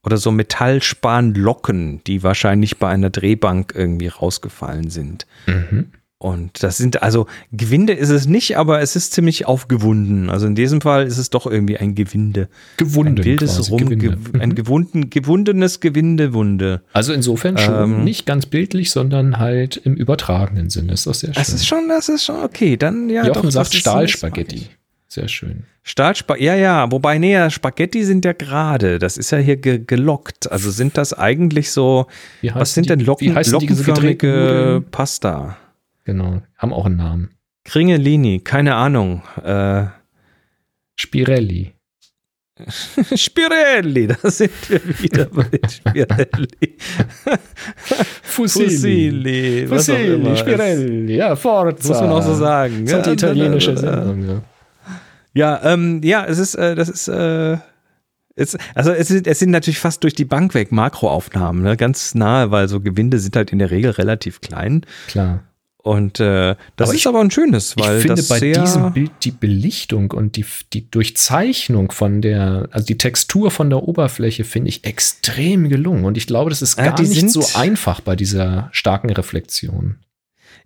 oder so Metallspanlocken, die wahrscheinlich bei einer Drehbank irgendwie rausgefallen sind. Mhm. Und das sind, also Gewinde ist es nicht, aber es ist ziemlich aufgewunden. Also in diesem Fall ist es doch irgendwie ein Gewinde. Gewunden Ein wildes quasi, Rum, Gewinde. ge, ein gewunden, gewundenes Gewindewunde. Also insofern schon Ähm, nicht ganz bildlich, sondern halt im übertragenen Sinne. Ist doch sehr schön. Das ist schon, das ist schon okay. Dann ja. Jochen doch, sagt Stahlspaghetti. Sehr schön. Stahlspaghetti, ja, ja. Wobei, nee, ja, Spaghetti sind ja gerade. Das ist ja hier ge gelockt. Also sind das eigentlich so, was sind die- denn Locken, lockenförmige? Pasta? Genau, haben auch einen Namen. Kringelini, keine Ahnung. Äh, Spirelli. Spirelli, da sind wir wieder bei Spirelli. Fusilli, auch immer. Spirelli, ja, Forza. Muss man auch so sagen. Das ist halt die Ja, italienische. Sendung. Ja. Ja, ähm, ja, es ist, äh, das ist, äh, es, also es sind, es sind natürlich fast durch die Bank weg Makroaufnahmen, ne? ganz nahe, weil so Gewinde sind halt in der Regel relativ klein. Klar. Und äh, das Aber ist ich- aber ein schönes, weil ich finde bei diesem Bild die Belichtung und die, die Durchzeichnung von der, also die Textur von der Oberfläche finde ich extrem gelungen. Und ich glaube, das ist Ja, gar die nicht so einfach bei dieser starken Reflexion.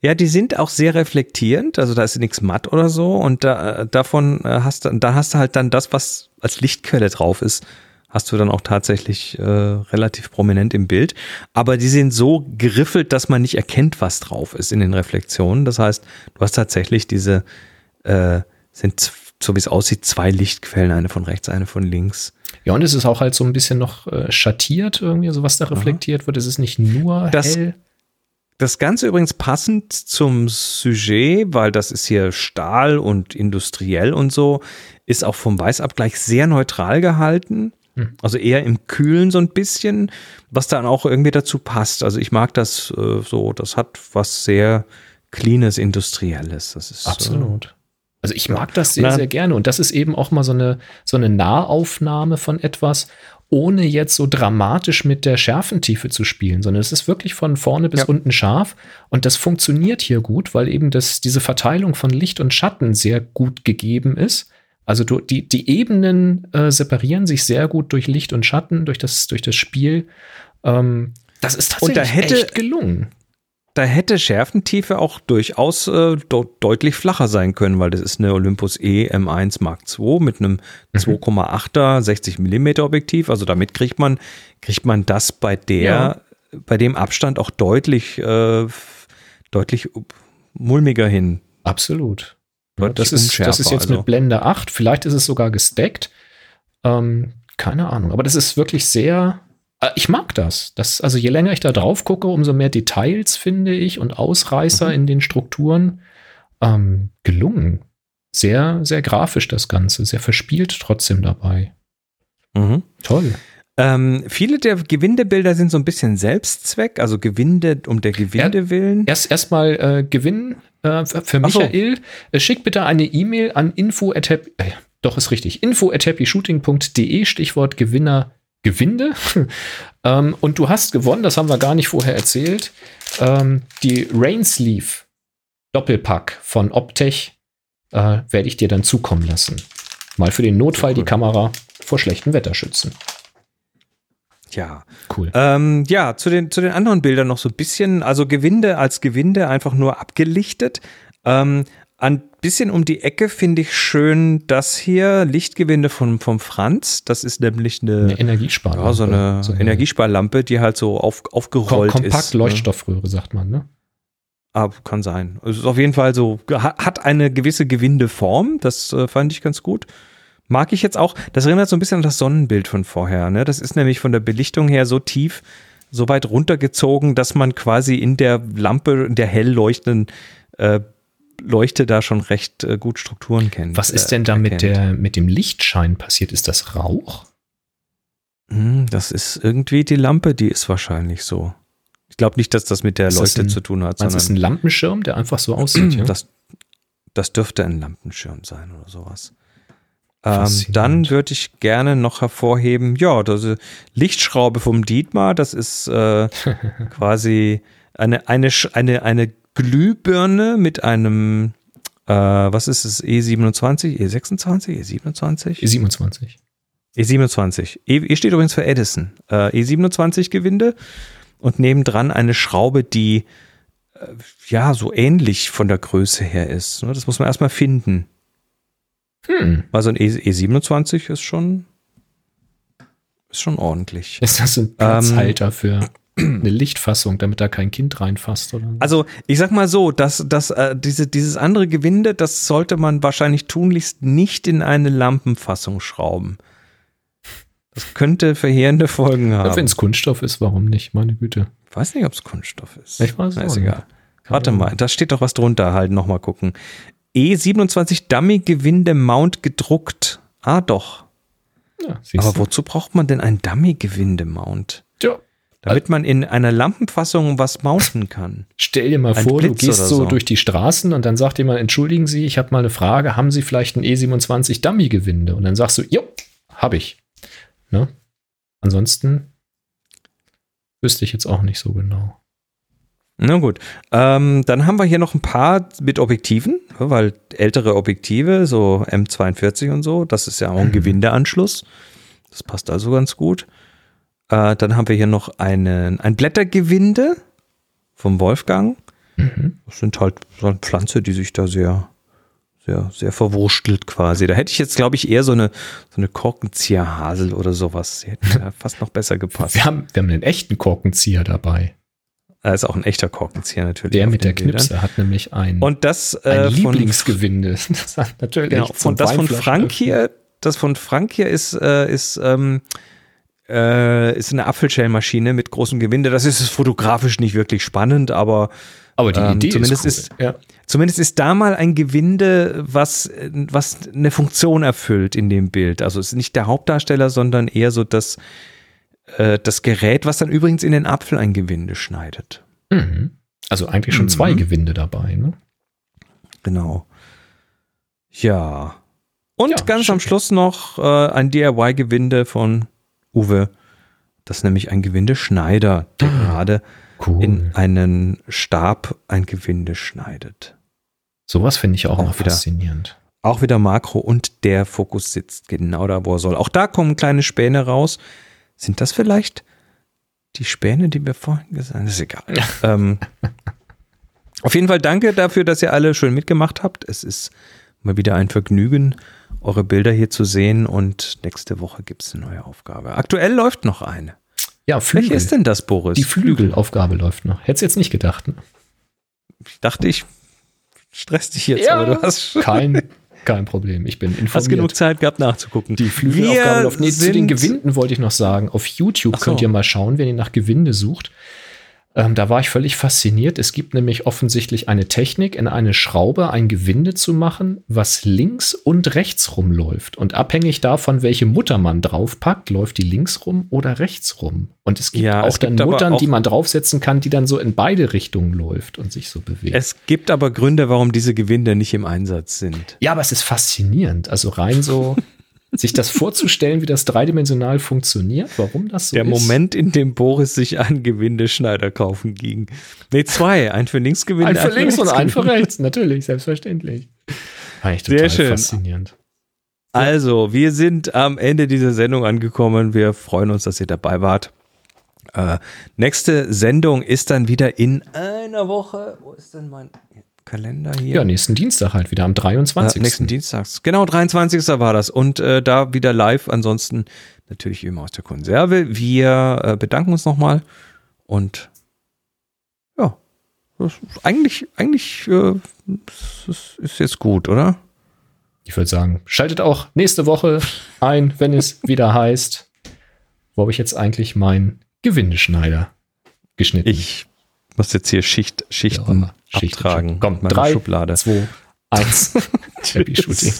Ja, die sind auch sehr reflektierend, also da ist nichts matt oder so und da, äh, davon äh, hast du, da hast du halt dann das, was als Lichtquelle drauf ist, hast du dann auch tatsächlich äh, relativ prominent im Bild. Aber die sind so geriffelt, dass man nicht erkennt, was drauf ist in den Reflexionen. Das heißt, du hast tatsächlich diese, äh, sind so wie es aussieht, zwei Lichtquellen, eine von rechts, eine von links. Ja, und es ist auch halt so ein bisschen noch äh, schattiert irgendwie, so was da reflektiert wird. Es ist nicht nur Das- hell. Das Ganze übrigens passend zum Sujet, weil das ist hier Stahl und industriell und so, ist auch vom Weißabgleich sehr neutral gehalten. Hm. Also eher im Kühlen so ein bisschen, was dann auch irgendwie dazu passt. Also ich mag das äh, so, das hat was sehr cleanes, industrielles. Das ist Absolut. Also ich mag das sehr, sehr gerne. Und das ist eben auch mal so eine, so eine Nahaufnahme von etwas, ohne jetzt so dramatisch mit der Schärfentiefe zu spielen, sondern es ist wirklich von vorne bis Ja. unten scharf. Und das funktioniert hier gut, weil eben das, diese Verteilung von Licht und Schatten sehr gut gegeben ist. Also du, die, die Ebenen äh, separieren sich sehr gut durch Licht und Schatten, durch das, durch das Spiel. Ähm, das ist Und da tatsächlich hätte- echt gelungen. Da hätte Schärfentiefe auch durchaus äh, do deutlich flacher sein können, weil das ist eine Olympus E M1 Mark II mit einem 2,8er 60 mm Objektiv. Also damit kriegt man, kriegt man das bei der, Ja. bei dem Abstand auch deutlich, äh, deutlich mulmiger hin. Absolut. Deutlich das, ist, das ist jetzt also. mit Blende 8. Vielleicht ist es sogar gesteckt. Ähm, keine Ahnung. Aber das ist wirklich sehr. Äh, ich mag das. das. Also je länger ich da drauf gucke, umso mehr Details finde ich und Ausreißer Mhm. in den Strukturen. Ähm, gelungen. Sehr, sehr grafisch das Ganze. Sehr verspielt trotzdem dabei. Mhm. Toll. Ähm, viele der Gewindebilder sind so ein bisschen Selbstzweck, also Gewinde um der Gewinde willen. Erst erstmal äh, Gewinn äh, für Ach so. Michael. Äh, schickt bitte eine E-Mail an info at äh, doch ist richtig, info at happyshooting.de, Stichwort Gewinner Gewinde. ähm, und du hast gewonnen, das haben wir gar nicht vorher erzählt, ähm, die Rainsleeve Doppelpack von Optech äh, werde ich dir dann zukommen lassen. Mal für den Notfall die Kamera vor schlechtem Wetter schützen. Ja. Cool. Ähm, ja, zu den, zu den anderen Bildern noch so ein bisschen, also Gewinde als Gewinde einfach nur abgelichtet. Ähm, ein bisschen um die Ecke finde ich schön das hier, Lichtgewinde von, vom Franz. Das ist nämlich eine, Eine Energiesparlampe. ja, so eine, Energiesparlampe, die halt so auf, Kom aufgerollt Kompakt ist. ne? Leuchtstoffröhre, sagt man, ne? Ah, kann sein. Es ist auf jeden Fall so, ha- hat eine gewisse Gewindeform. Das äh, fand ich ganz gut. Mag ich jetzt auch. Das erinnert so ein bisschen an das Sonnenbild von vorher. Ne? Das ist nämlich von der Belichtung her so tief, so weit runtergezogen, dass man quasi in der Lampe, in der hell leuchtenden äh, Leuchte da schon recht äh, gut Strukturen kennt. Was ist äh, denn da mit, der, mit dem Lichtschein passiert? Ist das Rauch? Hm, das ist irgendwie die Lampe, die ist wahrscheinlich so. Ich glaube nicht, dass das mit der Ist Leuchte ein- zu tun hat, Meinst es ist sondern ein Lampenschirm, der einfach so aussieht? Ja? Das, das dürfte ein Lampenschirm sein oder sowas. Ähm, dann würde ich gerne noch hervorheben, ja, diese Lichtschraube vom Dietmar, das ist äh, quasi eine, eine, eine, eine Glühbirne mit einem, äh, was ist es, E E27, E26, E27? E27. E27. E, e steht übrigens für Edison. Äh, E27-Gewinde und nebendran eine Schraube, die ja, so ähnlich von der Größe her ist. Ne? Das muss man erstmal finden. Hm. Also ein E- E27 ist schon, ist schon ordentlich. Ist das ein Platzhalter für eine Lichtfassung, damit da kein Kind reinfasst? Oder? so? Also ich sag mal so, dass, dass äh, diese, dieses andere Gewinde, das sollte man wahrscheinlich tunlichst nicht in eine Lampenfassung schrauben. Das könnte verheerende Folgen haben. Wenn es Kunststoff ist, warum nicht? Meine Güte. Ich weiß nicht, ob es Kunststoff ist. Ich weiß ist nicht. egal. Warte mal, da steht doch was drunter, halt nochmal gucken. E27 Dummy-Gewinde Mount gedruckt. Ah, doch. Ja, Aber wozu braucht man denn ein Dummy-Gewinde-Mount? Tja, Damit man in einer Lampenfassung was mounten kann. Stell dir mal Ein vor, du Blitz gehst oder so, so. durch die Straßen und dann sagt jemand, entschuldigen Sie, ich habe mal eine Frage, haben Sie vielleicht ein E27 Dummy-Gewinde? Und dann sagst du, jo, habe ich. Ne? Ansonsten wüsste ich jetzt auch nicht so genau. Na gut. Ähm, dann haben wir hier noch ein paar mit Objektiven, weil ältere Objektive, so M42 und so, das ist ja auch ein Gewindeanschluss. Das passt also ganz gut. Äh, dann haben wir hier noch einen, ein Blättergewinde vom Wolfgang. Mhm. Das sind halt so eine Pflanze, die sich da sehr, sehr, sehr verwurstelt quasi. Da hätte ich jetzt, glaube ich, eher so eine, so eine Korkenzieherhasel oder sowas. Die hätte ja fast noch besser gepasst. Wir haben, wir haben einen echten Korkenzieher dabei. Da ist auch ein echter Korkenzieher natürlich. Der mit der den Bildern. Knipse hat nämlich ein, Und das ein äh, von, Lieblingsgewinde. Das hat natürlich genau, von das von Frank hier, das von Frank hier ist, äh, ist, ähm, äh, ist eine Apfelschellmaschine mit großem Gewinde. Das ist fotografisch nicht wirklich spannend, aber Aber die ähm, Idee zumindest ist, cool. ja. Zumindest ist da mal ein Gewinde, was, was eine Funktion erfüllt in dem Bild. Also es ist nicht der Hauptdarsteller, sondern eher so das, äh, das Gerät, was dann übrigens in den Apfel ein Gewinde schneidet. Mhm. Also eigentlich schon Mhm. zwei Gewinde dabei. Ne? Genau. Ja. Und Ja, ganz am schick. Schluss noch äh, ein DIY-Gewinde von Uwe. Das ist nämlich ein Gewindeschneider, der gerade Cool. in einen Stab ein Gewinde schneidet. Sowas finde ich auch, Auch immer wieder. faszinierend. Auch wieder Makro und der Fokus sitzt genau da, wo er soll. Auch da kommen kleine Späne raus. Sind das vielleicht die Späne, die wir vorhin gesagt haben? Ist egal. ähm, auf jeden Fall danke dafür, dass ihr alle schön mitgemacht habt. Es ist mal wieder ein Vergnügen, eure Bilder hier zu sehen und nächste Woche gibt es eine neue Aufgabe. Aktuell läuft noch eine. Ja, Welche Flügel. ist denn das, Boris? Die Flügelaufgabe läuft noch. Hättest jetzt nicht gedacht. Ne? Ich dachte, ich stress dich jetzt, Ja. aber du hast, Kein, kein Problem. Ich bin informiert. hast genug Zeit gehabt nachzugucken. Die Flügelaufgabe läuft. Nee, zu den Gewinden wollte ich noch sagen. Auf YouTube so. könnt ihr mal schauen, wenn ihr nach Gewinde sucht. Ähm, da war ich völlig fasziniert. Es gibt nämlich offensichtlich eine Technik, in eine Schraube ein Gewinde zu machen, was links und rechts rumläuft. Und abhängig davon, welche Mutter man draufpackt, läuft die links rum oder rechts rum. Und es gibt Ja, auch es dann gibt Muttern, auch- die man draufsetzen kann, die dann so in beide Richtungen läuft und sich so bewegt. Es gibt aber Gründe, warum diese Gewinde nicht im Einsatz sind. Ja, aber es ist faszinierend. Also rein so, sich das vorzustellen, wie das dreidimensional funktioniert, warum das so Der ist. Moment, in dem Boris sich einen Gewindeschneider kaufen ging. Nee, zwei. Ein für links Gewinde. Ein für links und ein für rechts, natürlich, selbstverständlich. Fand ich Sehr total schön. faszinierend. Also, wir sind am Ende dieser Sendung angekommen. Wir freuen uns, dass ihr dabei wart. Äh, nächste Sendung ist dann wieder in einer Woche. Wo ist denn mein Kalender hier? Ja, nächsten Dienstag halt wieder am Äh, 23. nächsten Dienstags. Genau, 23. war das. Und äh, da wieder live. Ansonsten natürlich immer aus der Konserve. Wir äh, bedanken uns nochmal. Und ja, eigentlich, eigentlich äh, ist, ist jetzt gut, oder? Ich würde sagen, schaltet auch nächste Woche ein, wenn es wieder heißt, wo habe ich jetzt eigentlich meinen Gewindeschneider geschnitten? Ich muss jetzt hier Schicht, Schichten Ja, Schicht- abtragen. Komm, mit meiner drei, Schublade. zwei, eins. Happy Shooting.